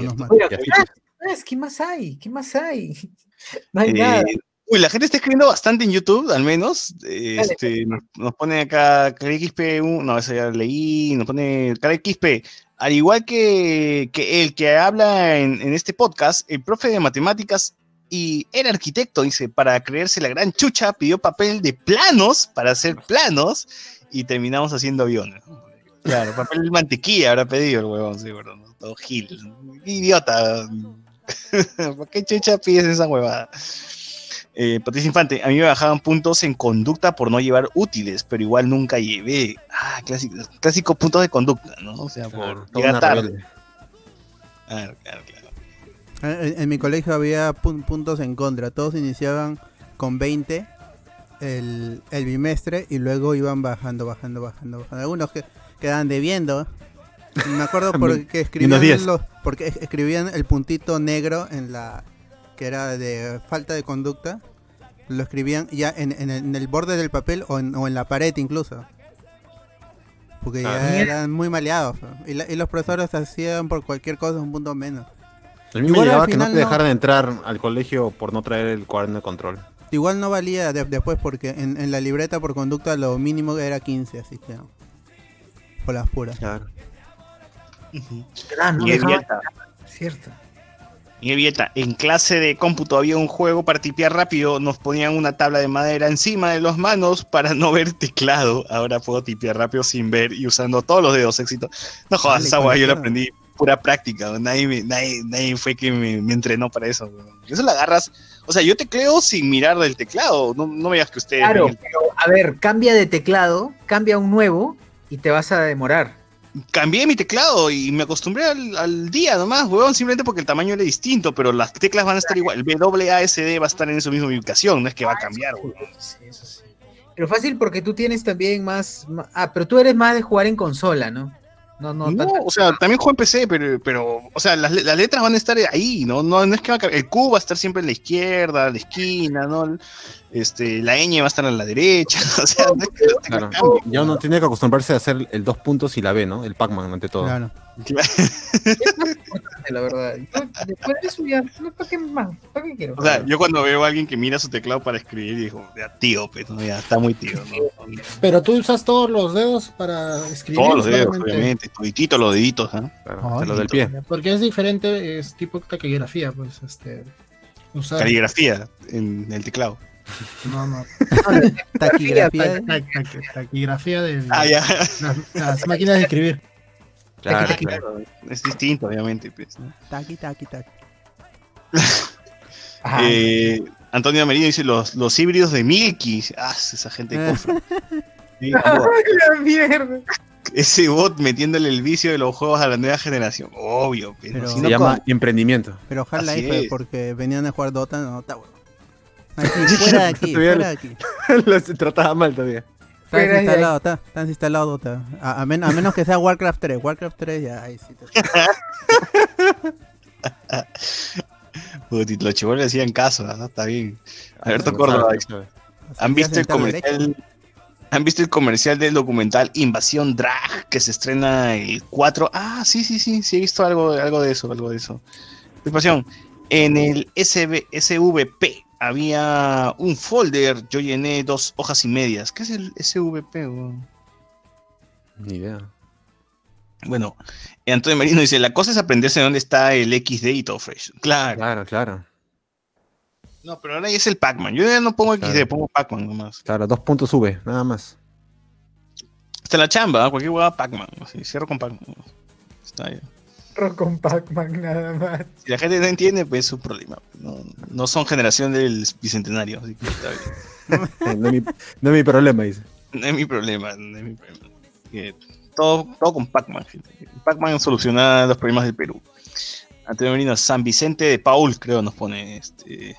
¿Qué más? más? ¿Qué más hay? ¿Qué más hay? No hay Eh, nada. Uy, la gente está escribiendo bastante en YouTube, al menos. Eh. Este, nos, nos pone acá XP1, no, eso ya leí, nos pone XP. Al igual que, que el que habla en, en este podcast, el profe de matemáticas y era arquitecto, dice, para creerse la gran chucha, pidió papel de planos para hacer planos y terminamos haciendo aviones. Claro, papel de mantequilla habrá pedido el huevón, sí, ¿verdad? ¿no? Todo gil. Idiota. ¿Por qué chucha pides esa huevada? Eh, Patricia Infante, a mí me bajaban puntos en conducta por no llevar útiles, pero igual nunca llevé. Ah, clásico, clásico puntos de conducta, ¿no? O sea, Claro, por llegar tarde. rebelde. Claro, claro, claro. En, en mi colegio había pun- puntos en contra. Todos iniciaban con 20 el, el bimestre y luego iban bajando, bajando, bajando, bajando. Algunos que quedaban debiendo. Me acuerdo porque escribían, 10. los- porque es- escribían el puntito negro en la que era de falta de conducta Lo escribían ya en, en el, en el borde del papel o en, o en la pared incluso. Porque Ah. ya eran muy maleados. Y, la- y los profesores hacían por cualquier cosa un punto menos. A mí me Igual llegaba que no te no- dejaran entrar al colegio por no traer el cuaderno de control. Igual no valía de- después porque en, en la libreta por conducta lo mínimo era 15, así que... Por las puras. Claro. Ah, no Y Cierto. y Vieta, en clase de cómputo había un juego para tipear rápido, nos ponían una tabla de madera encima de las manos para no ver teclado. Ahora puedo tipear rápido sin ver y usando todos los dedos, éxito. No jodas, Dale, esa weá yo la aprendí pura práctica, nadie, me- nadie, nadie fue que me, me entrenó para eso. Eso la agarras, o sea, yo tecleo sin mirar del teclado, no, no me digas que ustedes... Claro, pero a ver, cambia de teclado, cambia a un nuevo y te vas a demorar. Cambié mi teclado y me acostumbré al, al día nomás, weón, simplemente porque el tamaño era distinto, pero las teclas van a estar igual. El WASD va a estar en su misma ubicación, no es que va a cambiar, weón. Sí, eso sí. Pero fácil porque tú tienes también más, ma- Ah, pero tú eres más de jugar en consola, ¿no? No, no, No, tanto- o sea, también juego en PC, pero, pero o sea, las, las letras van a estar ahí, ¿no? No, no es que va a cambiar. El Q va a estar siempre en la izquierda, en la esquina, ¿no? Este, la ñ va a estar en la derecha, o sea, no es que Claro. Ya uno tiene que acostumbrarse a hacer el dos puntos y la B, ¿no? El Pac-Man ante todo. Claro. La verdad. Yo, después de eso ya, no, ¿para qué más? ¿Para qué quiero? O sea, yo cuando veo a alguien que mira su teclado para escribir, digo, ya tío, pues, ¿no? ya está muy tío, ¿no? Pero tú usas todos los dedos para escribir. Todos los dedos, obviamente, todititos los deditos, ¿ah? Claro, Ay, hasta lo del pie. Porque es diferente, es tipo taquigrafía, pues, este. Usar. Caligrafía en el teclado. No, no. Taquigrafía. ta- ta- Taquigrafía de Ah, las máquinas de escribir. Claro, Taqui, claro. Es distinto, obviamente. Pues, ¿no? Taqui, taqui, taqui. Eh, Antonio Merino dice los, los híbridos de Milky. Ah, esa gente de cofre. Sí, mierda. Ese bot metiéndole el vicio de los juegos a la nueva generación. Obvio, pero, Pero- si Se no, llama ¿cómo? emprendimiento. Pero ojalá ahí porque venían a jugar Dota, no, está bueno. Aquí, fuera de aquí, Todavía fuera de aquí. Se trataba mal todavía. Está, estás instalado Dota. A, a men- a menos que sea Warcraft 3. Warcraft 3 ya, ahí sí te... Puti, los chivoles le hacían caso, ¿no? está bien. Alberto Córdoba. ¿Han visto el derecho. comercial? ¿Han visto el comercial del documental Invasión Drag que se estrena el 4? Ah, sí, sí, sí, sí he visto algo, algo de eso, algo de eso. Invasión, en el SB, SVP había un folder, yo llené dos hojas y medias. ¿Qué es el SVP? Ni idea. Bueno, Antonio Merino dice, la cosa es aprenderse dónde está el XD y todo fresh. Claro. Claro, claro. No, pero ahora ya es el Pac-Man. Yo ya no pongo XD, Claro. pongo Pac-Man nomás. Claro, dos puntos sube, nada más. Está la chamba, ¿ah? cualquier hueá Pac-Man. así, cierro con Pac-Man. Está bien. Rock con Pac-Man nada más. Si la gente no entiende, pues es su problema. No, no son generación del bicentenario, así que está bien. Eh, No es mi, no es mi problema, dice. No es mi problema, no es mi problema. Que todo, todo con Pac-Man, gente. Pac-Man soluciona los problemas del Perú. Antonio Merino, San Vicente de Paul, creo, nos pone este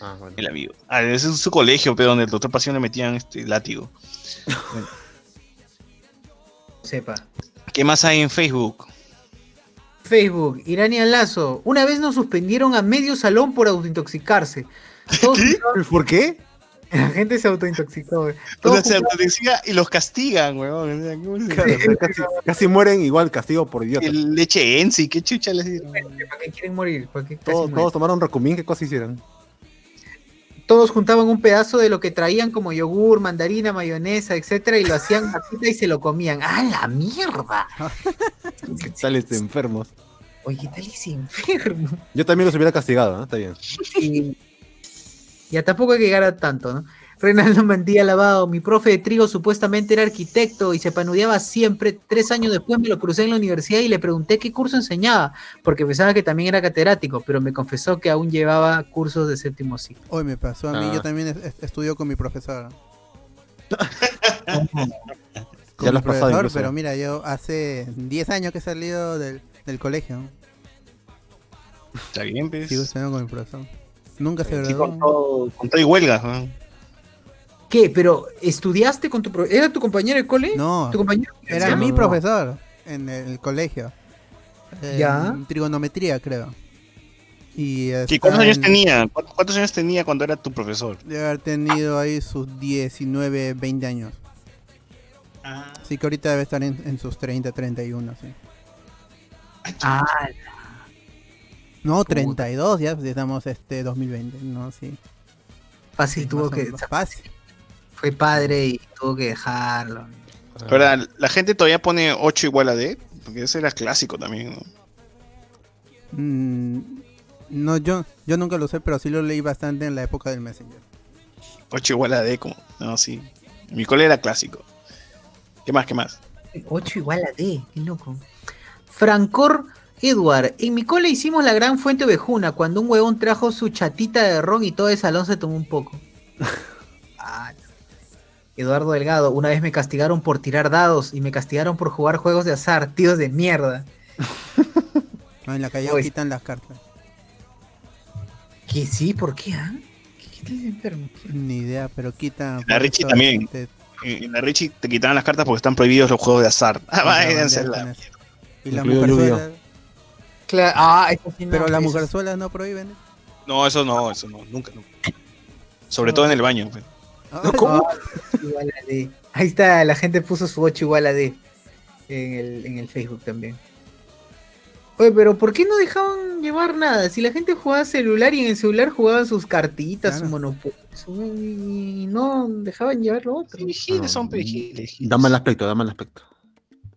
Ah, bueno. el amigo. Ah, ese es su colegio, pero donde el doctor Pasión le metían este látigo. Sepa. ¿Qué más hay en Facebook? Facebook, Irania Lazo. Una vez nos suspendieron a medio salón por autointoxicarse. Todos ¿Por qué? La gente se autointoxicó. O Todos sea, se autodexia y los castigan, weón. ¿Cómo se- Claro, o casi, casi mueren igual castigo por idiota. El leche Ensi, qué chucha les dieron. ¿Para qué quieren morir? ¿Para qué Todos, todos tomaron recumín, ¿qué cosa hicieron? Todos juntaban un pedazo de lo que traían como yogur, mandarina, mayonesa, etcétera, y lo hacían masita y se lo comían. ¡Ah, la mierda! Sales enfermos. Oye, ¿qué tal ese enfermo? Yo también los hubiera castigado, ¿no? Está bien. Y ya tampoco hay que llegar a tanto, ¿no? Reinaldo Mantilla Lavado, mi profe de trigo supuestamente era arquitecto y se panudeaba siempre. Tres años después me lo crucé en la universidad y le pregunté qué curso enseñaba, porque pensaba que también era catedrático, pero me confesó que aún llevaba cursos de séptimo ciclo. Hoy me pasó a mí, Ah. yo también es- es- estudio con mi profesor. Con Ya lo mi profesor, incluso. pero mira, yo hace 10 años que he salido del, del colegio. Está bien, pues. Sigo estudiando con mi profesor. Nunca se Sí, con graduó. todo, con todo y huelga. ¿no? ¿Qué? ¿Pero estudiaste con tu profesor? ¿Era tu compañero de cole? No, ¿Tu compañero? era No, mi no. profesor en el colegio. En Ya. Trigonometría, creo. Y ¿Y está cuántos años en- tenía? ¿Cu- ¿Cuántos años tenía cuando era tu profesor? Debe haber tenido ahí sus 19, 20 años. Así que ahorita debe estar en, en sus 30, 31, sí. Ah, No, 32 ya, estamos este 2020, no, sí. fácil Sí, tuvo que. Fácil. Fue padre y tuvo que dejarlo. Pero la, la gente todavía pone 8 igual a D, porque ese era clásico también, ¿no? Mm, no, yo, yo nunca lo sé, pero sí lo leí bastante en la época del Messenger. 8 igual a D, como. No, sí. En mi cole era clásico. ¿Qué más? ¿Qué más? 8 igual a D, qué loco. Francor Edward, en mi cole hicimos la gran fuente ovejuna cuando un huevón trajo su chatita de ron y todo el salón se tomó un poco. Ah. Eduardo Delgado, una vez me castigaron por tirar dados y me castigaron por jugar juegos de azar, tíos de mierda. No, en la calle Uy. quitan las cartas. ¿Qué sí? ¿Por qué? ah? ¿Qué, enfermo? Ni idea, pero quitan. La Richie también. este, En, en la Richie te quitaban las cartas porque están prohibidos los juegos de azar. Ah, la váyanse la-. Y la mujerzuela. Claro, ah, eso sí no, Pero las eso- mujerzuelas no prohíben. ¿eh? No, eso no, eso no, nunca, nunca. Sobre todo en el baño. pues. Ah, ¿Cómo? Igual a D. Ahí está, la gente puso su 8 igual a D en el, en el Facebook también. Oye, pero ¿por qué no dejaban llevar nada? Si la gente jugaba celular y en el celular jugaban sus cartitas, Claro. su monopolio, y no dejaban llevar lo otro. Son vigiles. Da mal aspecto, da mal aspecto.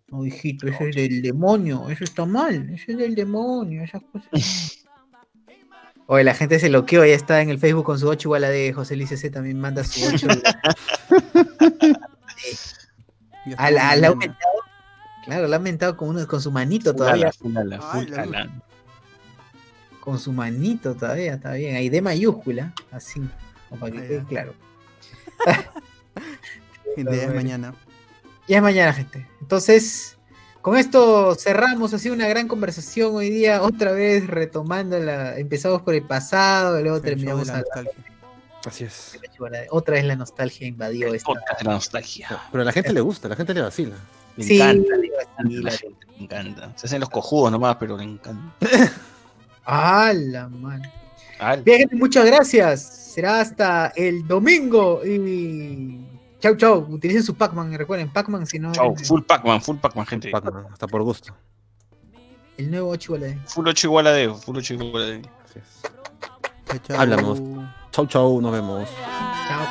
No, hijito, eso es del demonio, eso está mal, eso es del demonio, esas cosas. Oye, la gente se loqueó, ya está en el Facebook con su 8 igual a D, José Luis C también manda su 8. ya Ah, la, está la aumentado. Claro, la ha aumentado con, uno, con su manito Full todavía. ala, full ala, Ay, full la ala. Con su manito todavía, está bien. Ahí de mayúscula, así, para que quede claro. Gente, ya es mañana. Ya es mañana, gente. Entonces, con esto cerramos así una gran conversación hoy día, otra vez retomando la. Empezamos por el pasado, luego El terminamos la a nostalgia. Así es. otra vez la nostalgia invadió El esta. la nostalgia. Pero a la gente le gusta, a la gente le vacila. Le Sí, encanta, le sí, encanta, la la- gente, le encanta. Se hacen los cojudos nomás, pero le encanta. ¡Ah, la mano! Bien, gente, muchas gracias. Será hasta el domingo y. Chau, chau. Utilicen su Pac-Man, recuerden, Pac-Man, si no. Chau, el, full Pac-Man, full Pac-Man, gente. Hasta por gusto. el nuevo 8 igual a D. Full 8 igual a D, full 8 igual a D. Chao, chao. Hablamos. Chau, chau, nos vemos. Chao.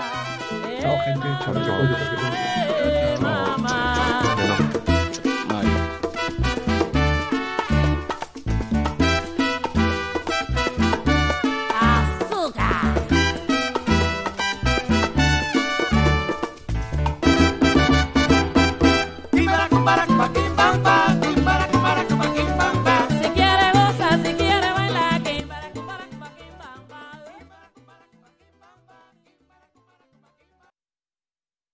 Chao, gente. Chao, Chao. chao. Ibaracumbaracumbaqui,